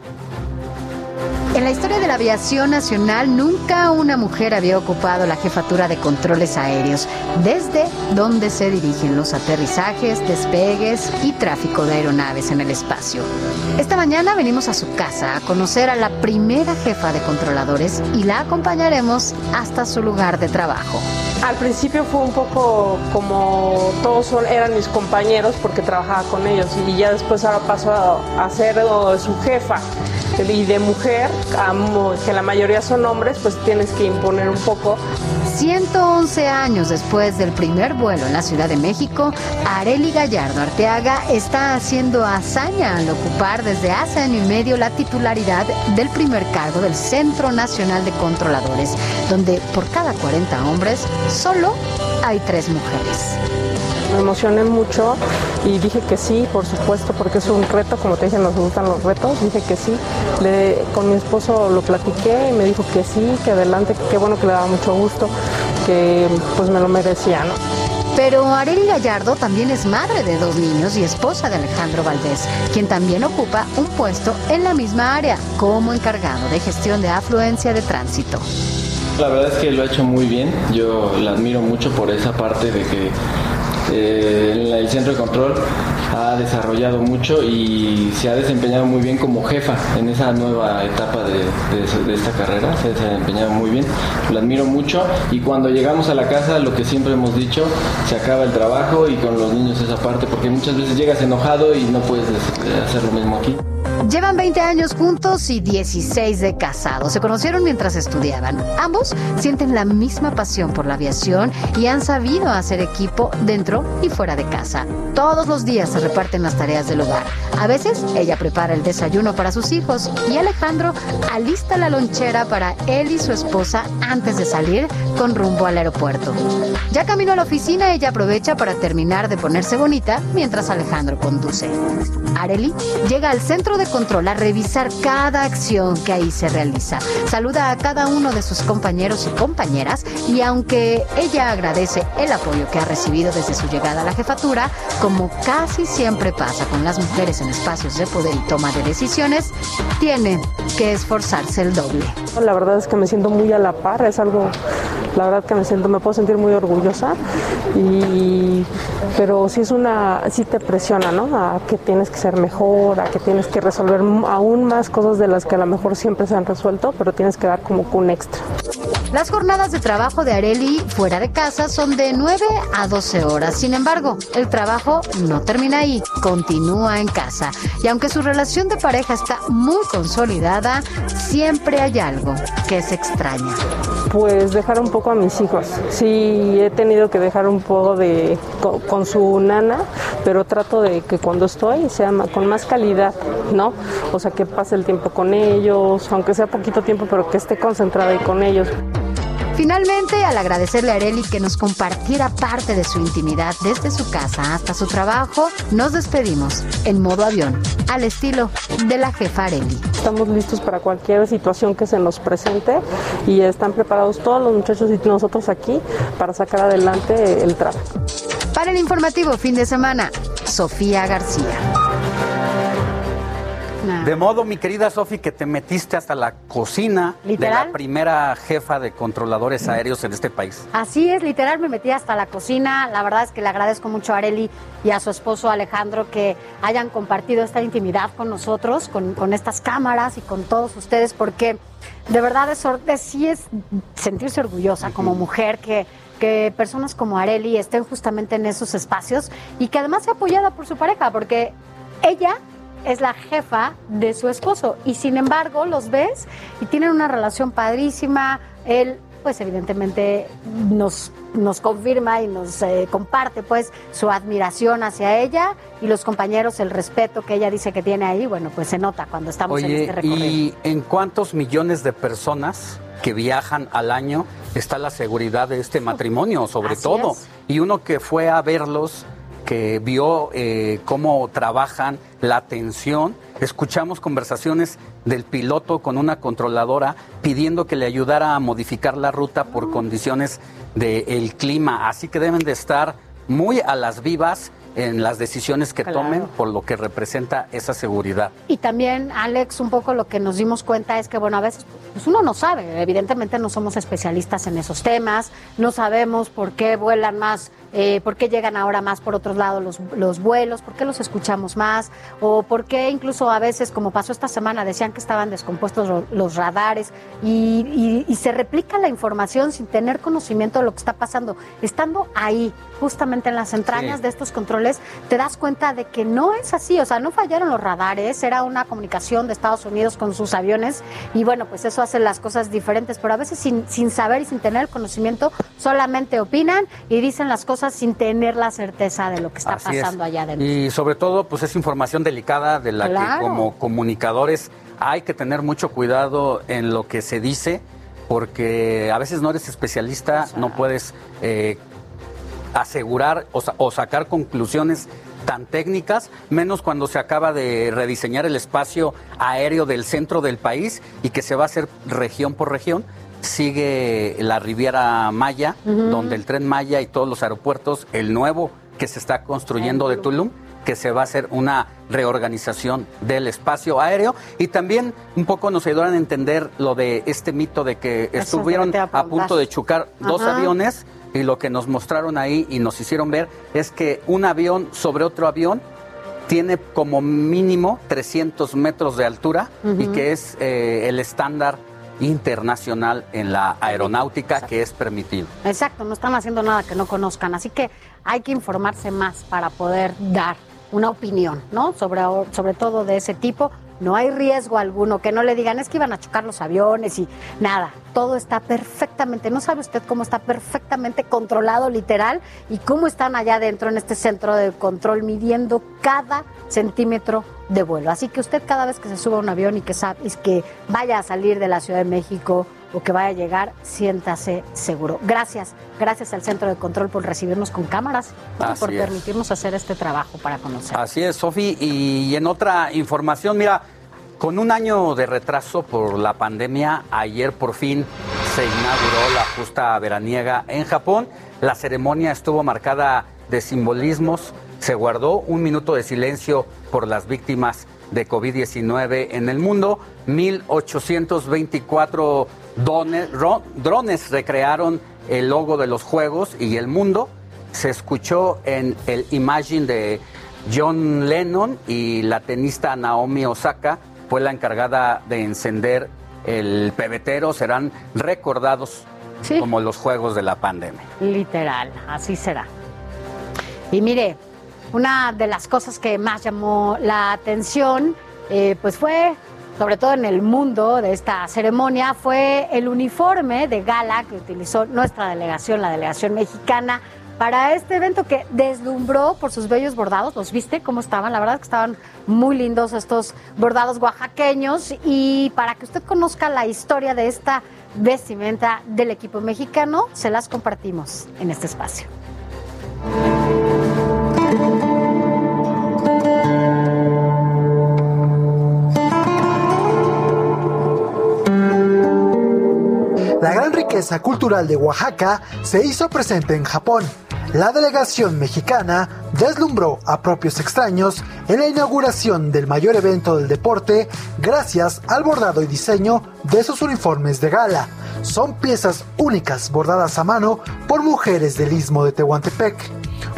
En la historia de la aviación nacional, nunca una mujer había ocupado la jefatura de controles aéreos, desde donde se dirigen los aterrizajes, despegues y tráfico de aeronaves en el espacio. Esta mañana venimos a su casa a conocer a la primera jefa de controladores y la acompañaremos hasta su lugar de trabajo. Al principio fue un poco como todos eran mis compañeros porque trabajaba con ellos y ya después ahora paso a, a ser su jefa y de mujer, que la mayoría son hombres, pues tienes que imponer un poco. 111 años después del primer vuelo en la Ciudad de México, Areli Gallardo Arteaga está haciendo hazaña al ocupar desde hace año y medio la titularidad del primer cargo del Centro Nacional de Controladores, donde por cada 40 hombres solo hay tres mujeres me emocioné mucho y dije que sí, por supuesto, porque es un reto, como te dije, nos gustan los retos, dije que sí. Le, con mi esposo lo platiqué y me dijo que sí, que adelante, que qué bueno que le daba mucho gusto, que pues me lo merecía, ¿no? Pero Areli Gallardo también es madre de dos niños y esposa de Alejandro Valdés, quien también ocupa un puesto en la misma área como encargado de gestión de afluencia de tránsito. La verdad es que lo ha hecho muy bien, yo la admiro mucho por esa parte de que eh, el centro de control ha desarrollado mucho y se ha desempeñado muy bien como jefa en esa nueva etapa de, esta carrera, se ha desempeñado muy bien, lo admiro mucho y cuando llegamos a la casa lo que siempre hemos dicho, se acaba el trabajo y con los niños esa parte, porque muchas veces llegas enojado y no puedes hacer lo mismo aquí. Llevan 20 años juntos y 16 de casados. Se conocieron mientras estudiaban. Ambos sienten la misma pasión por la aviación y han sabido hacer equipo dentro y fuera de casa. Todos los días se reparten las tareas del hogar. A veces ella prepara el desayuno para sus hijos y Alejandro alista la lonchera para él y su esposa antes de salir con rumbo al aeropuerto. Ya camino a la oficina, ella aprovecha para terminar de ponerse bonita mientras Alejandro conduce. Areli llega al centro de control a revisar cada acción que ahí se realiza. Saluda a cada uno de sus compañeros y compañeras y aunque ella agradece el apoyo que ha recibido desde su llegada a la jefatura, como casi siempre pasa con las mujeres en espacios de poder y toma de decisiones, tiene que esforzarse el doble. La verdad es que me siento muy a la par, es algo, la verdad que me siento, me puedo sentir muy orgullosa, y, pero sí es una, sí te presiona, ¿no? A que tienes que ser mejor, a que tienes que resolver aún más cosas de las que a lo mejor siempre se han resuelto, pero tienes que dar como un extra. Las jornadas de trabajo de Areli fuera de casa son de 9 a 12 horas. Sin embargo, el trabajo no termina ahí, continúa en casa. Y aunque su relación de pareja está muy consolidada, siempre hay algo que se extraña. Pues dejar un poco a mis hijos. Sí, he tenido que dejar un poco de con, su nana, pero trato de que cuando estoy sea con más calidad, ¿no? O sea, que pase el tiempo con ellos, aunque sea poquito tiempo, pero que esté concentrada ahí con ellos. Finalmente, al agradecerle a Areli que nos compartiera parte de su intimidad desde su casa hasta su trabajo, nos despedimos en modo avión, al estilo de la jefa Areli. Estamos listos para cualquier situación que se nos presente y están preparados todos los muchachos y nosotros aquí para sacar adelante el trabajo. Para el informativo fin de semana, Sofía García. De modo, mi querida Sofi, que te metiste hasta la cocina de la primera jefa de controladores aéreos en este país. Así es, literal, me metí hasta la cocina. La verdad es que le agradezco mucho a Areli y a su esposo Alejandro que hayan compartido esta intimidad con nosotros, con, estas cámaras y con todos ustedes, porque de verdad es, sí es sentirse orgullosa como mujer que que personas como Areli estén justamente en esos espacios y que además sea apoyada por su pareja, porque ella es la jefa de su esposo y sin embargo los ves y tienen una relación padrísima. Él pues evidentemente nos, nos confirma y nos eh, comparte pues su admiración hacia ella y los compañeros el respeto que ella dice que tiene ahí, bueno, pues se nota cuando estamos en este recorrido. ¿Y en cuántos millones de personas que viajan al año está la seguridad de este matrimonio, sobre todo? Y uno que fue a verlos que vio eh, cómo trabajan la atención. Escuchamos conversaciones del piloto con una controladora pidiendo que le ayudara a modificar la ruta por condiciones del clima. Así que deben de estar muy a las vivas en las decisiones que tomen por lo que representa esa seguridad. Y también, Alex, un poco lo que nos dimos cuenta es que, bueno, a veces pues uno no sabe, evidentemente no somos especialistas en esos temas, no sabemos por qué vuelan más eh, por qué llegan ahora más por otros lados los, los, vuelos, por qué los escuchamos más, o por qué incluso a veces, como pasó esta semana, decían que estaban descompuestos los radares y, se replica la información sin tener conocimiento de lo que está pasando. Estando ahí, justamente en las entrañas de estos controles, te das cuenta de que no es así, o sea, no fallaron los radares, era una comunicación de Estados Unidos con sus aviones y bueno, pues eso hace las cosas diferentes, pero a veces sin, sin saber y sin tener el conocimiento, solamente opinan y dicen las cosas sin tener la certeza de lo que está pasando allá adentro. Y sobre todo, pues es información delicada de la que como comunicadores hay que tener mucho cuidado en lo que se dice, porque a veces no eres especialista, no puedes eh, asegurar o, sacar conclusiones tan técnicas, menos cuando se acaba de rediseñar el espacio aéreo del centro del país y que se va a hacer región por región sigue la Riviera Maya, donde el tren Maya y todos los aeropuertos, el nuevo que se está construyendo de Tulum, que se va a hacer una reorganización del espacio aéreo. Y también un poco nos ayudaron a entender lo de este mito de que estuvieron a punto de chocar dos aviones y lo que nos mostraron ahí y nos hicieron ver es que un avión sobre otro avión tiene como mínimo 300 metros de altura y que es eh, el estándar internacional en la aeronáutica que es permitido. Exacto, no están haciendo nada que no conozcan, así que hay que informarse más para poder dar una opinión, ¿no? Sobre, sobre todo de ese tipo. No hay riesgo alguno, que no le digan es que iban a chocar los aviones y nada, todo está perfectamente, no sabe usted cómo está perfectamente controlado literal y cómo están allá adentro en este centro de control midiendo cada centímetro de vuelo. Así que usted cada vez que se suba a un avión y que, sabe, que vaya a salir de la Ciudad de México o que vaya a llegar, siéntase seguro. Gracias, gracias al Centro de Control por recibirnos con cámaras y por permitirnos hacer este trabajo para conocer. Así es, Sofi. Y en otra información, mira, con un año de retraso por la pandemia, ayer por fin se inauguró la justa veraniega en Japón. La ceremonia estuvo marcada de simbolismos se guardó un minuto de silencio por las víctimas de COVID-19 en el mundo. 1.824 drones recrearon el logo de los Juegos y el mundo. Se escuchó en el Imagine de John Lennon y la tenista Naomi Osaka fue la encargada de encender el pebetero. Serán recordados como los Juegos de la pandemia. Literal, así será. Y mire, una de las cosas que más llamó la atención, eh, pues fue, sobre todo en el mundo de esta ceremonia, fue el uniforme de gala que utilizó nuestra delegación, la delegación mexicana, para este evento que deslumbró por sus bellos bordados. ¿Los viste cómo estaban? La verdad que estaban muy lindos estos bordados oaxaqueños. Y para que usted conozca la historia de esta vestimenta del equipo mexicano, se las compartimos en este espacio. Riqueza cultural de Oaxaca se hizo presente en Japón. La delegación mexicana deslumbró a propios extraños en la inauguración del mayor evento del deporte gracias al bordado y diseño de sus uniformes de gala. Son piezas únicas bordadas a mano por mujeres del istmo de Tehuantepec.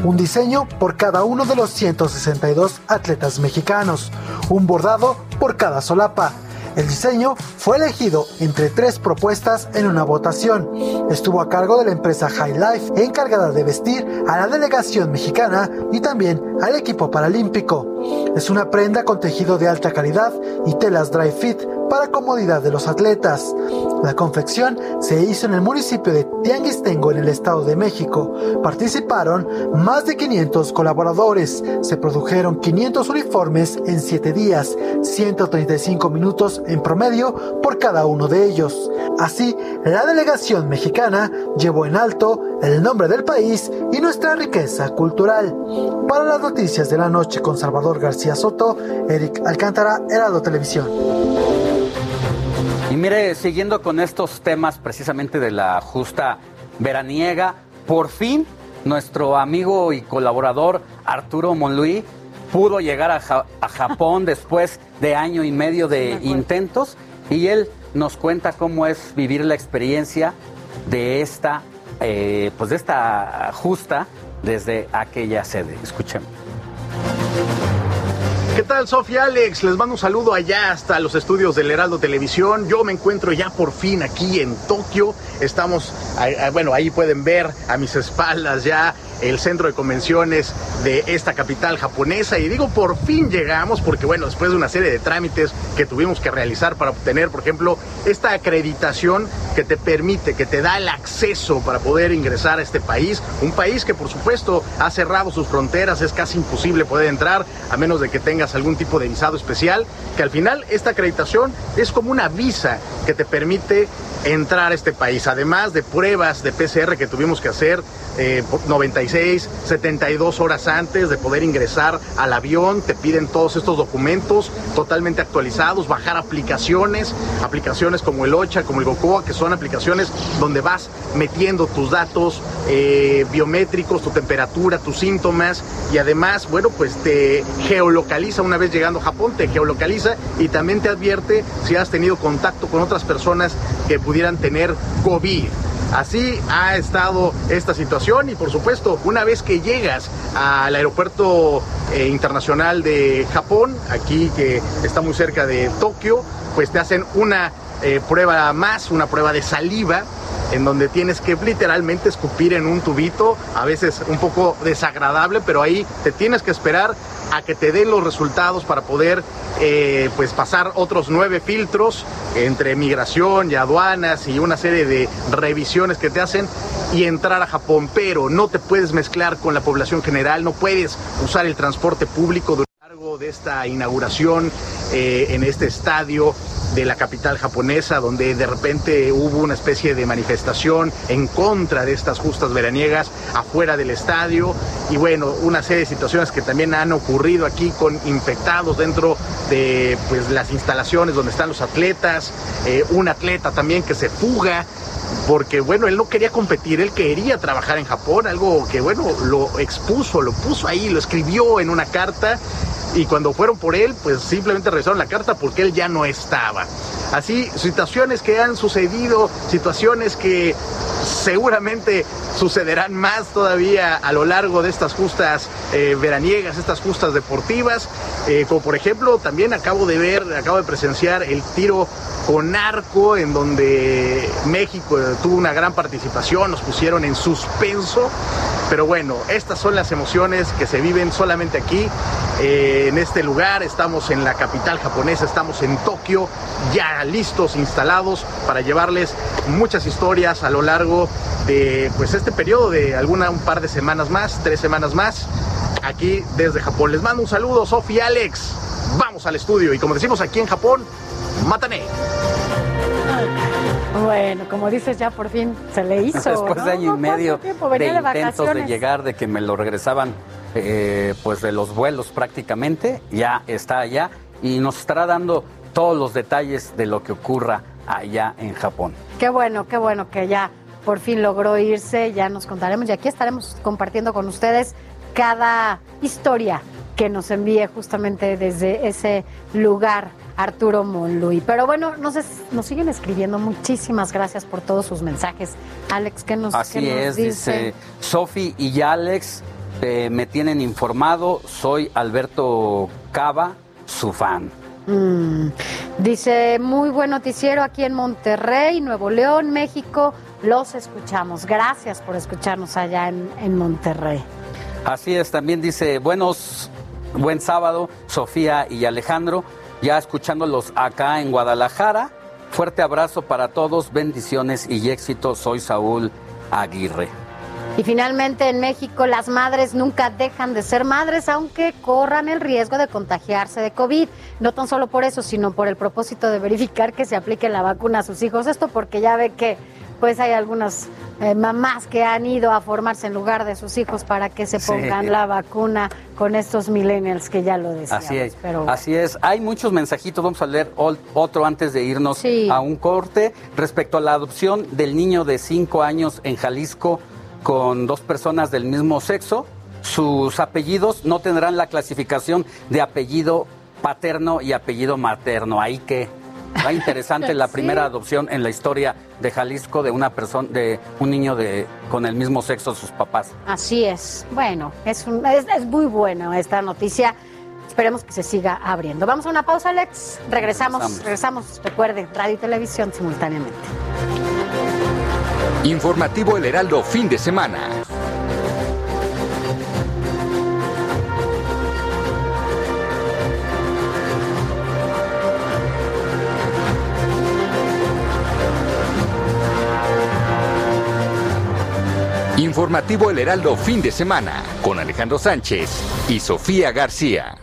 Un diseño por cada uno de los 162 atletas mexicanos. Un bordado por cada solapa el diseño fue elegido entre tres propuestas en una votación. Estuvo a cargo de la empresa High Life, encargada de vestir a la delegación mexicana y también al equipo paralímpico. Es una prenda con tejido de alta calidad y telas dry fit para comodidad de los atletas. La confección se hizo en el municipio de Tianguistengo en el Estado de México. Participaron más de 500 colaboradores. Se produjeron 500 uniformes en 7 días, 135 minutos en promedio por cada uno de ellos. Así, la delegación mexicana llevó en alto el nombre del país y nuestra riqueza cultural. Para las noticias de la noche con Salvador García Soto, Eric Alcántara, Heraldo Televisión. Y mire, siguiendo con estos temas precisamente de la justa veraniega, por fin nuestro amigo y colaborador Arturo Monluí pudo llegar a, Japón después de año y medio de intentos y él nos cuenta cómo es vivir la experiencia de esta, eh, pues de esta justa desde aquella sede. Escuchemos. ¿Qué tal, Sofía Alex? Les mando un saludo allá hasta los estudios del Heraldo Televisión. Yo me encuentro ya por fin aquí en Tokio. Estamos, bueno, ahí pueden ver a mis espaldas ya el centro de convenciones de esta capital japonesa. Y digo, por fin llegamos, porque bueno, después de una serie de trámites que tuvimos que realizar para obtener, por ejemplo, esta acreditación que te permite, que te da el acceso para poder ingresar a este país, un país que por supuesto ha cerrado sus fronteras, es casi imposible poder entrar a menos de que tengas algún tipo de visado especial, que al final esta acreditación es como una visa que te permite entrar a este país, además de pruebas de PCR que tuvimos que hacer eh, 96, 72 horas antes de poder ingresar al avión, te piden todos estos documentos totalmente actualizados, bajar aplicaciones, aplicaciones como el OCHA, como el GOCOA, que son aplicaciones donde vas metiendo tus datos eh, biométricos, tu temperatura, tus síntomas y además, bueno, pues te geolocaliza una vez llegando a Japón, te geolocaliza y también te advierte si has tenido contacto con otras personas que pudieran tener COVID. Así ha estado esta situación y por supuesto, una vez que llegas al aeropuerto eh, internacional de Japón, aquí que está muy cerca de Tokio, pues te hacen una eh, prueba más, una prueba de saliva en donde tienes que literalmente escupir en un tubito, a veces un poco desagradable, pero ahí te tienes que esperar a que te den los resultados para poder eh, pues pasar otros nueve filtros entre migración y aduanas y una serie de revisiones que te hacen y entrar a Japón, pero no te puedes mezclar con la población general, no puedes usar el transporte público de esta inauguración eh, en este estadio de la capital japonesa, donde de repente hubo una especie de manifestación en contra de estas justas veraniegas afuera del estadio. Y bueno, una serie de situaciones que también han ocurrido aquí con infectados dentro de pues, las instalaciones donde están los atletas, eh, un atleta también que se fuga porque bueno, él no quería competir, él quería trabajar en Japón, algo que bueno, lo expuso, lo puso ahí, lo escribió en una carta y cuando fueron por él, pues simplemente revisaron la carta porque él ya no estaba. Así, situaciones que han sucedido, situaciones que seguramente sucederán más todavía a lo largo de estas justas eh, veraniegas, estas justas deportivas, eh, como por ejemplo también acabo de ver, acabo de presenciar el tiro con arco en donde México tuvo una gran participación, nos pusieron en suspenso, pero bueno, estas son las emociones que se viven solamente aquí, eh, en este lugar, estamos en la capital japonesa, estamos en Tokio, ya listos, instalados para llevarles muchas historias a lo largo de pues este periodo de alguna un par de semanas más, tres semanas más, aquí desde Japón. Les mando un saludo, Sofía Alex. Vamos al estudio y como decimos aquí en Japón, matané. Bueno, como dices, ya por fin se le hizo. Después de año y medio de, intentos de llegar, de que me lo regresaban, eh, pues de los vuelos prácticamente, ya está allá y nos estará dando todos los detalles de lo que ocurra allá en Japón. Qué bueno, qué bueno que ya por fin logró irse, ya nos contaremos y aquí estaremos compartiendo con ustedes cada historia que nos envíe justamente desde ese lugar Arturo Monluy. Pero bueno, nos, nos siguen escribiendo. Muchísimas gracias por todos sus mensajes. Alex, ¿qué nos, Así es, dice? Sofi y Alex eh, me tienen informado. Soy Alberto Cava, su fan. Mm, dice, muy buen noticiero aquí en Monterrey, Nuevo León, México. Los escuchamos. Gracias por escucharnos allá en, en Monterrey. Así es, también dice, buenos buen sábado, Sofía y Alejandro, ya escuchándolos acá en Guadalajara. Fuerte abrazo para todos, bendiciones y éxito. Soy Saúl Aguirre. Y finalmente en México las madres nunca dejan de ser madres aunque corran el riesgo de contagiarse de COVID. No tan solo por eso, sino por el propósito de verificar que se aplique la vacuna a sus hijos. Esto porque ya ve que pues hay algunas eh, mamás que han ido a formarse en lugar de sus hijos para que se pongan la vacuna con estos millennials que ya lo decíamos. Así es, así es. Hay muchos mensajitos, vamos a leer otro antes de irnos a un corte respecto a la adopción del niño de 5 años en Jalisco con dos personas del mismo sexo. Sus apellidos no tendrán la clasificación de apellido paterno y apellido materno. Ahí que Va interesante la primera adopción en la historia de Jalisco de una persona, de un niño de con el mismo sexo sus papás. Así es. Bueno, es, es, muy buena esta noticia. Esperemos que se siga abriendo. Vamos a una pausa, Alex. Regresamos, regresamos. regresamos. Recuerde, radio y televisión simultáneamente. Informativo El Heraldo, fin de semana. Informativo El Heraldo fin de semana con Alejandro Sánchez y Sofía García.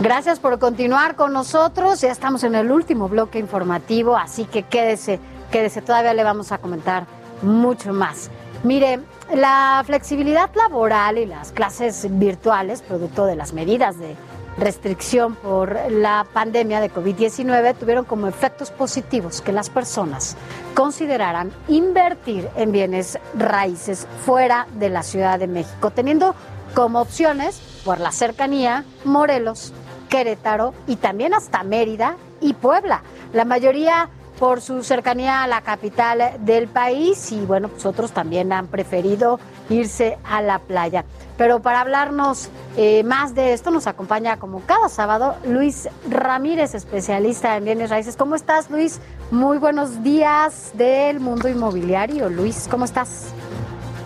Gracias por continuar con nosotros. Ya estamos en el último bloque informativo, así que quédese, quédese. Todavía le vamos a comentar mucho más. Mire, la flexibilidad laboral y las clases virtuales, producto de las medidas de restricción por la pandemia de COVID-19 tuvieron como efectos positivos que las personas consideraran invertir en bienes raíces fuera de la Ciudad de México, teniendo como opciones, por la cercanía, Morelos, Querétaro y también hasta Mérida y Puebla. La mayoría por su cercanía a la capital del país y bueno, pues otros también han preferido irse a la playa. Pero para hablarnos eh, más de esto nos acompaña como cada sábado Luis Ramírez, especialista en bienes raíces. ¿Cómo estás Luis? Muy buenos días del mundo inmobiliario. Luis, ¿cómo estás?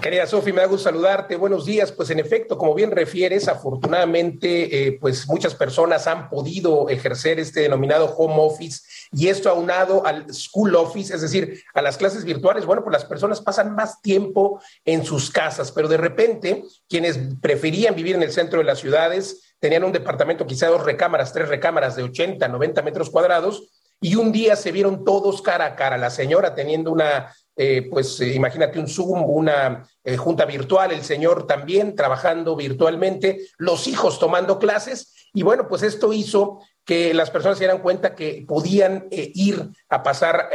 Querida Sofi, me da gusto saludarte. Buenos días. Pues en efecto, como bien refieres, afortunadamente, eh, pues muchas personas han podido ejercer este denominado home office y esto aunado al school office, es decir, a las clases virtuales. Bueno, pues las personas pasan más tiempo en sus casas, pero de repente quienes preferían vivir en el centro de las ciudades tenían un departamento, quizá dos recámaras, tres recámaras de 80, 90 metros cuadrados y un día se vieron todos cara a cara, la señora teniendo una eh, pues eh, imagínate un Zoom, una eh, junta virtual, el señor también trabajando virtualmente, los hijos tomando clases, y bueno, pues esto hizo que las personas se dieran cuenta que podían ir a pasar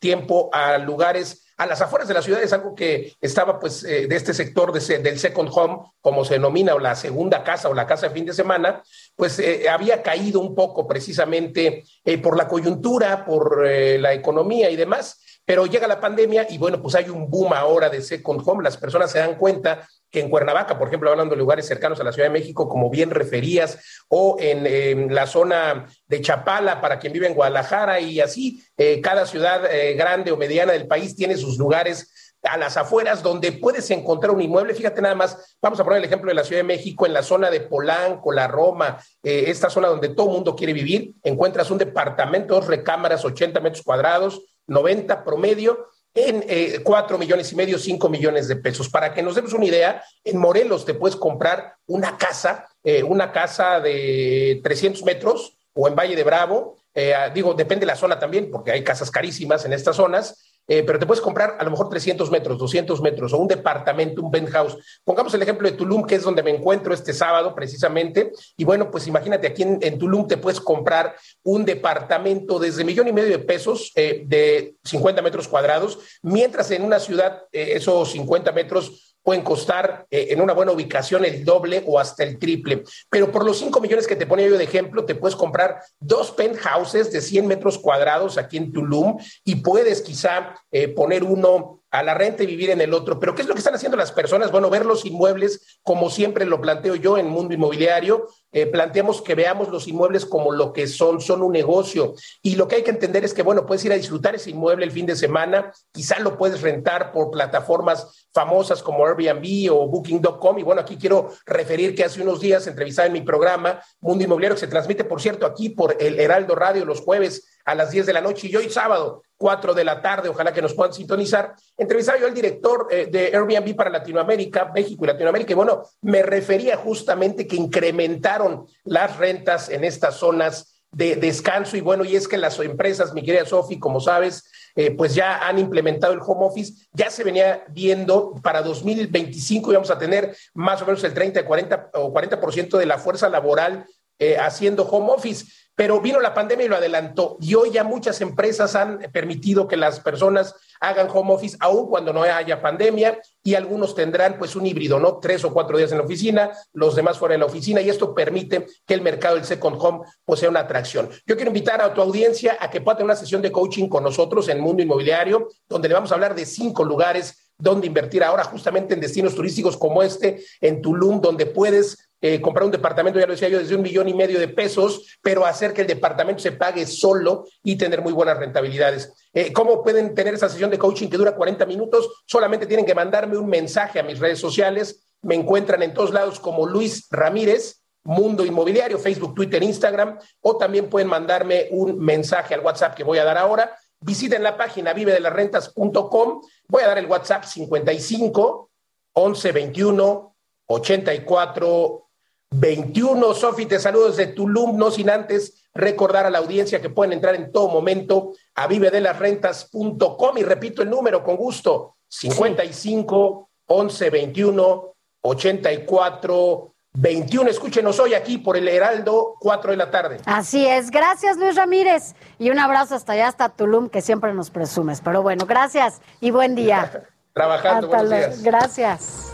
tiempo a lugares a las afueras de la ciudad es algo que estaba pues de este sector del second home, como se denomina, o la segunda casa o la casa de fin de semana, pues había caído un poco precisamente por la coyuntura, por la economía y demás. Pero llega la pandemia y bueno, pues hay un boom ahora de second home. Las personas se dan cuenta que en Cuernavaca, por ejemplo, hablando de lugares cercanos a la Ciudad de México, como bien referías, o en, la zona de Chapala, para quien vive en Guadalajara, y así, eh, cada ciudad eh, grande o mediana del país tiene sus lugares a las afueras donde puedes encontrar un inmueble. Fíjate nada más, vamos a poner el ejemplo de la Ciudad de México, en la zona de Polanco, la Roma, eh, esta zona donde todo mundo quiere vivir, encuentras un departamento, dos recámaras, 80 metros cuadrados, 90 promedio en eh, 4 millones y medio, 5 millones de pesos. Para que nos demos una idea, en Morelos te puedes comprar una casa, eh, una casa de 300 metros o en Valle de Bravo, eh, digo, depende de la zona también, porque hay casas carísimas en estas zonas, eh, pero te puedes comprar a lo mejor 300 metros, 200 metros o un departamento, un penthouse. Pongamos el ejemplo de Tulum, que es donde me encuentro este sábado precisamente. Y bueno, pues imagínate, aquí en, Tulum te puedes comprar un departamento desde millón y medio de pesos eh, de 50 metros cuadrados, mientras en una ciudad eh, esos 50 metros pueden costar eh, en una buena ubicación el doble o hasta el triple. Pero por los 5 millones que te ponía yo de ejemplo, te puedes comprar dos penthouses de 100 metros cuadrados aquí en Tulum y puedes quizá eh, poner uno a la renta y vivir en el otro. Pero ¿qué es lo que están haciendo las personas? Bueno, ver los inmuebles, como siempre lo planteo yo en Mundo Inmobiliario, eh, planteamos que veamos los inmuebles como lo que son, son un negocio. Y lo que hay que entender es que, bueno, puedes ir a disfrutar ese inmueble el fin de semana, quizá lo puedes rentar por plataformas famosas como Airbnb o Booking.com. Y bueno, aquí quiero referir que hace unos días entrevistaba en mi programa Mundo Inmobiliario, que se transmite, por cierto, aquí por el Heraldo Radio los jueves a las 10 de la noche y hoy sábado, 4 de la tarde, ojalá que nos puedan sintonizar. Entrevistaba yo al director eh, de Airbnb para Latinoamérica, México y Latinoamérica, y bueno, me refería justamente que incrementaron las rentas en estas zonas de descanso y bueno, y es que las empresas, mi querida Sofi, como sabes, eh, pues ya han implementado el home office, ya se venía viendo para 2025 íbamos a tener más o menos el 30, 40 o 40% de la fuerza laboral eh, haciendo home office pero vino la pandemia y lo adelantó. Y hoy ya muchas empresas han permitido que las personas hagan home office, aun cuando no haya pandemia, y algunos tendrán pues un híbrido, ¿no? Tres o cuatro días en la oficina, los demás fuera de la oficina, y esto permite que el mercado del second home pues sea una atracción. Yo quiero invitar a tu audiencia a que pueda tener una sesión de coaching con nosotros en Mundo Inmobiliario, donde le vamos a hablar de cinco lugares donde invertir ahora justamente en destinos turísticos como este, en Tulum, donde puedes eh, comprar un departamento, ya lo decía yo, desde un millón y medio de pesos, pero hacer que el departamento se pague solo y tener muy buenas rentabilidades. Eh, ¿Cómo pueden tener esa sesión de coaching que dura 40 minutos? Solamente tienen que mandarme un mensaje a mis redes sociales. Me encuentran en todos lados como Luis Ramírez, Mundo Inmobiliario, Facebook, Twitter, Instagram, o también pueden mandarme un mensaje al WhatsApp que voy a dar ahora. Visiten la página vivedelarrentas.com. Voy a dar el WhatsApp 55 11 21 84 21. Sofi, te saludo desde Tulum, no sin antes recordar a la audiencia que pueden entrar en todo momento a vivedelasrentas.com y repito el número con gusto, 55 11 21 84 21. Escúchenos hoy aquí por el Heraldo, 4 de la tarde. Así es. Gracias, Luis Ramírez. Y un abrazo hasta allá, hasta Tulum, que siempre nos presumes. Pero bueno, gracias y buen día. Trabajando, buenos días. Gracias.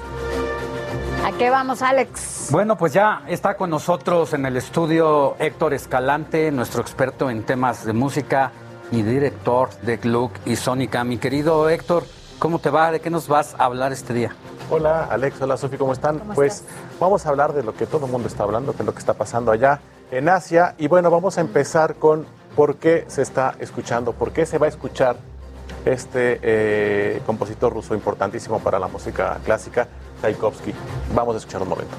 ¿A qué vamos, Alex? Bueno, pues ya está con nosotros en el estudio Héctor Escalante, nuestro experto en temas de música y director de Gluck y Sónica. Mi querido Héctor, ¿cómo te va? ¿De qué nos vas a hablar este día? Hola, Alex. Hola, Sofi, ¿cómo están? pues vamos a hablar de lo que todo el mundo está hablando, que es lo que está pasando allá en Asia. Y bueno, vamos a empezar con por qué se está escuchando, por qué se va a escuchar este eh, compositor ruso importantísimo para la música clásica, Tchaikovsky. Vamos a escuchar un momento.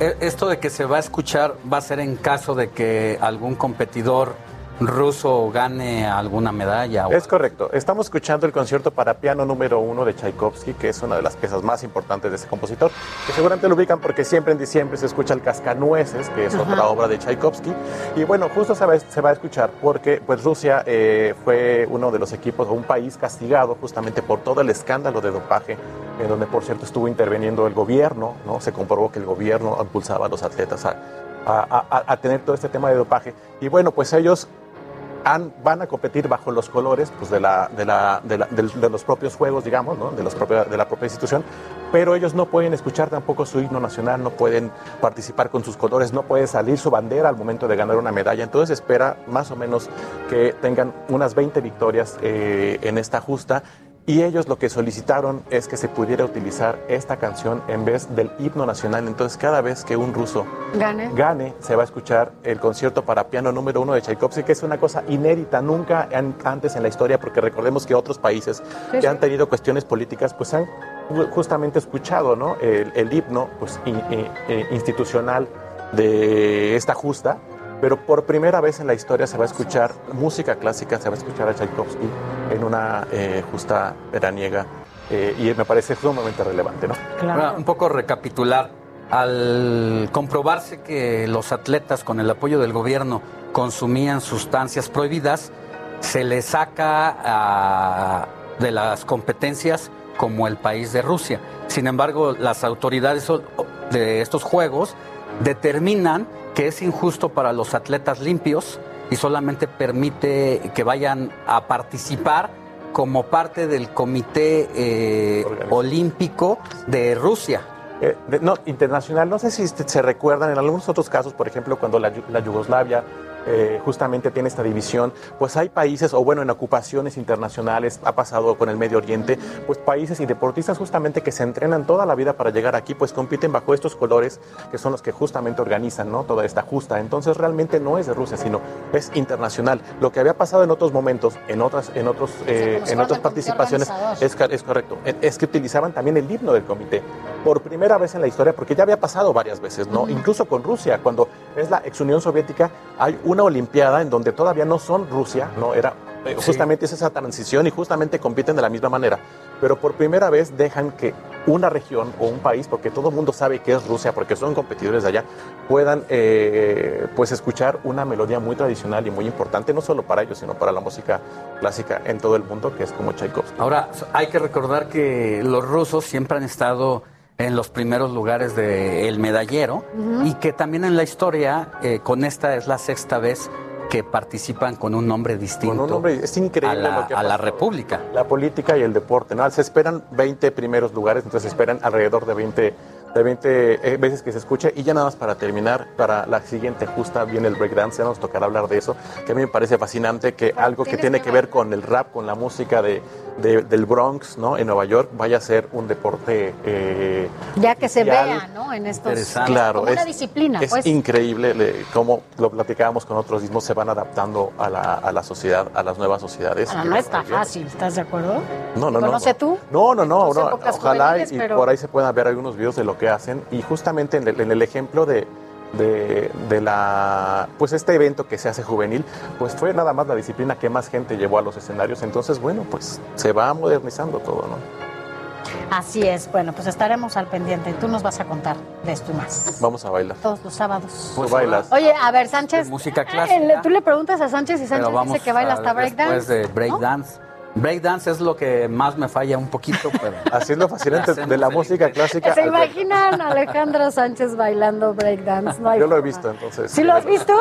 E- esto de que se va a escuchar va a ser en caso de que algún competidor ruso gane alguna medalla. Es correcto. Estamos escuchando el concierto para piano número uno de Tchaikovsky, que es una de las piezas más importantes de ese compositor, que seguramente lo ubican porque siempre en diciembre se escucha el Cascanueces, que es otra obra de Tchaikovsky. Y bueno, justo se va, se va a escuchar porque pues Rusia eh, fue uno de los equipos o un país castigado justamente por todo el escándalo de dopaje, en donde por cierto estuvo interviniendo el gobierno, ¿no? Se comprobó que el gobierno impulsaba a los atletas a, a, a, tener todo este tema de dopaje. Y bueno, pues ellos van a competir bajo los colores pues, de, la, de, la, de, los propios juegos, digamos, de, los de la propia institución, pero ellos no pueden escuchar tampoco su himno nacional, no pueden participar con sus colores, no puede salir su bandera al momento de ganar una medalla. Entonces espera más o menos que tengan unas 20 victorias eh, en esta justa y ellos lo que solicitaron es que se pudiera utilizar esta canción en vez del himno nacional. Entonces, cada vez que un ruso gane, gane se va a escuchar el concierto para piano número uno de Tchaikovsky, que es una cosa inédita, nunca antes en la historia, porque recordemos que otros países que han tenido cuestiones políticas, pues han justamente escuchado ¿no? el, himno pues, eh, institucional de esta justa pero por primera vez en la historia se va a escuchar música clásica, se va a escuchar a Tchaikovsky en una eh, justa veraniega eh, y me parece sumamente relevante, ¿no? Claro. Un poco recapitular, al comprobarse que los atletas con el apoyo del gobierno consumían sustancias prohibidas, se les saca de las competencias como el país de Rusia. Sin embargo, las autoridades de estos Juegos determinan que es injusto para los atletas limpios y solamente permite que vayan a participar como parte del Comité eh, Olímpico de Rusia. Eh, de- no, internacional, no sé si se recuerdan en algunos otros casos, por ejemplo, cuando la Yugoslavia eh, justamente tiene esta división, pues hay países, o bueno, en ocupaciones internacionales, ha pasado con el Medio Oriente, pues países y deportistas justamente que se entrenan toda la vida para llegar aquí, pues compiten bajo estos colores que son los que justamente organizan, ¿no? Toda esta justa. Entonces realmente no es de Rusia, sino es internacional. Lo que había pasado en otros momentos, en otras, en otros, eh, en otras participaciones, es, correcto. Es- que utilizaban también el himno del comité. Por primera vez en la historia, porque ya había pasado varias veces, ¿no? Incluso con Rusia, cuando es la ex Unión Soviética, hay una Olimpiada en donde todavía no son Rusia, ¿no? Era eh, Sí. justamente es esa transición y justamente compiten de la misma manera. Pero por primera vez dejan que una región o un país, porque todo el mundo sabe que es Rusia, porque son competidores de allá, puedan eh, pues escuchar una melodía muy tradicional y muy importante, no solo para ellos, sino para la música clásica en todo el mundo, que es como Tchaikovsky. Ahora, hay que recordar que los rusos siempre han estado en los primeros lugares del medallero Ujú. y que también en la historia, eh, con esta es la sexta vez que participan con un nombre distinto Con un nombre, es increíble a la, lo que a la pasó. República. La política y el deporte, ¿no? Se esperan 20 primeros lugares, entonces se esperan alrededor de 20, de 20 eh, veces que se escuche. Y ya nada más para terminar, para la siguiente justa viene el breakdance, ya nos tocará hablar de eso, que a mí me parece fascinante que algo que tiene que ver con el rap, con la música de, de- del Bronx, ¿no? En Nueva York, vaya a ser un deporte... eh, Ya que se vea, ¿no? En estos. Claro, como una es- disciplina, Es pues. increíble le- cómo lo platicábamos con otros mismos, se van adaptando a la, a la sociedad, a las nuevas sociedades. No está fácil, ¿estás de acuerdo? No, no, no. no sé tú. No, no, no. no. Ojalá y pero- por ahí se puedan ver algunos videos de lo que hacen. Y justamente en el, en el ejemplo de, de, de la pues este evento que se hace juvenil, pues fue nada más la disciplina que más gente llevó a los escenarios. Entonces, bueno, pues se va modernizando todo, ¿no? Así es. Bueno, pues estaremos al pendiente. Tú nos vas a contar de esto y más. Vamos a bailar. Todos los sábados. Pues bailas. Oye, a ver, Sánchez. música clásica. Tú le preguntas a Sánchez y Sánchez dice que baila hasta breakdance. Después de breakdance. Breakdance es lo que más me falla un poquito, pero... Así es lo fascinante de la música clásica. ¿Se imaginan a Alejandro Sánchez bailando breakdance? No hay Yo lo he forma. visto, entonces. ¿Sí lo has visto?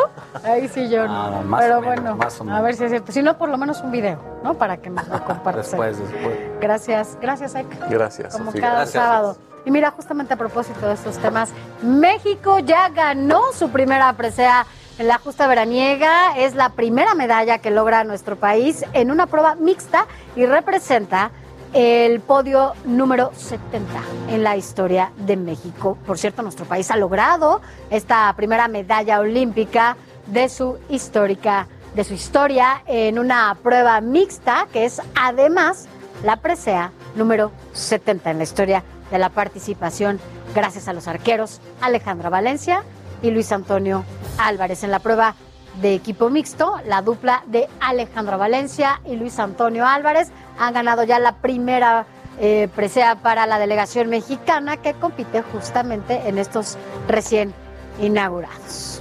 Ahí sí yo no. Más Pero o menos, bueno, más o a menos. ver si es cierto. Si no, por lo menos un video, ¿no? Para que nos lo compartas. Después, después. Gracias, gracias, Ek. Gracias, Como Sofía. cada Gracias. sábado. Y mira, justamente a propósito de estos temas, México ya ganó su primera presea la justa veraniega. Es la primera medalla que logra nuestro país en una prueba mixta y representa el podio número 70 en la historia de México. Por cierto, nuestro país ha logrado esta primera medalla olímpica de su histórica de su historia en una prueba mixta que es además la presea número 70 en la historia de la participación gracias a los arqueros Alejandra Valencia y Luis Antonio Álvarez en la prueba de equipo mixto, la dupla de Alejandra Valencia y Luis Antonio Álvarez han ganado ya la primera eh, presea para la delegación mexicana que compite justamente en estos recién inaugurados.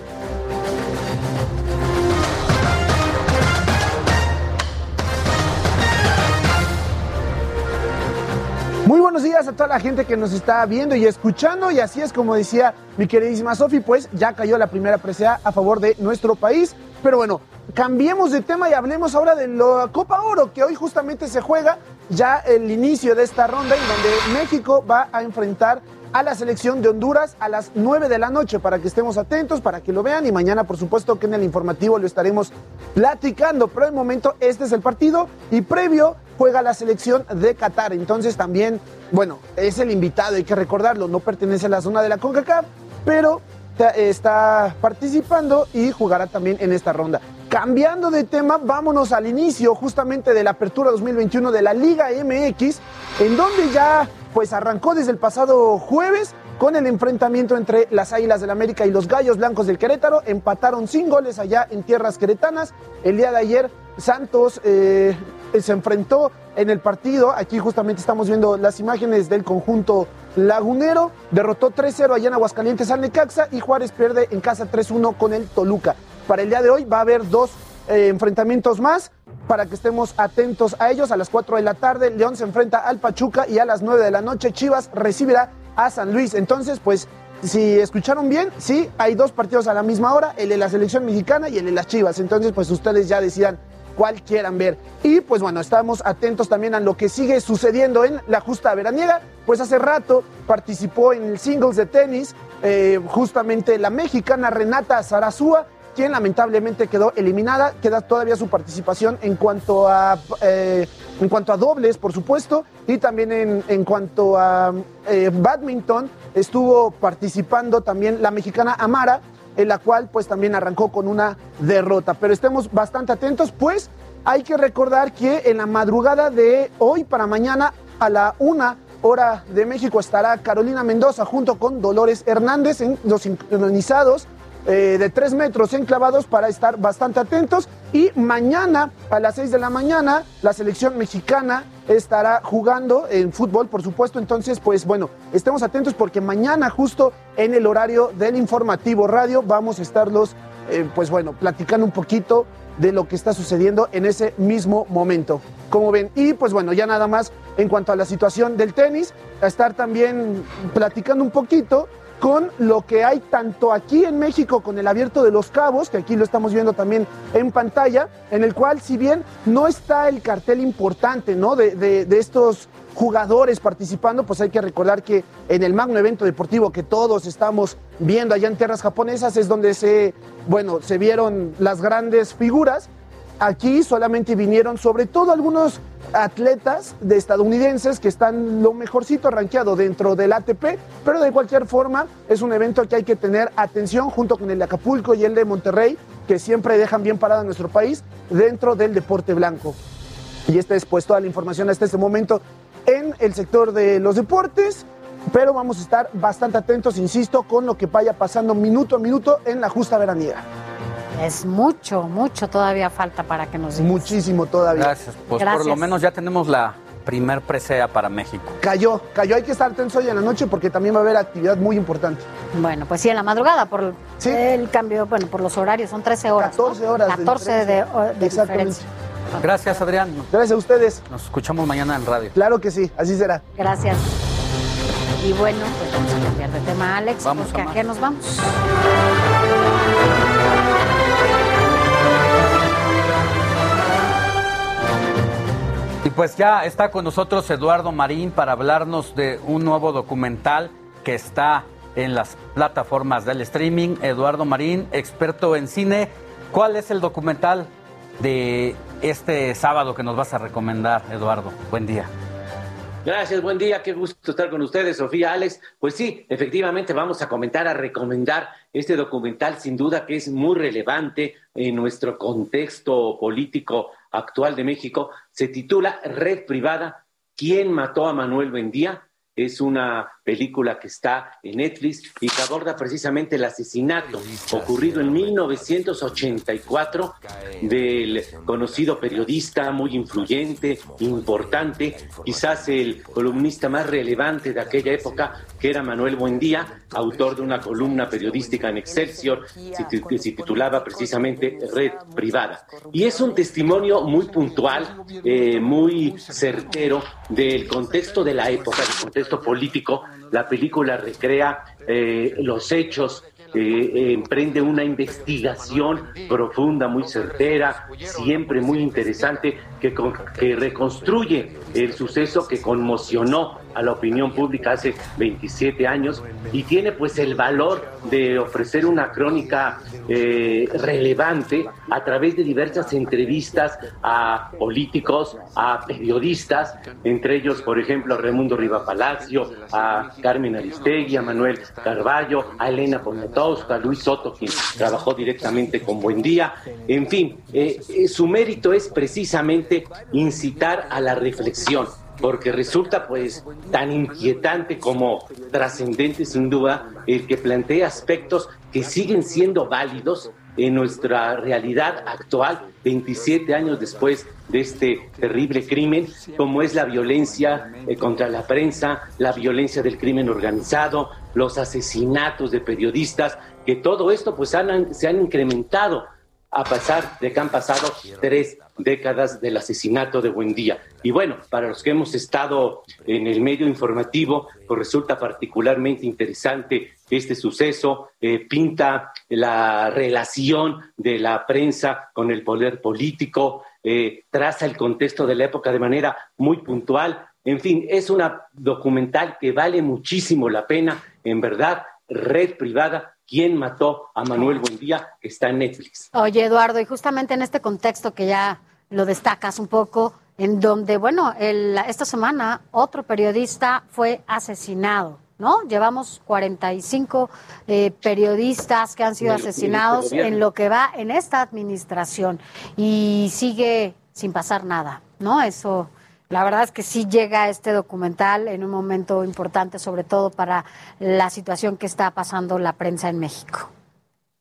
Muy buenos días a toda la gente que nos está viendo y escuchando y así es como decía mi queridísima Sofi, pues ya cayó la primera presea a favor de nuestro país. Pero bueno, cambiemos de tema y hablemos ahora de la Copa Oro que hoy justamente se juega ya el inicio de esta ronda en donde México va a enfrentar a la selección de Honduras a las 9 de la noche para que estemos atentos, para que lo vean y mañana por supuesto que en el informativo lo estaremos platicando, pero de momento este es el partido y previo juega la selección de Qatar, entonces también, bueno, es el invitado, hay que recordarlo, no pertenece a la zona de la CONCACAF, pero está participando y jugará también en esta ronda. Cambiando de tema, vámonos al inicio justamente de la apertura 2021 de la Liga MX, en donde ya pues arrancó desde el pasado jueves con el enfrentamiento entre las Águilas del América y los Gallos Blancos del Querétaro. Empataron sin goles allá en tierras queretanas. El día de ayer Santos eh, se enfrentó en el partido. Aquí justamente estamos viendo las imágenes del conjunto lagunero. Derrotó 3-0 allá en Aguascalientes al Necaxa y Juárez pierde en casa 3-1 con el Toluca. Para el día de hoy va a haber dos eh, enfrentamientos más para que estemos atentos a ellos. A las 4 de la tarde, León se enfrenta al Pachuca y a las 9 de la noche, Chivas recibirá a San Luis. Entonces, pues, si escucharon bien, sí, hay dos partidos a la misma hora, el de la selección mexicana y el de las Chivas. Entonces, pues ustedes ya decidan cual quieran ver. Y pues bueno, estamos atentos también a lo que sigue sucediendo en la justa veraniega. Pues hace rato participó en el singles de tenis eh, justamente la mexicana Renata Zarazúa, quien lamentablemente quedó eliminada. Queda todavía su participación en cuanto a, eh, en cuanto a dobles, por supuesto, y también en, en cuanto a eh, badminton. Estuvo participando también la mexicana Amara, en la cual pues también arrancó con una derrota. Pero estemos bastante atentos, pues hay que recordar que en la madrugada de hoy para mañana a la una hora de México estará Carolina Mendoza junto con Dolores Hernández en los sincronizados eh, de tres metros enclavados para estar bastante atentos. Y mañana a las seis de la mañana la selección mexicana estará jugando en fútbol, por supuesto. Entonces, pues bueno, estemos atentos porque mañana justo en el horario del informativo radio vamos a estarlos, eh, pues bueno, platicando un poquito de lo que está sucediendo en ese mismo momento. Como ven, y pues bueno, ya nada más en cuanto a la situación del tenis, a estar también platicando un poquito con lo que hay tanto aquí en México con el abierto de los cabos, que aquí lo estamos viendo también en pantalla, en el cual si bien no está el cartel importante ¿no? de, de, estos jugadores participando, pues hay que recordar que en el magno evento deportivo que todos estamos viendo allá en tierras japonesas es donde se, bueno, se vieron las grandes figuras. Aquí solamente vinieron sobre todo algunos atletas de estadounidenses que están lo mejorcito rankeado dentro del ATP, pero de cualquier forma es un evento que hay que tener atención junto con el de Acapulco y el de Monterrey, que siempre dejan bien parado a nuestro país dentro del deporte blanco. Y esta es pues toda la información hasta este momento en el sector de los deportes, pero vamos a estar bastante atentos, insisto, con lo que vaya pasando minuto a minuto en la justa veraniega. Es mucho, mucho todavía falta para que nos digas. Muchísimo todavía. Gracias. Pues Gracias. por lo menos ya tenemos la primer presea para México. Cayó, cayó. Hay que estar atentos hoy en la noche porque también va a haber actividad muy importante. Bueno, pues sí, en la madrugada, por el cambio, bueno, por los horarios, son 13 horas. 14 horas. 14 de, de, de diferencia. Gracias, Adrián. Gracias a ustedes. Nos escuchamos mañana en radio. Claro que sí, así será. Gracias. Y bueno, pues vamos a cambiar de tema, Alex, Vamos porque a a qué nos vamos. Y pues ya está con nosotros Eduardo Marín para hablarnos de un nuevo documental que está en las plataformas del streaming. Eduardo Marín, experto en cine. ¿Cuál es el documental de este sábado que nos vas a recomendar, Eduardo? Buen día. Gracias, buen día, qué gusto estar con ustedes, Sofía, Alex. Pues sí, efectivamente vamos a comentar, a recomendar este documental, sin duda que es muy relevante en nuestro contexto político actual de México. Se titula Red Privada, ¿quién mató a Manuel Bendía? Es una película que está en Netflix y que aborda precisamente el asesinato ocurrido en 1984 del conocido periodista muy influyente, importante, quizás el columnista más relevante de aquella época, que era Manuel Buendía, autor de una columna periodística en Excelsior que se titulaba precisamente Red Privada. Y es un testimonio muy puntual, eh, muy certero del contexto de la época, del contexto político la película recrea eh, los hechos, eh, emprende una investigación profunda, muy certera, siempre muy interesante, que, que reconstruye el suceso que conmocionó a la opinión pública hace 27 años y tiene pues el valor de ofrecer una crónica eh, relevante a través de diversas entrevistas a políticos, a periodistas, entre ellos, por ejemplo, a Raimundo Riva Palacio, a Carmen Aristegui, a Manuel Carballo, a Elena Poniatowska, a Luis Soto, quien trabajó directamente con Buendía. En fin, eh, eh, su mérito es precisamente incitar a la reflexión porque resulta pues tan inquietante como trascendente sin duda el que plantea aspectos que siguen siendo válidos en nuestra realidad actual, 27 años después de este terrible crimen, como es la violencia eh, contra la prensa, la violencia del crimen organizado, los asesinatos de periodistas, que todo esto pues han, se han incrementado a pasar de que han pasado tres décadas del asesinato de Buendía. Y bueno, para los que hemos estado en el medio informativo, pues resulta particularmente interesante este suceso, eh, pinta la relación de la prensa con el poder político, eh, traza el contexto de la época de manera muy puntual. En fin, es una documental que vale muchísimo la pena, en verdad, red privada, ¿Quién mató a Manuel Buendía? que está en Netflix. Oye, Eduardo, y justamente en este contexto que ya lo destacas un poco, en donde, bueno, esta semana otro periodista fue asesinado. ¿No? Llevamos 45 eh, periodistas que han sido asesinados en lo que va en esta administración y sigue sin pasar nada, ¿no? Eso la verdad es que sí llega este documental en un momento importante, sobre todo para la situación que está pasando la prensa en México.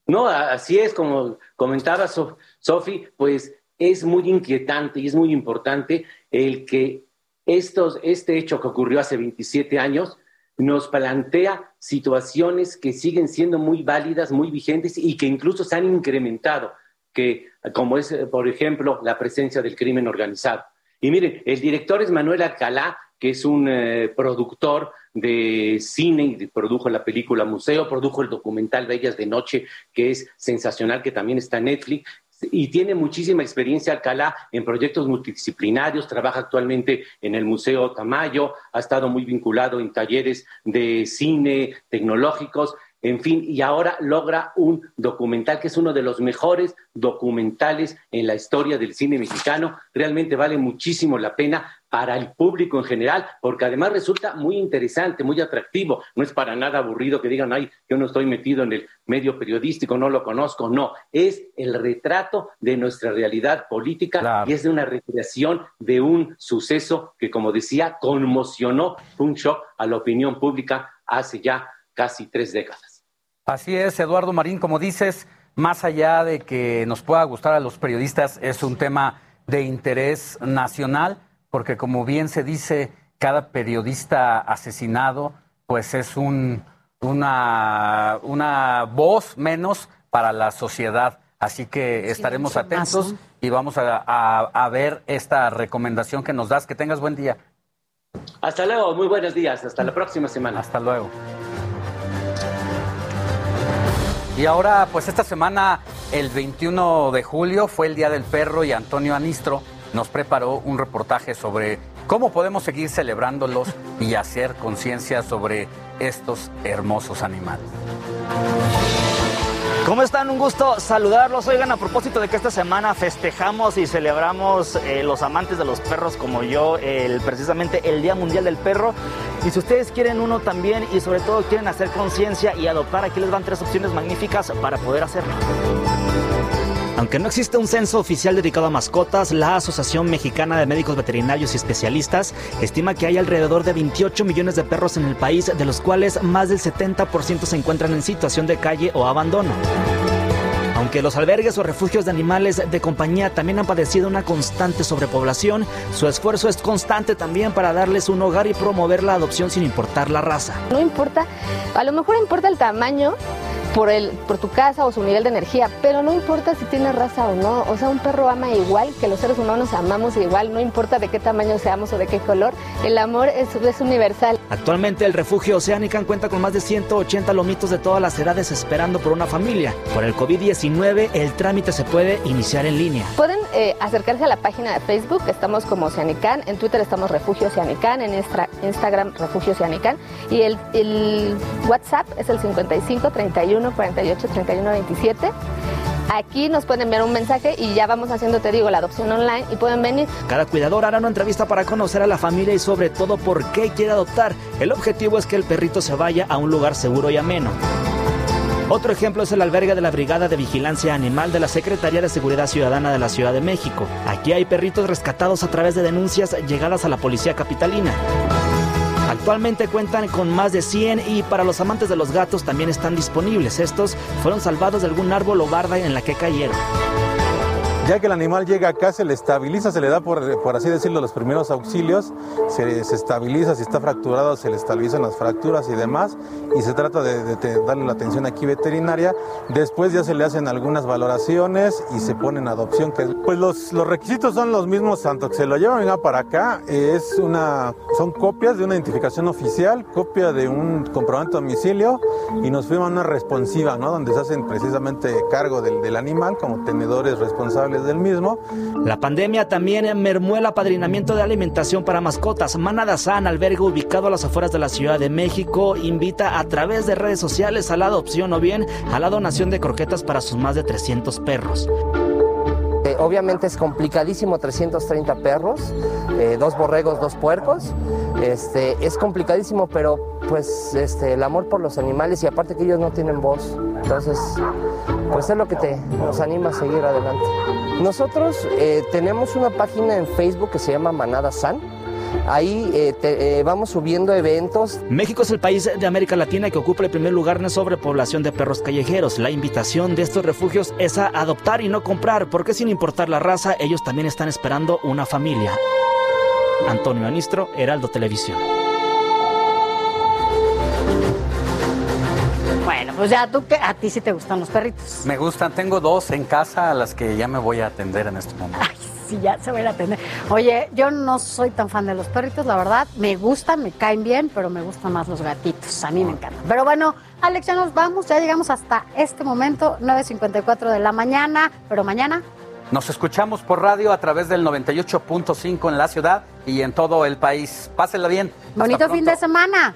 No, así es, como comentaba Sofi, pues es muy inquietante y es muy importante el que estos, este hecho que ocurrió hace 27 años nos plantea situaciones que siguen siendo muy válidas, muy vigentes y que incluso se han incrementado, que como es, por ejemplo, la presencia del crimen organizado. Y miren, el director es Manuel Alcalá, que es un eh, productor de cine y produjo la película Museo, produjo el documental Bellas de Noche, que es sensacional, que también está en Netflix. Y tiene muchísima experiencia Alcalá en proyectos multidisciplinarios, trabaja actualmente en el Museo Tamayo, ha estado muy vinculado en talleres de cine tecnológicos en fin, y ahora logra un documental que es uno de los mejores documentales en la historia del cine mexicano. Realmente vale muchísimo la pena para el público en general, porque además resulta muy interesante, muy atractivo. No es para nada aburrido que digan, ay, yo no estoy metido en el medio periodístico, no lo conozco. No, es el retrato de nuestra realidad política y es de una recreación de un suceso que, como decía, conmocionó, un shock a la opinión pública hace ya casi tres décadas. Así es, Eduardo Marín, como dices, más allá de que nos pueda gustar a los periodistas, es un tema de interés nacional, porque como bien se dice, cada periodista asesinado, pues es un, una, una voz menos para la sociedad. Así que estaremos atentos y vamos a, a ver esta recomendación que nos das. Que tengas buen día. Hasta luego, muy buenos días. Hasta la próxima semana. Hasta luego. Y ahora, pues esta semana, el 21 de julio, fue el Día del Perro y Antonio Anistro nos preparó un reportaje sobre cómo podemos seguir celebrándolos y hacer conciencia sobre estos hermosos animales. ¿Cómo están? Un gusto saludarlos. Oigan, a propósito de que esta semana festejamos y celebramos eh, los amantes de los perros como yo, el, precisamente el Día Mundial del Perro. Y si ustedes quieren uno también y sobre todo quieren hacer conciencia y adoptar, aquí les van tres opciones magníficas para poder hacerlo. Aunque no existe un censo oficial dedicado a mascotas, la Asociación Mexicana de Médicos Veterinarios y Especialistas estima que hay alrededor de 28 millones de perros en el país, de los cuales más del 70% se encuentran en situación de calle o abandono. Aunque los albergues o refugios de animales de compañía también han padecido una constante sobrepoblación, su esfuerzo es constante también para darles un hogar y promover la adopción sin importar la raza. No importa, a lo mejor importa el tamaño, por, el, por tu casa o su nivel de energía, pero no importa si tiene raza o no. O sea, un perro ama igual que los seres humanos amamos igual, no importa de qué tamaño seamos o de qué color. El amor es, es universal. Actualmente el refugio Oceánica cuenta con más de 180 lomitos de todas las edades esperando por una familia. Por el COVID-19 el trámite se puede iniciar en línea. Pueden eh, acercarse a la página de Facebook, estamos como Oceanican, en Twitter estamos Refugio Oceanican, en Instagram Refugio Oceanican y el, el WhatsApp es el 55 31 48 31 27. Aquí nos pueden enviar un mensaje y ya vamos haciendo, te digo, la adopción online y pueden venir. Cada cuidador hará una entrevista para conocer a la familia y sobre todo por qué quiere adoptar. El objetivo es que el perrito se vaya a un lugar seguro y ameno. Otro ejemplo es el albergue de la Brigada de Vigilancia Animal de la Secretaría de Seguridad Ciudadana de la Ciudad de México. Aquí hay perritos rescatados a través de denuncias llegadas a la policía capitalina. Actualmente cuentan con más de 100 y para los amantes de los gatos también están disponibles. Estos fueron salvados de algún árbol o barda en la que cayeron. Ya que el animal llega acá, se le estabiliza, se le da, por, por así decirlo, los primeros auxilios, se, estabiliza, si está fracturado, se le estabilizan las fracturas y demás, y se trata de, darle la atención aquí veterinaria. Después ya se le hacen algunas valoraciones y se pone en adopción. Pues los, los requisitos son los mismos, tanto que se lo llevan para acá, es una, son copias de una identificación oficial, copia de un comprobante de domicilio, y nos firman una responsiva, ¿no? Donde se hacen precisamente cargo del, del animal como tenedores responsables del mismo. La pandemia también mermó el apadrinamiento de alimentación para mascotas. Manada San, albergue ubicado a las afueras de la Ciudad de México, invita a través de redes sociales a la adopción o bien a la donación de croquetas para sus más de 300 perros. Eh, obviamente es complicadísimo 330 perros, eh, dos borregos, dos puercos. Este, es complicadísimo, pero pues este, el amor por los animales y aparte que ellos no tienen voz. Entonces, pues es lo que te, nos anima a seguir adelante. Nosotros eh, tenemos una página en Facebook que se llama Manada San. Ahí eh, te, eh, vamos subiendo eventos. México es el país de América Latina que ocupa el primer lugar en sobrepoblación de perros callejeros. La invitación de estos refugios es a adoptar y no comprar, porque sin importar la raza, ellos también están esperando una familia. Antonio Anistro, Heraldo Televisión. Bueno, pues ya tú, que a ti sí te gustan los perritos. Me gustan, tengo dos en casa a las que ya me voy a atender en este momento. Ay, sí, ya se van a atender. Oye, yo no soy tan fan de los perritos, la verdad. Me gustan, me caen bien, pero me gustan más los gatitos. A mí me encantan. Pero bueno, Alex, ya nos vamos. Ya llegamos hasta este momento, 9.54 de la mañana. Pero mañana nos escuchamos por radio a través del 98.5 en la ciudad y en todo el país. Pásenla bien. Bonito fin de semana.